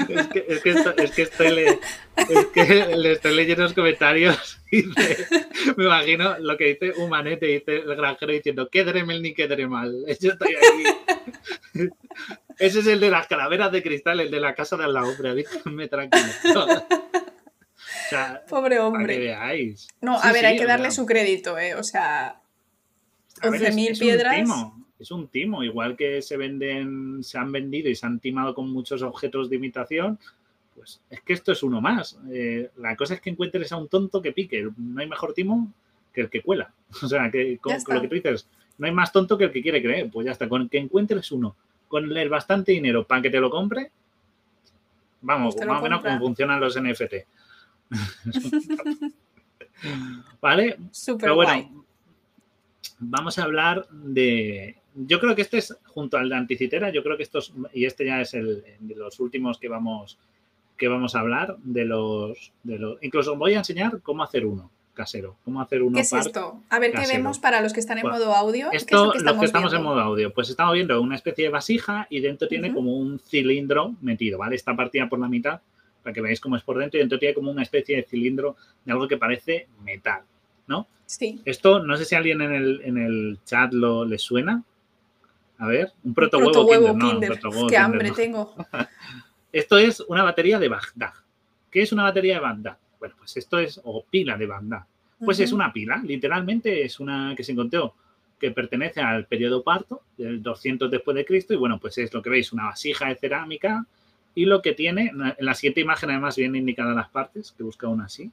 Es que, es que, es que estoy, le, es que le estoy leyendo los comentarios y me imagino lo que dice Humanete, dice el granjero diciendo, qué dremel ni qué dremal. Yo estoy aquí. Ese es el de las calaveras de cristal, el de la casa de lado, hombre, avísame tranquilo. Pobre hombre. No, a ver, hay que darle su crédito, ¿eh? O sea, 11.000 piedras. es un timo, igual que se venden, se han vendido y se han timado con muchos objetos de imitación, pues es que esto es uno más. Eh, la cosa es que encuentres a un tonto que pique. No hay mejor timo que el que cuela. O sea, que con, lo que tú dices, no hay más tonto que el que quiere creer. Pues ya está, con que encuentres uno, con el bastante dinero para que te lo compre, vamos, pues más o menos como funcionan los NFT. ¿Vale? Pero bueno, vamos a hablar de. Yo creo que este es, junto al de Anticitera, yo creo que estos, y este ya es el de los últimos que vamos, que vamos a hablar, de los, de los. Incluso voy a enseñar cómo hacer uno casero. Cómo hacer uno ¿Qué es esto? A ver qué vemos para los que están en modo audio. Esto, es los que estamos en modo audio. Pues estamos viendo una especie de vasija y dentro tiene como un cilindro metido, ¿vale? Está partida por la mitad para que veáis cómo es por dentro y dentro tiene como una especie de cilindro de algo que parece metal, ¿no? Sí. Esto, no sé si a alguien en el, en el chat lo le suena. A ver, un protohuevo Kinder, no, un Qué hambre tengo. esto es una batería de Bagdad. ¿Qué es una batería de Bagdad? Bueno, pues esto es, o pila de Bagdad. Pues es una pila, literalmente es una que se encontró que pertenece al periodo parto, del 200 después de Cristo, y bueno, pues es lo que veis, una vasija de cerámica y lo que tiene, en la siguiente imagen además vienen indicadas las partes, que busca una así.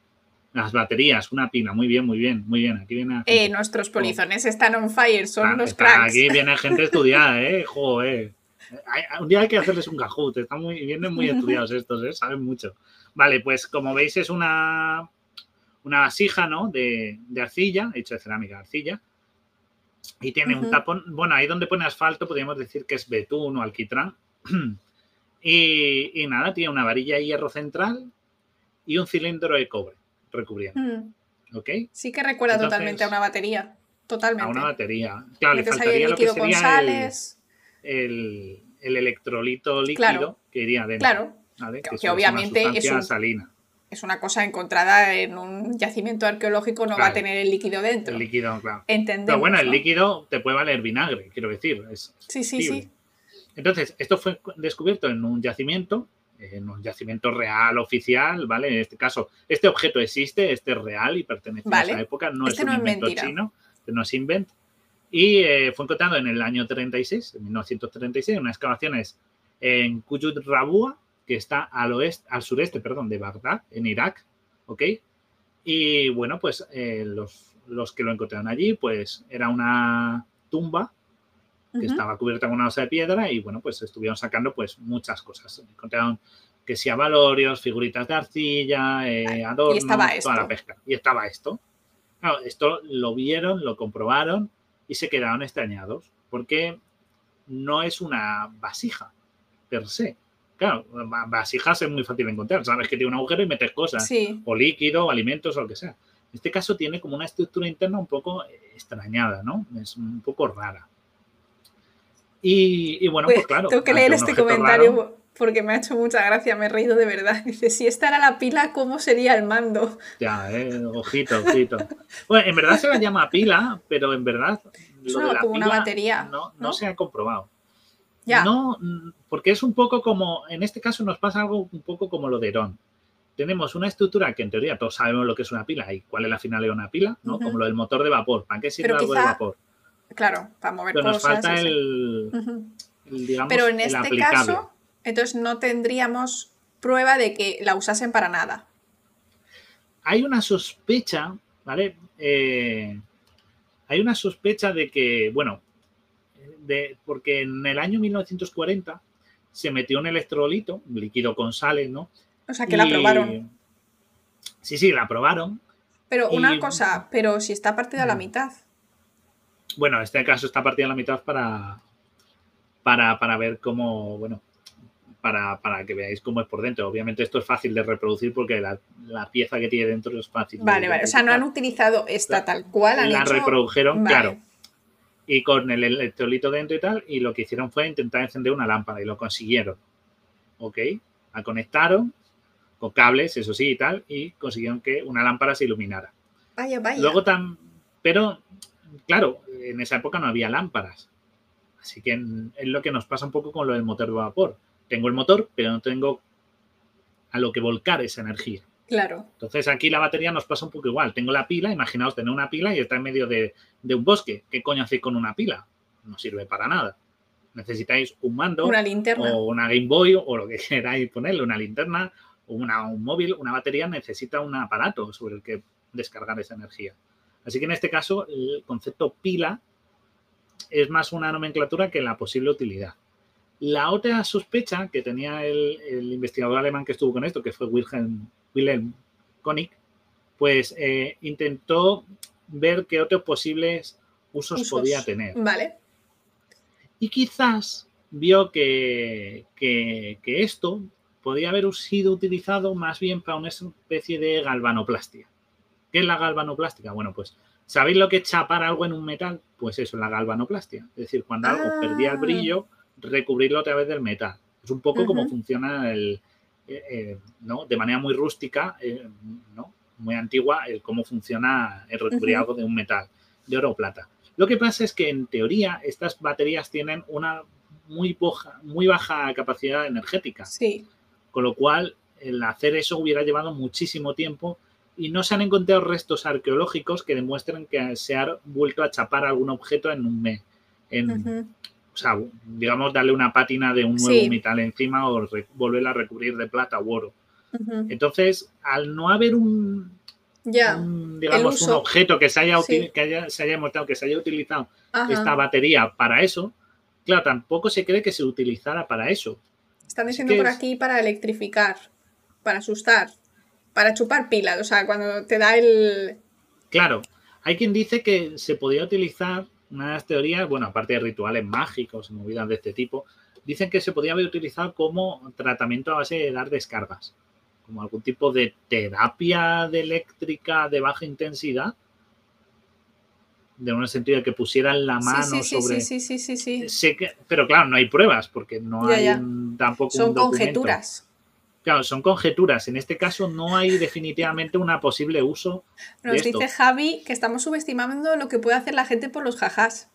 Las baterías, una pila, muy bien, muy bien, muy bien. Aquí viene eh, nuestros polizones están on fire, son los cracks. Aquí viene gente estudiada, eh, joder. Un día hay que hacerles un cajut, están muy, vienen muy estudiados estos, eh, saben mucho. Vale, pues como veis es una, una vasija, ¿no? De, arcilla, hecho de cerámica, arcilla. Y tiene un tapón, bueno, ahí donde pone asfalto podríamos decir que es betún o alquitrán. Y, nada, tiene una varilla de hierro central y un cilindro de cobre recubriendo. Mm. ¿Ok? Sí que recuerda totalmente a una batería. Totalmente. A una batería. Claro, le faltaría lo que sería el, el, electrolito líquido que iría dentro. Claro. Que, obviamente es un, salina. es una cosa encontrada en un yacimiento arqueológico, no va a tener el líquido dentro. El líquido, claro. Pero bueno, el líquido te puede valer vinagre, quiero decir. sí, sí, sí. Entonces, esto fue descubierto en un yacimiento, en un yacimiento real, oficial, ¿vale? En este caso, este objeto existe, este es real y pertenece a esa época, no es este un invento chino, este no es invent. Y eh, fue encontrado en el año 36, en 1936, en unas excavaciones en Kujut Rabua, que está al oeste, al sureste, perdón, de Bagdad, en Irak, ¿ok? Y bueno, pues eh, los, los, que lo encontraron allí, pues era una tumba que estaba cubierta con una osa de piedra y bueno, pues estuvieron sacando pues muchas cosas. Encontraron que sea valorios, figuritas de arcilla, eh, adornos, toda la pesca. Y estaba esto. Claro, esto lo vieron, lo comprobaron y se quedaron extrañados porque no es una vasija per se. Claro, vasijas es muy fácil de encontrar. Sabes que tiene un agujero y metes cosas, o líquido, o alimentos, o lo que sea. En este caso tiene como una estructura interna un poco extrañada, ¿no? Es un poco rara. Y, bueno, pues, pues, claro. Tengo que leer este comentario porque me ha hecho mucha gracia, me he reído de verdad. Dice, si esta era la pila, ¿cómo sería el mando? Ya, eh, ojito, ojito. Bueno, en verdad se la llama pila, pero en verdad lo de la como una batería. No, no, se ha comprobado. Ya. No, porque es un poco como, en este caso nos pasa algo un poco como lo de Herón. Tenemos una estructura que en teoría todos sabemos lo que es una pila y cuál es la finalidad de una pila, ¿no? Como lo del motor de vapor. ¿Para qué sirve algo de vapor? Claro, para mover Pero cosas. Nos falta el, digamos, Pero en este caso, entonces no tendríamos prueba de que la usasen para nada. Hay una sospecha, ¿vale? Eh, hay una sospecha de que, bueno, de, porque en el año 1940 se metió un electrolito, un líquido con sales, ¿no? O sea, que la probaron. Sí, sí, la probaron. Pero una cosa, pero si está partida a la mitad. Bueno, en este caso está partida a la mitad para, para, ver cómo, bueno, para, que veáis cómo es por dentro. Obviamente esto es fácil de reproducir porque la, pieza que tiene dentro es fácil. Vale, vale. O sea, no han utilizado esta tal cual. Han la reprodujeron, claro. Y con el electrolito dentro y tal, y lo que hicieron fue intentar encender una lámpara y lo consiguieron. ¿Ok? La conectaron con cables, eso sí y tal, y consiguieron que una lámpara se iluminara. Vaya, vaya. Luego tan, pero claro, en esa época no había lámparas. Así que es lo que nos pasa un poco con lo del motor de vapor. Tengo el motor, pero no tengo a lo que volcar esa energía. Claro. Entonces aquí la batería nos pasa un poco igual. Tengo la pila, imaginaos tener una pila y está en medio de, un bosque. ¿Qué coño hacéis con una pila? No sirve para nada. Necesitáis un mando una linterna. o una Game Boy o lo que queráis ponerle, una linterna una, un móvil, una batería necesita un aparato sobre el que descargar esa energía. Así que en este caso el concepto pila es más una nomenclatura que la posible utilidad. La otra sospecha que tenía el, investigador alemán que estuvo con esto, que fue Wilhelm, Wilhelm Koenig, pues eh, intentó ver qué otros posibles usos, podía tener. Vale. Y quizás vio que, que, que, esto podía haber sido utilizado más bien para una especie de galvanoplastia. ¿Qué es la galvanoplástica? Bueno, pues ¿sabéis lo que es chapar algo en un metal? Pues eso, la galvanoplastia. Es decir, cuando algo perdía el ah. brillo, recubrirlo a través del metal. Es un poco como funciona el, eh, eh, ¿no? De manera muy rústica, eh, ¿no? Muy antigua, el cómo funciona el recubrir algo de un metal, de oro o plata. Lo que pasa es que en teoría estas baterías tienen una muy, muy baja capacidad energética. Sí. Con lo cual, el hacer eso hubiera llevado muchísimo tiempo y no se han encontrado restos arqueológicos que demuestren que se ha vuelto a chapar algún objeto en un mes. O sea, digamos, darle una pátina de un nuevo metal encima o volverla a recubrir de plata o oro. Entonces, al no haber un, digamos, un objeto que se haya, que se haya mostrado, que se haya utilizado esta batería para eso, claro, tampoco se cree que se utilizara para eso. Están diciendo por aquí para electrificar, para asustar para chupar pilas, o sea, cuando te da el... Claro, hay quien dice que se podía utilizar una de las teorías, bueno, aparte de rituales mágicos y movidas de este tipo, dicen que se podía haber utilizado como tratamiento a base de dar descargas, como algún tipo de terapia de eléctrica de baja intensidad, de un sentido de que pusieran la mano sí, sí, sobre. Sí, sí, sí, sí, pero claro, no hay pruebas porque no hay tampoco. Son conjeturas. Claro, son conjeturas. En este caso no hay definitivamente una posible uso. Nos dice Javi que estamos subestimando lo que puede hacer la gente por los jajás.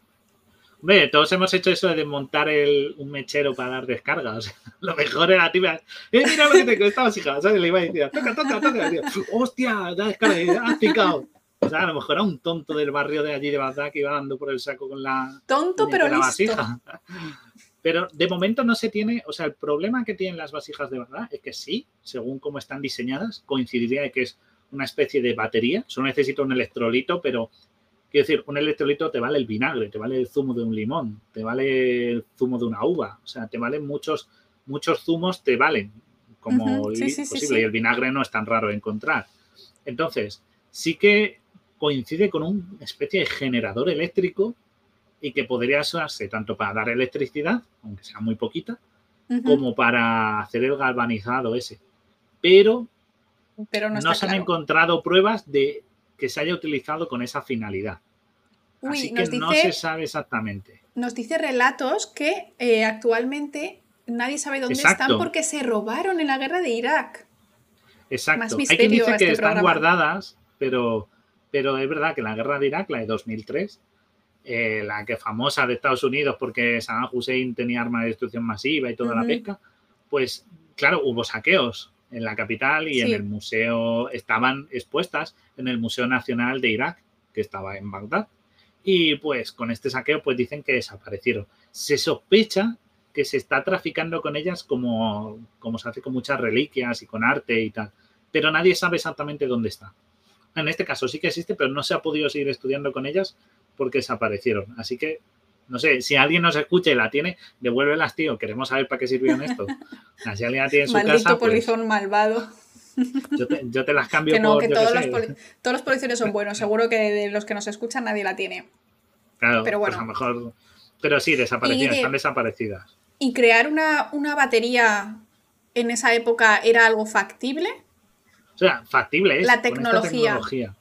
Hombre, todos hemos hecho eso de desmontar el, un mechero para dar descarga. O sea, lo mejor era ti. Eh, mira lo que te estabas hija, ¿sabes? Le iba a decir, toca, toca, toca. Hostia, da descarga, has picado. O sea, a lo mejor era un tonto del barrio de allí de Bagdad que iba dando por el saco con la. Tonto, pero la vasija. Pero de momento no se tiene, o sea, el problema que tienen las vasijas de verdad es que sí, según cómo están diseñadas, coincidiría de que es una especie de batería. Solo necesita un electrolito, pero quiero decir, un electrolito te vale el vinagre, te vale el zumo de un limón, te vale el zumo de una uva, o sea, te valen muchos, muchos zumos, te valen como posible y el vinagre no es tan raro de encontrar. Entonces, sí que coincide con una especie de generador eléctrico y que podría usarse tanto para dar electricidad, aunque sea muy poquita, como para hacer el galvanizado ese. Pero, no, se han encontrado pruebas de que se haya utilizado con esa finalidad. Así que no se sabe exactamente. Nos dice relatos que eh, actualmente nadie sabe dónde están porque se robaron en la guerra de Irak. Exacto. Hay quien dice que este están guardadas, pero, pero es verdad que la guerra de Irak, la de 2003, eh, la que famosa de Estados Unidos porque Saddam Hussein tenía armas de destrucción masiva y toda la pesca, pues claro, hubo saqueos en la capital y en el museo, estaban expuestas en el Museo Nacional de Irak, que estaba en Bagdad. Y pues con este saqueo pues dicen que desaparecieron. Se sospecha que se está traficando con ellas como, como se hace con muchas reliquias y con arte y tal, pero nadie sabe exactamente dónde está. En este caso sí que existe, pero no se ha podido seguir estudiando con ellas porque desaparecieron. Así que, no sé, si alguien nos escucha y la tiene, devuélvelas, tío. Queremos saber para qué sirvieron esto. Si alguien la tiene en su Maldito casa. Pues polizón malvado. Yo te, las cambio que no, que todos, los todos los polizones son buenos. Seguro que de los que nos escuchan nadie la tiene. Claro, pero pues bueno. a lo mejor. Pero sí, desaparecidas, están desaparecidas. ¿Y crear una, una batería en esa época era algo factible? O sea, factible es. La tecnología con esta tecnología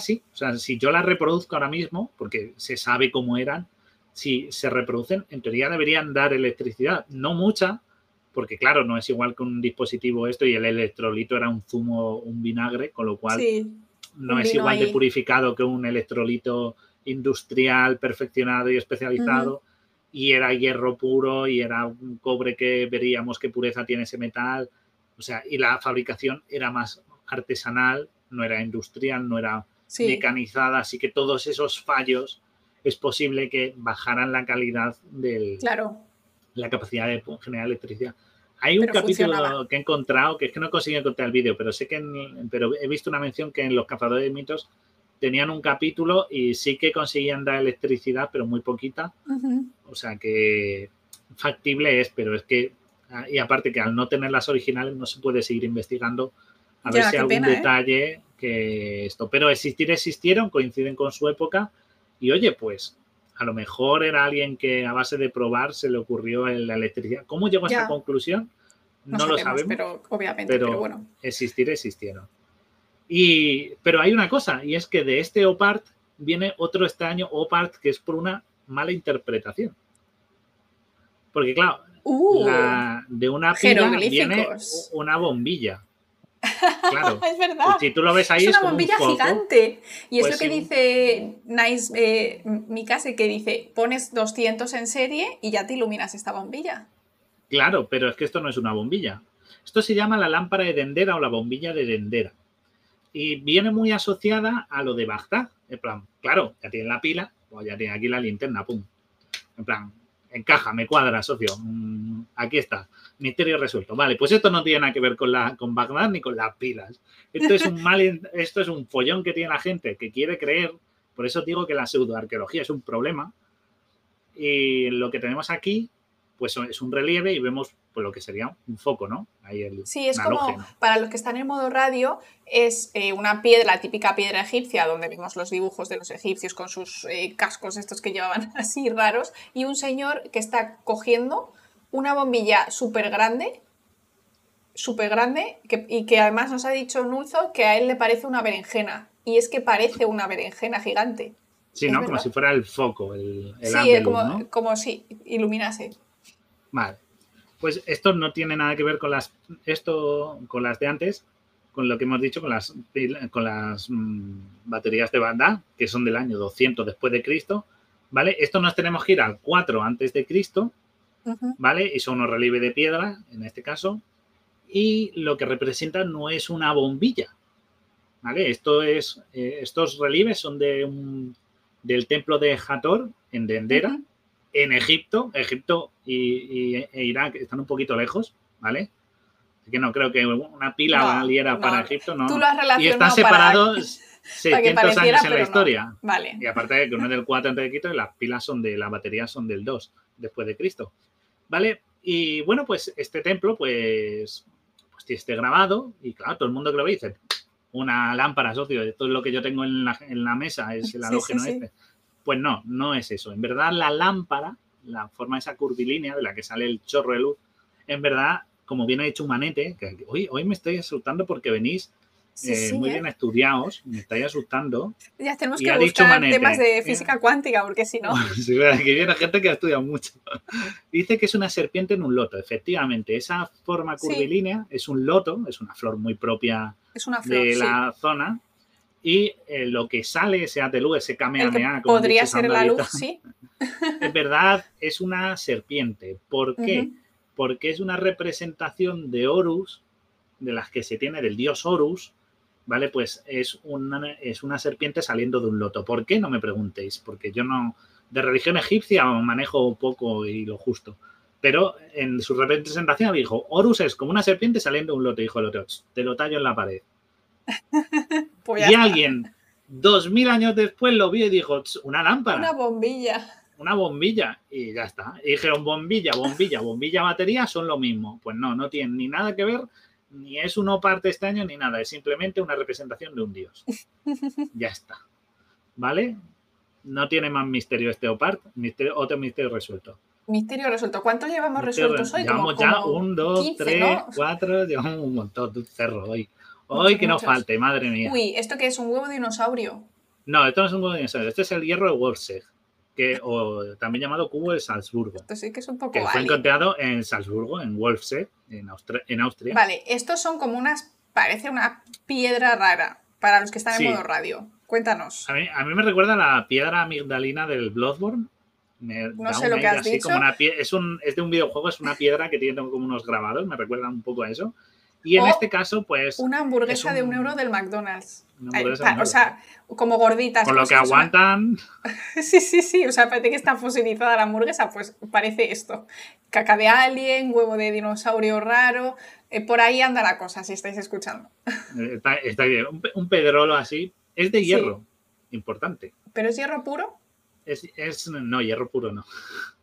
sí. O sea, si yo la reproduzco ahora mismo, porque se sabe cómo eran, si se reproducen, en teoría deberían dar electricidad. No mucha, porque claro, no es igual que un dispositivo esto y el electrolito era un zumo, un vinagre, con lo cual no es igual de purificado que un electrolito industrial perfeccionado y especializado. Y era hierro puro y era un cobre que veríamos qué pureza tiene ese metal. O sea, y la fabricación era más artesanal no era industrial, no era mecanizada, así que todos esos fallos es posible que bajaran la calidad de la capacidad de generar electricidad. Hay un capítulo que he encontrado, que es que no consigo encontrar el vídeo, pero sé que pero he visto una mención que en los cazadores de mitos tenían un capítulo y sí que conseguían dar electricidad, pero muy poquita. O sea que factible es, pero es que, y aparte que al no tener las originales no se puede seguir investigando a ver si algún ¿eh? detalle que esto. Pero existir existieron, coinciden con su época. Y oye, pues a lo mejor era alguien que a base de probar se le ocurrió en la electricidad. ¿Cómo llegó a esta conclusión? No, lo sabemos. Pero obviamente, pero, bueno. Existir existieron. Y, pero hay una cosa, y es que de este OPART viene otro extraño OPART que es por una mala interpretación. Porque, claro, uh, de una pila viene una bombilla. Claro. es verdad. Si tú lo ves ahí es una bombilla gigante. Y es pues lo que dice Nice eh, Mikase, que dice, pones 200 en serie y ya te iluminas esta bombilla. Claro, pero es que esto no es una bombilla. Esto se llama la lámpara de Dendera o la bombilla de Dendera. Y viene muy asociada a lo de Bagdad. En plan, claro, ya tiene la pila, o pues ya tiene aquí la linterna, pum. En plan, encaja, me cuadra, socio. Mm, aquí está. Misterio resuelto. Vale, pues esto no tiene nada que ver con, la, con Bagdad ni con las pilas. Esto es, un mal, esto es un follón que tiene la gente que quiere creer. Por eso digo que la pseudoarqueología es un problema. Y lo que tenemos aquí, pues es un relieve y vemos pues, lo que sería un foco, ¿no? Ahí el, sí, es como, para los que están en modo radio, es eh, una piedra, típica piedra egipcia, donde vemos los dibujos de los egipcios con sus eh, cascos estos que llevaban así raros, y un señor que está cogiendo una bombilla súper grande, súper grande, y que además nos ha dicho Nulzo que a él le parece una berenjena. Y es que parece una berenjena gigante. Sí, ¿no? Como si fuera el foco, el, Sí, como, como si iluminase. Vale. Pues esto no tiene nada que ver con las, esto, con las de antes, con lo que hemos dicho, con las, con las mm, baterías de banda, que son del año 200 después de Cristo, ¿vale? Esto nos tenemos que ir al 4 antes de Cristo, ¿vale? Y son unos relieves de piedra, en este caso, y lo que representa no es una bombilla, ¿vale? Esto es, eh, estos relieves son de un, del templo de Hathor, en Dendera, en Egipto. Egipto y, e Irak están un poquito lejos, ¿vale? Así que no creo que una pila valiera para Egipto, no. y están separados 600 años en la historia. Vale. Y aparte de que uno es del 4 antes de Cristo y las pilas son de, las baterías son del 2 después de Cristo. ¿Vale? Y bueno, pues este templo, pues, pues tiene este grabado y claro, todo el mundo que lo ve dice, una lámpara, socio, todo lo que yo tengo en la, en la mesa es el halógeno este. Pues no, no es eso. En verdad, la lámpara, la forma de esa curvilínea de la que sale el chorro de luz, en verdad, como bien ha dicho Humanete, que hoy, hoy me estoy asustando porque venís eh, muy ¿eh? bien estudiados, me estáis asustando. Ya tenemos que buscar temas de física cuántica, porque si no... sí, que viene gente que ha estudiado mucho. Dice que es una serpiente en un loto, efectivamente. Esa forma curvilínea es un loto, es una flor muy propia de la zona. Y eh, lo que sale, ese luz, ese kamehameha... Podría ser la luz, sí. En verdad, es una serpiente. ¿Por qué? Porque es una representación de Horus, de las que se tiene del dios Horus, ¿vale? Pues es una, es una serpiente saliendo de un loto. ¿Por qué? No me preguntéis, porque yo no, de religión egipcia manejo poco y lo justo. Pero en su representación dijo, Horus es como una serpiente saliendo de un loto, dijo el otro, te lo tallo en la pared. Pues y alguien, dos mil años después, lo vio y dijo, una lámpara. Una bombilla. Una bombilla. Y ya está. Y dijeron, bombilla, bombilla, bombilla, batería son lo mismo. Pues no, no tienen ni nada que ver ni es uno parte este año ni nada, es simplemente una representación de un dios. ya está. ¿Vale? No tiene más misterio este OPART, otro misterio resuelto. Misterio resuelto. ¿Cuántos llevamos resueltos hoy? Llevamos ya un, dos, tres, cuatro, llevamos un montón de cerro hoy. Hoy que no falte, madre mía. Uy, ¿esto qué es? ¿Un huevo de dinosaurio? No, esto no es un huevo de dinosaurio. Este es el hierro de Wolfseg que, o también llamado cubo de Salzburgo. Esto sí que es un poco Que fue encontrado en Salzburgo, en Wolfsee, en, en Austria. Vale, estos son como unas. Parece una piedra rara para los que están en modo radio. Cuéntanos. A mí, a mí, me recuerda a la piedra amigdalina del Bloodborne. no sé lo que has dicho. es, un, es de un videojuego, es una piedra que tiene como unos grabados, me recuerda un poco a eso. Y en este caso, pues. Una hamburguesa de un euro del McDonald's. o sea, como gorditas. Con lo que aguantan. sí, sí, sí. O sea, parece que está fosilizada la hamburguesa, pues parece esto. Caca de alien, huevo de dinosaurio raro. Eh, por ahí anda la cosa, si estáis escuchando. Eh, está, bien. Un, pedrolo así. Es de hierro. Importante. ¿Pero es hierro puro? Es, es, no, hierro puro no.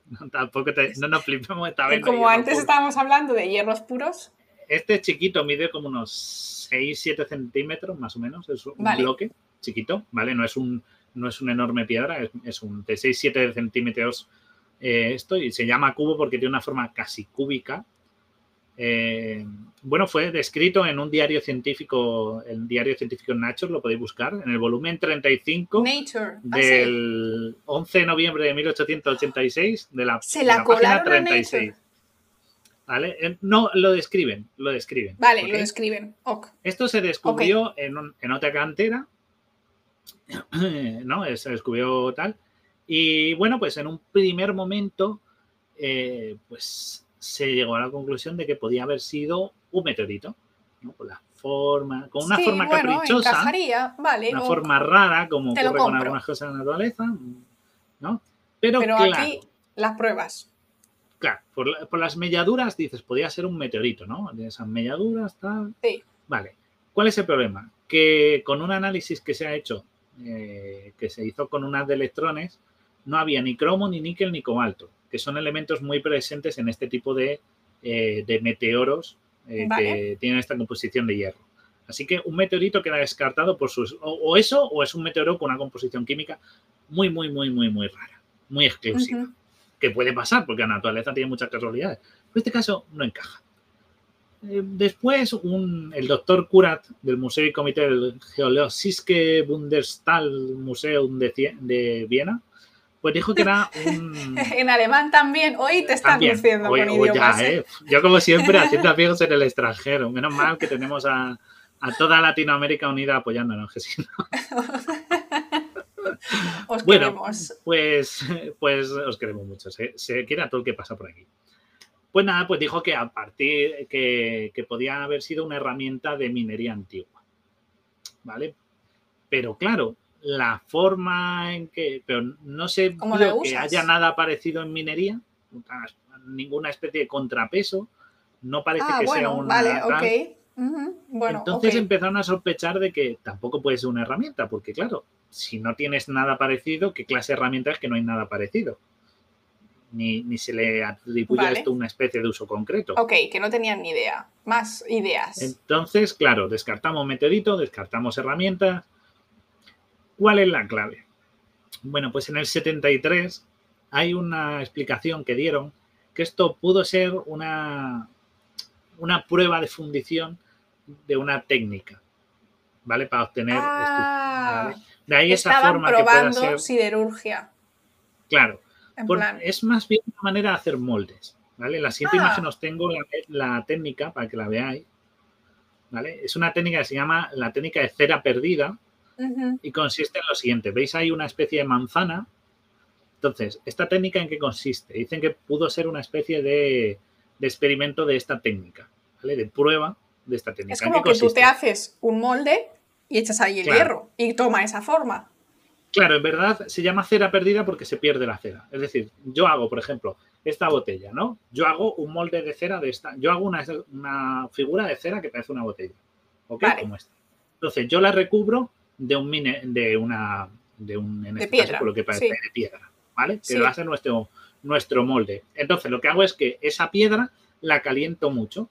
tampoco te, no nos flipemos esta vez. Como antes estábamos hablando de hierros puros. Este chiquito mide como unos 6-7 centímetros más o menos, es un bloque chiquito, ¿vale? No es un, no es una enorme piedra, es, un de 6-7 centímetros eh, esto y se llama cubo porque tiene una forma casi cúbica. Eh, bueno, fue descrito en un diario científico, el diario científico Nature, lo podéis buscar, en el volumen 35 Nature. Ah, del 11 de noviembre de 1886 de la, ¿Se la, página 36. ¿Vale? Eh, no, lo describen, lo describen. Vale, lo describen. Esto se descubrió en, otra cantera, ¿no? Se descubrió tal. Y bueno, pues en un primer momento, eh, pues se llegó a la conclusión de que podía haber sido un meteorito, ¿no? Con la forma, con una forma caprichosa, vale, una forma rara, como ocurre con algunas cosas de la naturaleza, ¿no? Pero, Pero aquí las pruebas claro, por, las melladuras dices, podría ser un meteorito, ¿no? De esas melladuras, tal. Sí. Vale. ¿Cuál es el problema? Que con un análisis que se ha hecho, eh, que se hizo con unas de electrones, no había ni cromo, ni níquel, ni cobalto, que son elementos muy presentes en este tipo de, eh, meteoros eh, que tienen esta composición de hierro. Así que un meteorito queda descartado por sus. O, eso, o es un meteoro con una composición química muy, muy, muy, muy, muy rara, muy exclusiva que puede pasar, porque la naturaleza tiene muchas casualidades. Pero este caso no encaja. Eh, después, el doctor Kurat del Museo y Comité del Geologische Bundestal Museum de, de Viena, Pues dijo que era un... en alemán también. Hoy te están diciendo con idiomas. ¿eh? Yo como siempre haciendo amigos en el extranjero. Menos mal que tenemos a, toda Latinoamérica unida apoyándonos, que si no... os bueno, queremos. Pues, pues os queremos mucho. Se, se quiere todo el que pasa por aquí. Pues nada, pues dijo que a partir que, que podía haber sido una herramienta de minería antigua. ¿Vale? Pero claro, la forma en que, pero no sé que haya nada parecido en minería, ninguna especie de contrapeso, no parece ah, que sea un Vale, ok. Bueno, Entonces empezaron a sospechar de que tampoco puede ser una herramienta, porque claro, si no tienes nada parecido, ¿qué clase de herramienta es que no hay nada parecido? Ni, se le atribuye a esto una especie de uso concreto. Ok, que no tenían ni idea. Más ideas. Entonces, claro, descartamos meteorito, descartamos herramientas, ¿Cuál es la clave? Bueno, pues en el 73 hay una explicación que dieron que esto pudo ser una, una prueba de fundición de una técnica, ¿vale? Para obtener ah, De ahí esa forma que pueda ser... siderurgia. Claro. Es más bien una manera de hacer moldes, ¿vale? La siguiente ah. imagen os tengo la, técnica para que la veáis, ¿vale? Es una técnica que se llama la técnica de cera perdida, y consiste en lo siguiente. ¿Veis ahí una especie de manzana? Entonces, ¿esta técnica en qué consiste? Dicen que pudo ser una especie de, experimento de esta técnica, ¿vale? De prueba de esta técnica. Es como que tú te haces un molde y echas ahí el hierro y toma esa forma. Claro, en verdad se llama cera perdida porque se pierde la cera. Es decir, yo hago, por ejemplo, esta botella, ¿no? Yo hago un molde de cera de esta. Yo hago una, figura de cera que parece una botella. ¿Ok? Como esta. Entonces, yo la recubro de un mine, de una de un en este caso, por lo que parece de piedra, ¿vale? Que va a ser nuestro, nuestro molde. Entonces, lo que hago es que esa piedra la caliento mucho.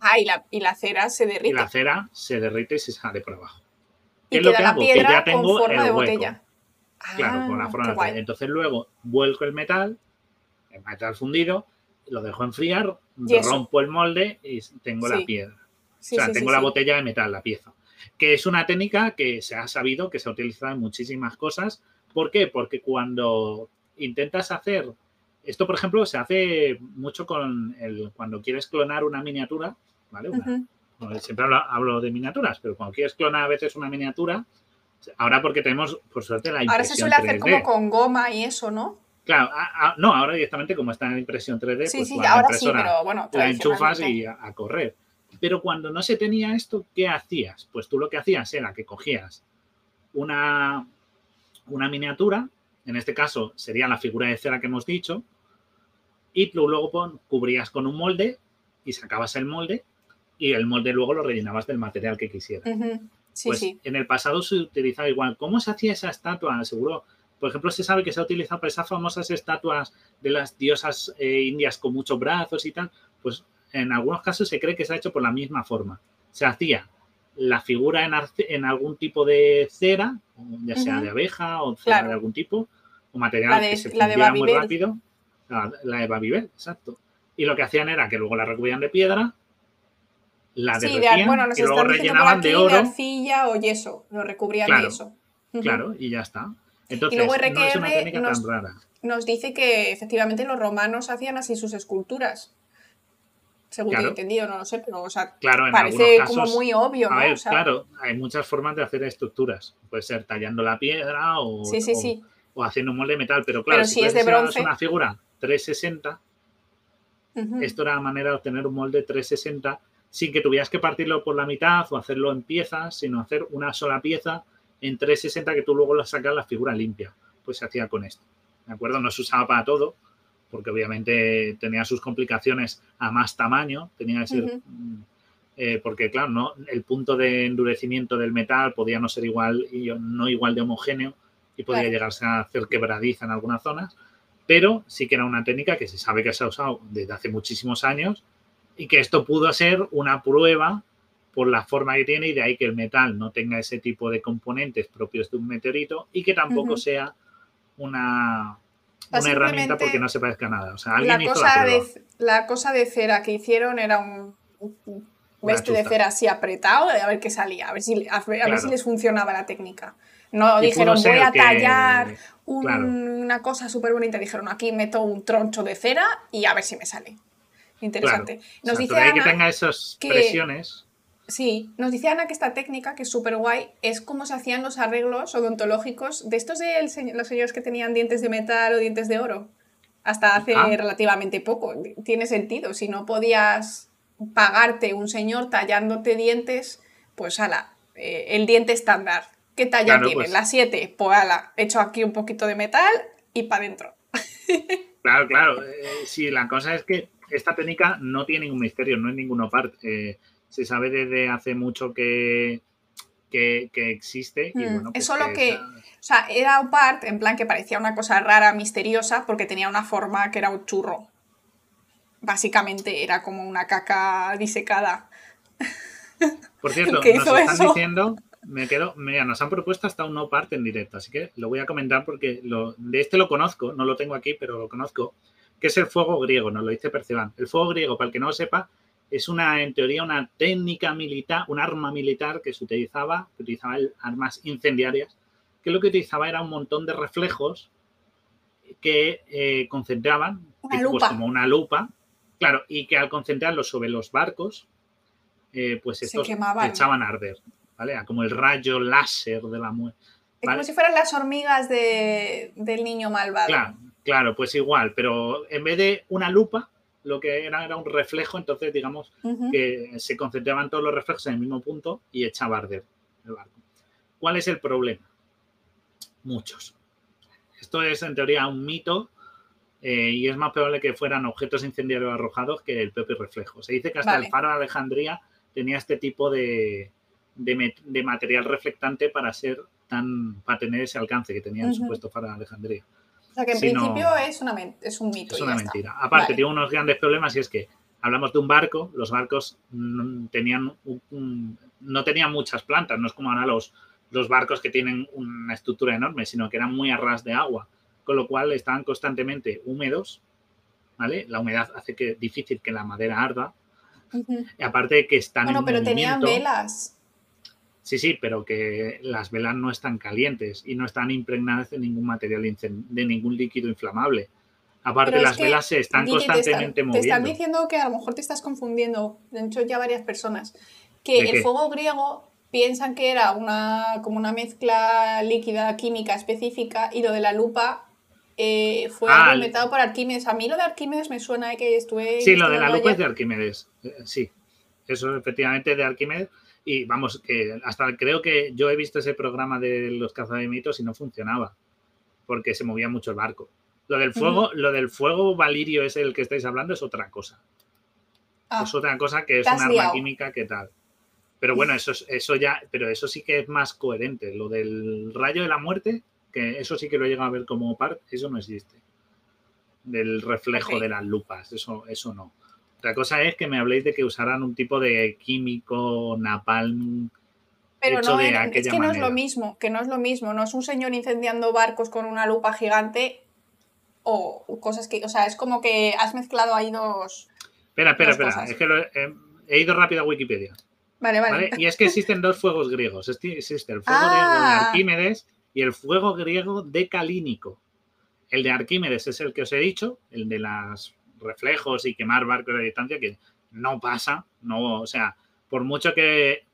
Ah, y la, y la cera se derrite. Y la cera se derrite y se sale por abajo. ¿Qué es lo que hago? Que ya tengo el de botella. claro, con la ah, forma de Entonces luego vuelco el metal, el metal fundido, lo dejo enfriar, rompo el molde y tengo la piedra. o sea, tengo la botella de metal, la pieza que es una técnica que se ha sabido que se ha utilizado en muchísimas cosas. ¿Por qué? Porque cuando intentas hacer, esto por ejemplo se hace mucho con el, cuando quieres clonar una miniatura, ¿vale? siempre hablo, de miniaturas, pero cuando quieres clonar a veces una miniatura, ahora porque tenemos, por suerte, la impresión Ahora se suele hacer como con goma y eso, ¿no? Claro, no, ahora directamente como está en impresión 3D, sí, pues sí, ahora sí, pero bueno, la enchufas y a correr. Pero cuando no se tenía esto, ¿qué hacías? Pues tú lo que hacías era que cogías una, una miniatura, en este caso sería la figura de cera que hemos dicho, y tú luego cubrías con un molde y sacabas el molde y el molde luego lo rellenabas del material que quisieras. sí, pues sí. en el pasado se utilizaba igual. ¿Cómo se hacía esa estatua? Seguro, por ejemplo, se sabe que se ha utilizado para esas famosas estatuas de las diosas eh, indias con muchos brazos y tal. Pues en algunos casos se cree que se ha hecho por la misma forma. Se hacía la figura en, algún tipo de cera, ya sea de abeja o cera de algún tipo, o material que se fundía muy rápido. La, de Babybel, exacto. Y lo que hacían era que luego la recubrían de piedra, la derretían y luego rellenaban de oro. arcilla o yeso, lo recubrían claro, de eso. Claro, y ya está. Entonces, no es una técnica tan rara. Nos dice que efectivamente los romanos hacían así sus esculturas según he entendido, no lo sé, pero o sea, parece como muy obvio. ¿no? claro, hay muchas formas de hacer estructuras. Puede ser tallando la piedra o, o, haciendo un molde de metal, pero claro, si, es de bronce. una figura 360, esto era la manera de obtener un molde 360 sin que tuvieras que partirlo por la mitad o hacerlo en piezas, sino hacer una sola pieza en 360 que tú luego lo sacas la figura limpia. Pues se hacía con esto. ¿De acuerdo? No se usaba para todo, porque obviamente tenía sus complicaciones a más tamaño, tenía que ser, mm, eh, porque claro, no, el punto de endurecimiento del metal podía no ser igual no igual de homogéneo y podía llegarse a hacer quebradiza en algunas zonas, pero sí que era una técnica que se sabe que se ha usado desde hace muchísimos años y que esto pudo ser una prueba por la forma que tiene y de ahí que el metal no tenga ese tipo de componentes propios de un meteorito y que tampoco sea una, una herramienta porque no se parezca a nada. O sea, alguien la, cosa de, la cosa de cera que hicieron era un, un de cera así apretado a ver qué salía, a ver si, a ver, si les funcionaba la técnica. No dijeron voy a tallar una cosa súper bonita. Dijeron, aquí meto un troncho de cera y a ver si me sale. Interesante. Nos dice Ana que tenga esas presiones. Sí, nos dice Ana que esta técnica, que es súper guay, es como se hacían los arreglos odontológicos de estos de los señores que tenían dientes de metal o dientes de oro. Hasta hace ah. relativamente poco. Tiene sentido. Si no podías pagarte un señor tallándote dientes, pues ala, eh, el diente estándar. ¿Qué talla tiene? Pues La 7. Pues ala, hecho aquí un poquito de metal y para adentro. Claro, claro. Eh, sí, la cosa es que esta técnica no tiene ningún misterio, no es ninguna parte. Eh, se sabe desde hace mucho que, que, existe. Y mm, es pues solo que, o sea, era un part en plan que parecía una cosa rara, misteriosa, porque tenía una forma que era un churro. Básicamente era como una caca disecada. Por cierto, nos están diciendo, me quedo, mira, nos han propuesto hasta un no part en directo, así que lo voy a comentar porque lo, de este lo conozco, no lo tengo aquí, pero lo conozco que es el fuego griego, nos lo dice Perceban. El fuego griego, para el que no lo sepa, es una, en teoría, una técnica militar, un arma militar que se utilizaba, que utilizaba armas incendiarias, que lo que utilizaba era un montón de reflejos que eh, concentraban, pues, como una lupa, claro, y que al concentrarlos sobre los barcos, eh, pues estos echaban a arder, ¿vale? Como el rayo láser de la muerte. Es como si fueran las hormigas del niño malvado. Claro, Claro, pues igual, pero en vez de una lupa, lo que era era un reflejo, entonces digamos que se concentraban todos los reflejos en el mismo punto y echaba a arder el barco. ¿Cuál es el problema? Muchos. Esto es en teoría un mito eh, y es más probable que fueran objetos incendiarios arrojados que el propio reflejo. Se dice que hasta el faro de Alejandría tenía este tipo de, de, material reflectante para ser tan para tener ese alcance que tenía el supuesto faro de Alejandría. O sea que en principio es, una, es un mito. Es una mentira. Aparte, tiene unos grandes problemas y es que hablamos de un barco, los barcos tenían no tenían muchas plantas, no es como ahora los, los barcos que tienen una estructura enorme, sino que eran muy a ras de agua, con lo cual estaban constantemente húmedos, ¿vale? La humedad hace que difícil que la madera arda. Y aparte de que están bueno, pero tenían velas. Sí, sí, pero que las velas no están calientes y no están impregnadas de ningún material, de ningún líquido inflamable. Aparte, las velas se están constantemente moviendo. Te están diciendo que a lo mejor te estás confundiendo, de hecho ya varias personas, que el fuego griego piensan que era una, como una mezcla líquida química específica y lo de la lupa eh, fue ah, inventado por Arquímedes. A mí lo de Arquímedes me suena que estuve... Sí, lo de la lupa es de Arquímedes, eh, sí. Eso efectivamente de Arquímedes. Y vamos, que hasta creo que yo he visto ese programa de los cazademitos y no funcionaba, porque se movía mucho el barco. Lo del fuego, lo del fuego valirio es el que estáis hablando, es otra cosa. Ah. es otra cosa que es una arma química que tal. Pero bueno, eso, eso ya, pero eso sí que es más coherente. Lo del rayo de la muerte, que eso sí que lo he llegado a ver como parte, eso no existe. Del reflejo de las lupas, eso, eso no. Otra cosa es que me habléis de que usaran un tipo de químico napalm. Pero no, de es que no es lo mismo, que no es lo mismo, no es un señor incendiando barcos con una lupa gigante o cosas que, o sea, es como que has mezclado ahí dos. Espera, espera, espera, es que he ido rápido a Wikipedia. Vale, vale, Y es que existen dos fuegos griegos. Existe el fuego griego de ah. Arquímedes y el fuego griego de Calínico. El de Arquímedes es el que os he dicho, el de las reflejos y quemar barcos de distancia que no pasa, no, o sea, por mucho que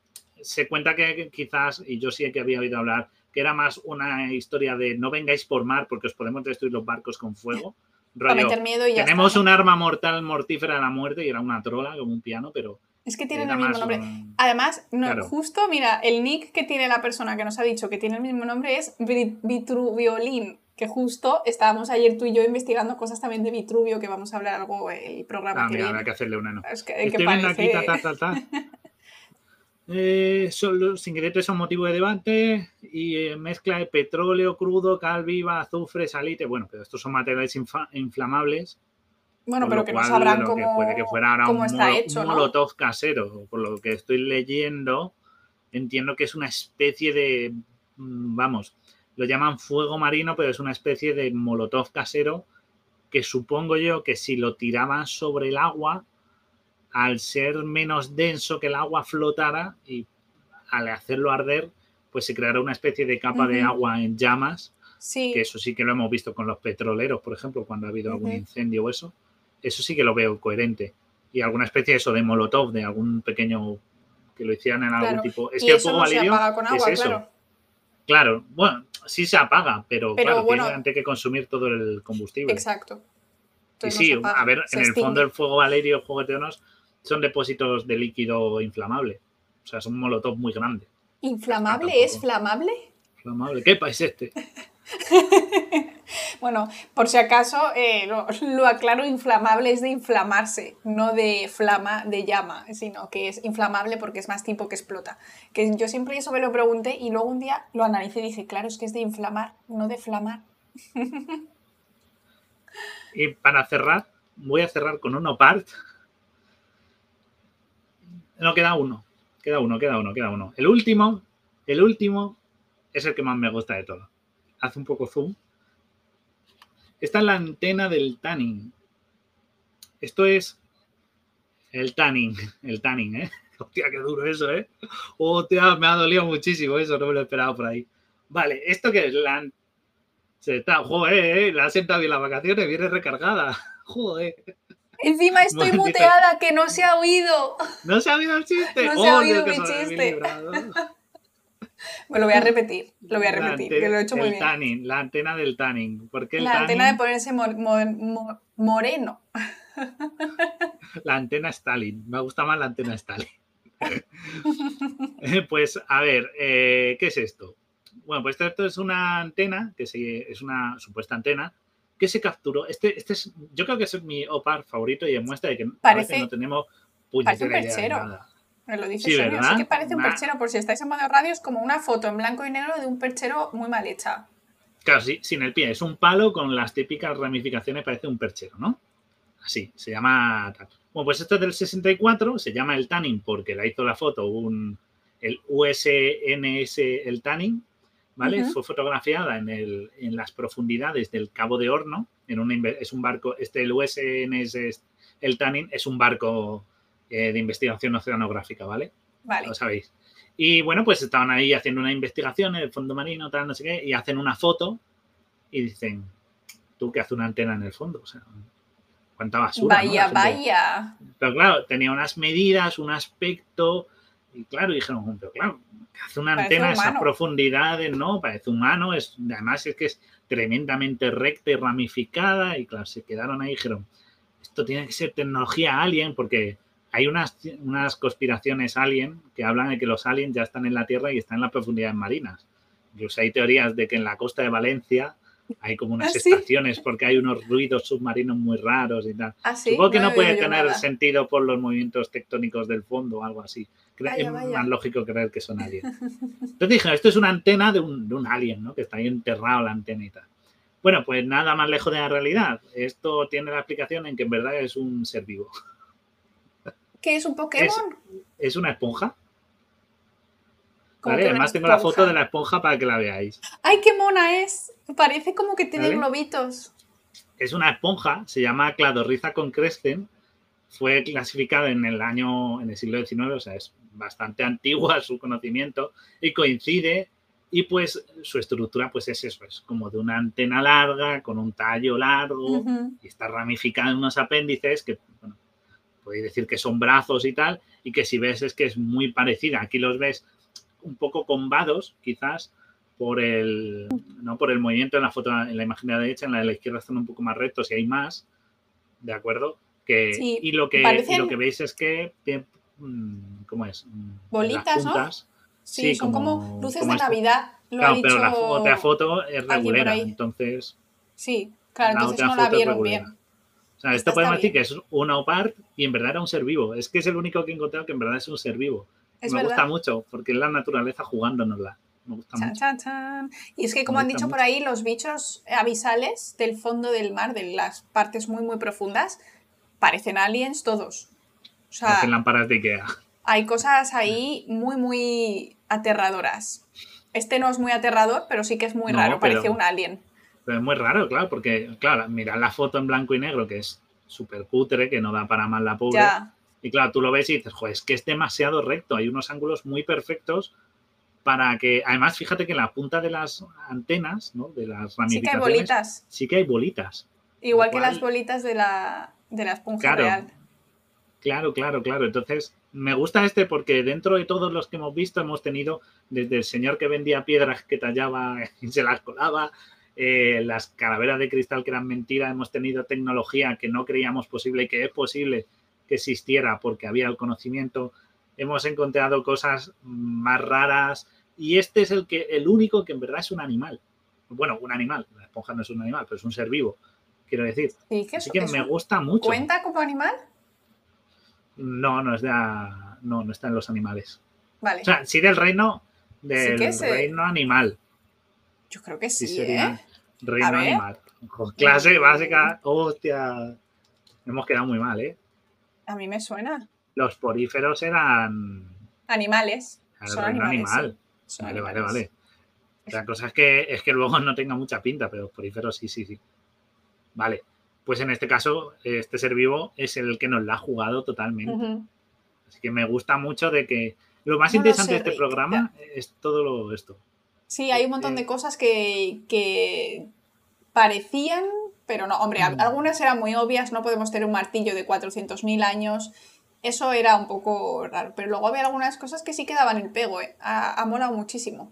se cuenta que quizás, y yo sí que había oído hablar, que era más una historia de no vengáis por mar porque os podemos destruir los barcos con fuego. miedo y tenemos un arma mortal mortífera a la muerte y era una trola como un piano, pero... Es que tienen el mismo nombre. Además, no, justo, mira, el nick que tiene la persona que nos ha dicho que tiene el mismo nombre es Vitruviolín que justo estábamos ayer tú y yo investigando cosas también de Vitruvio, que vamos a hablar algo el programa ah, que mira, que hacerle una, ¿no? Es que, Estoy viendo aquí, eh, los ingredientes son motivo de debate y eh, mezcla de petróleo crudo, cal viva, azufre, salite. Bueno, pero estos son materiales inflamables. Bueno, pero que no sabrán cómo, puede que fuera ahora un, está hecho, un molotov casero. Por lo que estoy leyendo, entiendo que es una especie de, mm, vamos, lo llaman fuego marino, pero es una especie de molotov casero que supongo yo que si lo tiraban sobre el agua, al ser menos denso que el agua flotara y al hacerlo arder, pues se creara una especie de capa de agua en llamas Sí. Que eso sí que lo hemos visto con los petroleros, por ejemplo, cuando ha habido algún incendio o eso. Eso sí que lo veo coherente. Y alguna especie de eso de molotov, de algún pequeño que lo hicieran en algún tipo. Es que el fuego valirio es eso. Claro. bueno, sí se apaga, pero, claro, bueno, tiene que consumir todo el combustible. Exacto. y sí, a ver, en el fondo el fuego valerio, jugueteonos, son depósitos de líquido inflamable. O sea, son un molotov muy grande. ¿Inflamable es flamable? Flamable. ¿Qué país este? bueno, por si acaso eh, lo, aclaro, inflamable es de inflamarse, no de flama, de llama, sino que es inflamable porque es más tipo que explota. Que yo siempre eso me lo pregunté y luego un día lo analicé y dije, claro, es que es de inflamar, no de flamar. y para cerrar, voy a cerrar con uno part. No, queda uno, queda uno, queda uno, queda uno. El último, el último es el que más me gusta de todo hace un poco zoom. Esta es la antena del tanning. Esto es el tanning, el tanning, ¿eh? Hostia, qué duro eso, ¿eh? Hostia, me ha dolido muchísimo eso, no me lo he esperado por ahí. Vale, ¿esto qué es? La... Se está, joder, ¿eh? la ha sentado bien las vacaciones, viene recargada. Joder. Encima estoy muteada, que no se ha oído. ¿No se ha oído el chiste? No se ha oído mi chiste. Me lo voy a repetir, lo voy a repetir, que lo he hecho muy bien. Tanning, la antena del tanning. la antena de ponerse moreno. La antena Stalin. Me gusta más la antena Stalin. pues a ver, eh, ¿qué es esto? Bueno, pues esto, es una antena, que es una supuesta antena, que se capturó. Este, este es, yo creo que es mi OPAR favorito y demuestra de que parece, no tenemos puñetera idea de nada. Me lo dice sí, que parece un perchero, por si estáis en modo radio, es como una foto en blanco y negro de un perchero muy mal hecha. Claro, sí, sin el pie. Es un palo con las típicas ramificaciones, parece un perchero, ¿no? Así, se llama... Bueno, pues esto es del 64, se llama el Tanning porque la hizo la foto un, el USNS el Tanning, ¿vale? Fue fotografiada en, el, en, las profundidades del Cabo de Horno, en un, es un barco, este el USNS el Tanning es un barco eh, de investigación oceanográfica, ¿vale? Vale. Lo sabéis. Y bueno, pues estaban ahí haciendo una investigación en el fondo marino, tal, no sé qué, y hacen una foto y dicen, tú que haces una antena en el fondo, o sea, cuánta basura. Vaya, vaya. Pero claro, tenía unas medidas, un aspecto, y claro, dijeron, pero claro, hace una antena a esas profundidades, ¿no? Parece humano, es, además es que es tremendamente recta y ramificada, y claro, se quedaron ahí y dijeron, esto tiene que ser tecnología alien, porque hay unas, unas conspiraciones alien que hablan de que los aliens ya están en la Tierra y están en las profundidades marinas. Incluso hay teorías de que en la costa de Valencia hay como unas ¿Ah, estaciones porque hay unos ruidos submarinos muy raros y tal. ¿Ah, Supongo que no, puede tener sentido por los movimientos tectónicos del fondo o algo así. es más lógico creer que son aliens. Entonces dije, esto es una antena de un, de un alien, ¿no? Que está ahí enterrado la antena y tal. Bueno, pues nada más lejos de la realidad. Esto tiene la explicación en que en verdad es un ser vivo. ¿Qué es un Pokémon? Es, una esponja. además tengo la foto de la esponja para que la veáis. ¡Ay, qué mona es! Parece como que tiene globitos. Es una esponja, se llama Cladorriza con Crescent. Fue clasificada en el año, en el siglo XIX, o sea, es bastante antigua su conocimiento y coincide y pues su estructura pues es eso, es como de una antena larga con un tallo largo y está ramificada en unos apéndices que bueno, podéis decir que son brazos y tal, y que si ves es que es muy parecida. Aquí los ves un poco combados, quizás, por el, ¿no? por el movimiento en la foto, en la imagen de la derecha, en la de la izquierda están un poco más rectos y hay más, ¿de acuerdo? Que, y, lo que, lo que veis es que, mm, ¿cómo es? Mm, Bolitas, ¿no? Sí, son como, luces de Navidad. claro, pero la otra foto es regular, entonces... Sí, claro, entonces no la vieron bien. O sea, esto podemos decir que es una OPART y en verdad era un ser vivo. Es que es el único que he encontrado que en verdad es un ser vivo. me gusta mucho porque es la naturaleza jugándonosla. Me gusta mucho. Y es que, como han dicho por ahí, los bichos avisales del fondo del mar, de las partes muy, muy profundas, parecen aliens todos. O sea, parecen lámparas de Ikea. Hay cosas ahí muy, muy aterradoras. Este no es muy aterrador, pero sí que es muy raro, parece un alien. Pero es muy raro, claro, porque, claro, mira la foto en blanco y negro, que es súper cutre, que no da para más la pobre. Y claro, tú lo ves y dices, joder, es que es demasiado recto, hay unos ángulos muy perfectos para que, además, fíjate que en la punta de las antenas, ¿no? De las ramificaciones. Sí que hay bolitas. Sí que hay bolitas. Igual que las bolitas de la, de la esponja claro, real. Claro, claro, claro. Entonces, me gusta este porque dentro de todos los que hemos visto hemos tenido desde el señor que vendía piedras que tallaba y se las colaba, eh, las calaveras de cristal que eran mentiras, hemos tenido tecnología que no creíamos posible que es posible que existiera porque había el conocimiento, hemos encontrado cosas más raras y este es el que el único que en verdad es un animal. Bueno, un animal, la esponja no es un animal, pero es un ser vivo, quiero decir. Así que me gusta mucho. ¿Cuenta como animal? No, no es de no, no está en los animales. Vale. O sea, sí del reino del reino animal. Yo creo que sí, sería ¿eh? reino animal. clase básica, hostia. Hemos quedado muy mal, ¿eh? A mí me suena. Los poríferos eran animales. Son animales, animal. vale, vale, vale. La cosa es que, es que luego no tenga mucha pinta, pero los poríferos sí, sí, sí. Vale. Pues en este caso, este ser vivo es el que nos la ha jugado totalmente. Así que me gusta mucho de que lo más interesante de este programa es todo lo, esto. Sí, hay un montón de cosas que, parecían, pero no. Hombre, mm. algunas eran muy obvias, no podemos tener un martillo de 400.000 años. Eso era un poco raro, pero luego había algunas cosas que sí quedaban el pego, ¿eh? ha, molado muchísimo.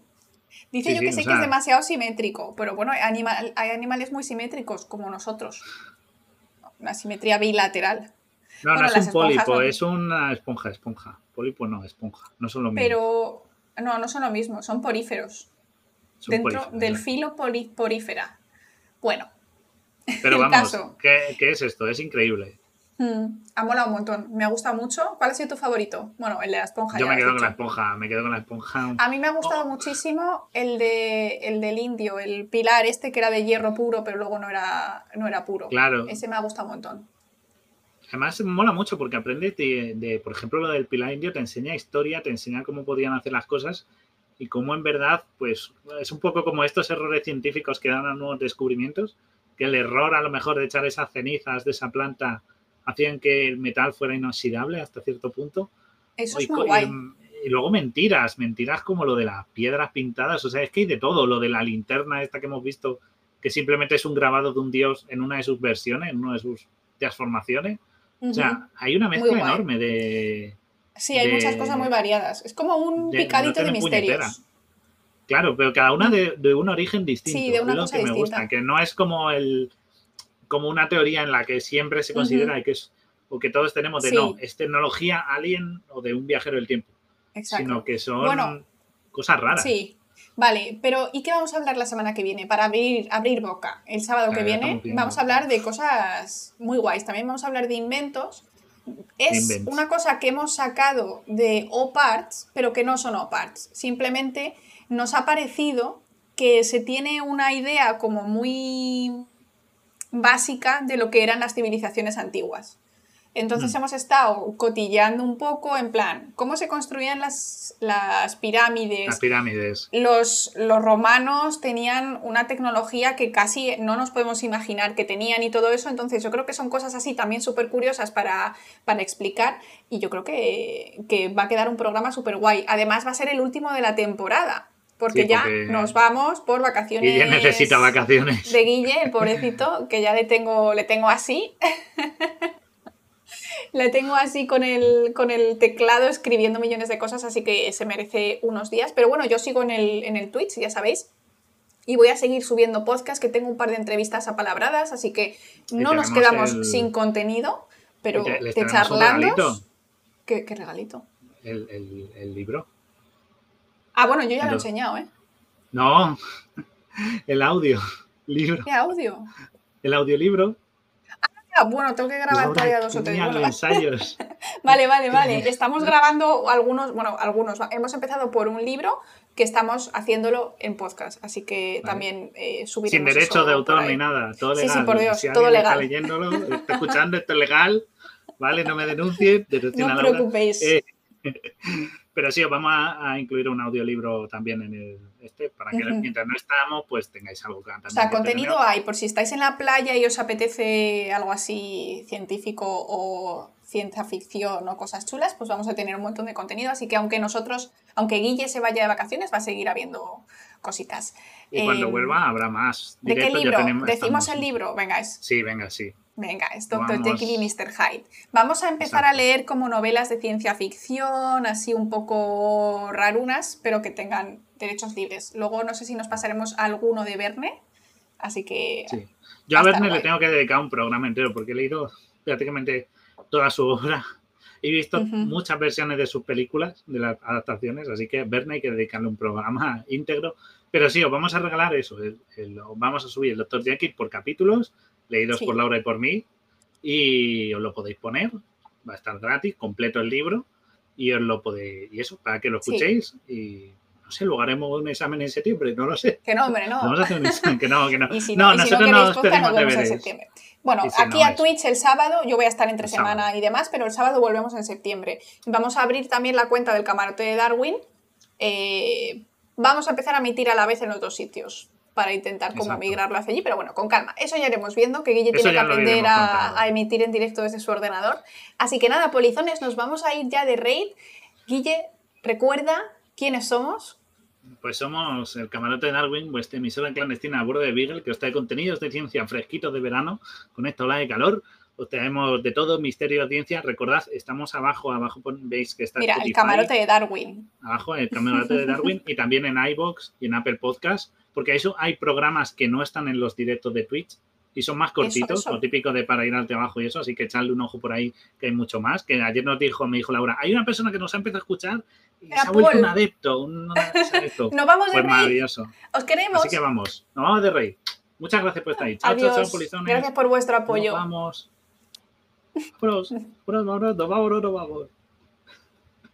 Dice yo que sé que es demasiado simétrico, pero bueno, hay, hay animales muy simétricos como nosotros. Una simetría bilateral. No, no es un pólipo, es una esponja, esponja. Pólipo no, esponja. No son lo mismo. Pero no, no son lo mismo, son poríferos. Dentro del filo porífera. Bueno. Pero vamos, ¿qué, es esto? Es increíble. Hmm, ha molado un montón. Me ha gustado mucho. ¿Cuál ha sido tu favorito? Bueno, el de la esponja. Yo me quedo con la esponja, me quedo con la esponja. A mí me ha gustado oh. muchísimo el, de, el del indio, el pilar este que era de hierro puro, pero luego no era, no era puro. Claro. Ese me ha gustado un montón. Además, mola mucho porque aprendes de, por ejemplo, lo del pilar indio, te enseña historia, te enseña cómo podían hacer las cosas y cómo en verdad, pues es un poco como estos errores científicos que dan a nuevos descubrimientos, que el error a lo mejor de echar esas cenizas de esa planta hacían que el metal fuera inoxidable hasta cierto punto. Eso es muy guay. Y, luego mentiras, mentiras como lo de las piedras pintadas, o sea, es que hay de todo, lo de la linterna esta que hemos visto, que simplemente es un grabado de un dios en una de sus versiones, en una de sus transformaciones. O sea, hay una mezcla enorme de. Sí, hay muchas cosas muy variadas. Es como un picadito de misterios. Claro, pero cada una de, un origen distinto. Sí, de una cosa que me gusta, que no es como el como una teoría en la que siempre se considera que es o que todos tenemos de no, es tecnología alien o de un viajero del tiempo. Exacto. Sino que son cosas raras. Sí, Vale, pero ¿y qué vamos a hablar la semana que viene? Para abrir, abrir boca. El sábado que viene vamos a hablar de cosas muy guays. También vamos a hablar de inventos. Es una cosa que hemos sacado de O-Parts, pero que no son O-Parts. Simplemente nos ha parecido que se tiene una idea como muy básica de lo que eran las civilizaciones antiguas. Entonces mm. hemos estado cotilleando un poco en plan, ¿cómo se construían las, las pirámides? Las pirámides. Los, los, romanos tenían una tecnología que casi no nos podemos imaginar que tenían y todo eso. Entonces yo creo que son cosas así también súper curiosas para, para, explicar y yo creo que, que va a quedar un programa súper guay. Además va a ser el último de la temporada. Porque, ya nos vamos por vacaciones. Guille necesita vacaciones. De Guille, el pobrecito, que ya le tengo, le tengo así. Le tengo así con el, con el teclado escribiendo millones de cosas, así que se merece unos días. Pero bueno, yo sigo en el, en el Twitch, ya sabéis. Y voy a seguir subiendo podcast, que tengo un par de entrevistas apalabradas, así que no nos quedamos sin contenido, pero te charlando. ¿Qué, ¿Qué, regalito? El, el, libro. Ah, bueno, yo ya lo he enseñado, ¿eh? No, el audio. Libro. ¿Qué audio? El audiolibro. Ah, bueno, tengo que grabar todavía dos o tres. ensayos. vale, vale, vale. Estamos grabando algunos, bueno, algunos. Hemos empezado por un libro que estamos haciéndolo en podcast, así que también eh, subiremos Sin derecho de autor ni nada, todo legal. Sí, sí, por Dios, todo legal. está leyéndolo, está escuchando, esto es legal, ¿vale? No me denuncien. No os preocupéis. Eh, pero sí, os vamos a, incluir un audiolibro también en el este, para que mientras no estamos, pues tengáis algo que O sea, contenido hay, por si estáis en la playa y os apetece algo así científico o ciencia ficción o cosas chulas, pues vamos a tener un montón de contenido. Así que aunque nosotros, aunque Guille se vaya de vacaciones, va a seguir habiendo cositas. Y cuando em, vuelva habrá más. ¿De qué libro? Decimos el libro, venga, es. Sí, venga, sí. Venga, es Dr. Jekyll y Mr. Hyde. Vamos a empezar a leer como novelas de ciencia ficción, así un poco rarunas, pero que tengan derechos libres. Luego no sé si nos pasaremos a alguno de Verne, así que... Sí. Yo a Verne le tengo que dedicar un programa entero porque he leído prácticamente toda su obra. He visto muchas versiones de sus películas, de las adaptaciones, así que Verne hay que dedicarle un programa íntegro. Pero sí, os vamos a regalar eso. vamos a subir el Dr. Jekyll por capítulos leídos por Laura y por mí, y os lo podéis poner, va a estar gratis, completo el libro, y os lo podéis, y eso, para que lo escuchéis, y no sé, luego haremos un examen en septiembre, no lo sé. Que no, hombre, no. Vamos a hacer un examen, que no, que no. no, nosotros no nos pedimos deberes. En septiembre. Bueno, aquí a Twitch el sábado, yo voy a estar entre semana y demás, pero el sábado volvemos en septiembre. Vamos a abrir también la cuenta del camarote de Darwin. Eh, vamos a empezar a emitir a la vez en otros sitios para intentar como migrarlo hacia allí, pero bueno, con calma. Eso ya iremos viendo, que Guille tiene que aprender a, emitir en directo desde su ordenador. Así que nada, polizones, nos vamos a ir ya de raid. Guille, recuerda quiénes somos. Pues somos el camarote de Darwin, vuestra emisora clandestina a bordo de Beagle, que os trae contenidos de ciencia fresquitos de verano, con esta ola de calor. Os traemos de todo, misterio de ciencia. Recordad, estamos abajo, abajo veis que está Mira, el camarote de Darwin. Abajo, el camarote de Darwin y también en iBox y en Apple Podcast porque eso hay programas que no están en los directos de Twitch y son más cortitos, lo típico de para ir al trabajo y eso, así que echarle un ojo por ahí, que hay mucho más. Que ayer nos dijo, me dijo Laura, hay una persona que nos ha empezado a escuchar se ha vuelto un adepto, un adepto. nos vamos de pues maravilloso. Os queremos. Así que vamos, nos vamos de rey. Muchas gracias por estar ahí. Chao, chao, chao, polizones. Gracias por vuestro apoyo. Nos vamos. Pros, pros, vamos, vamos, vamos.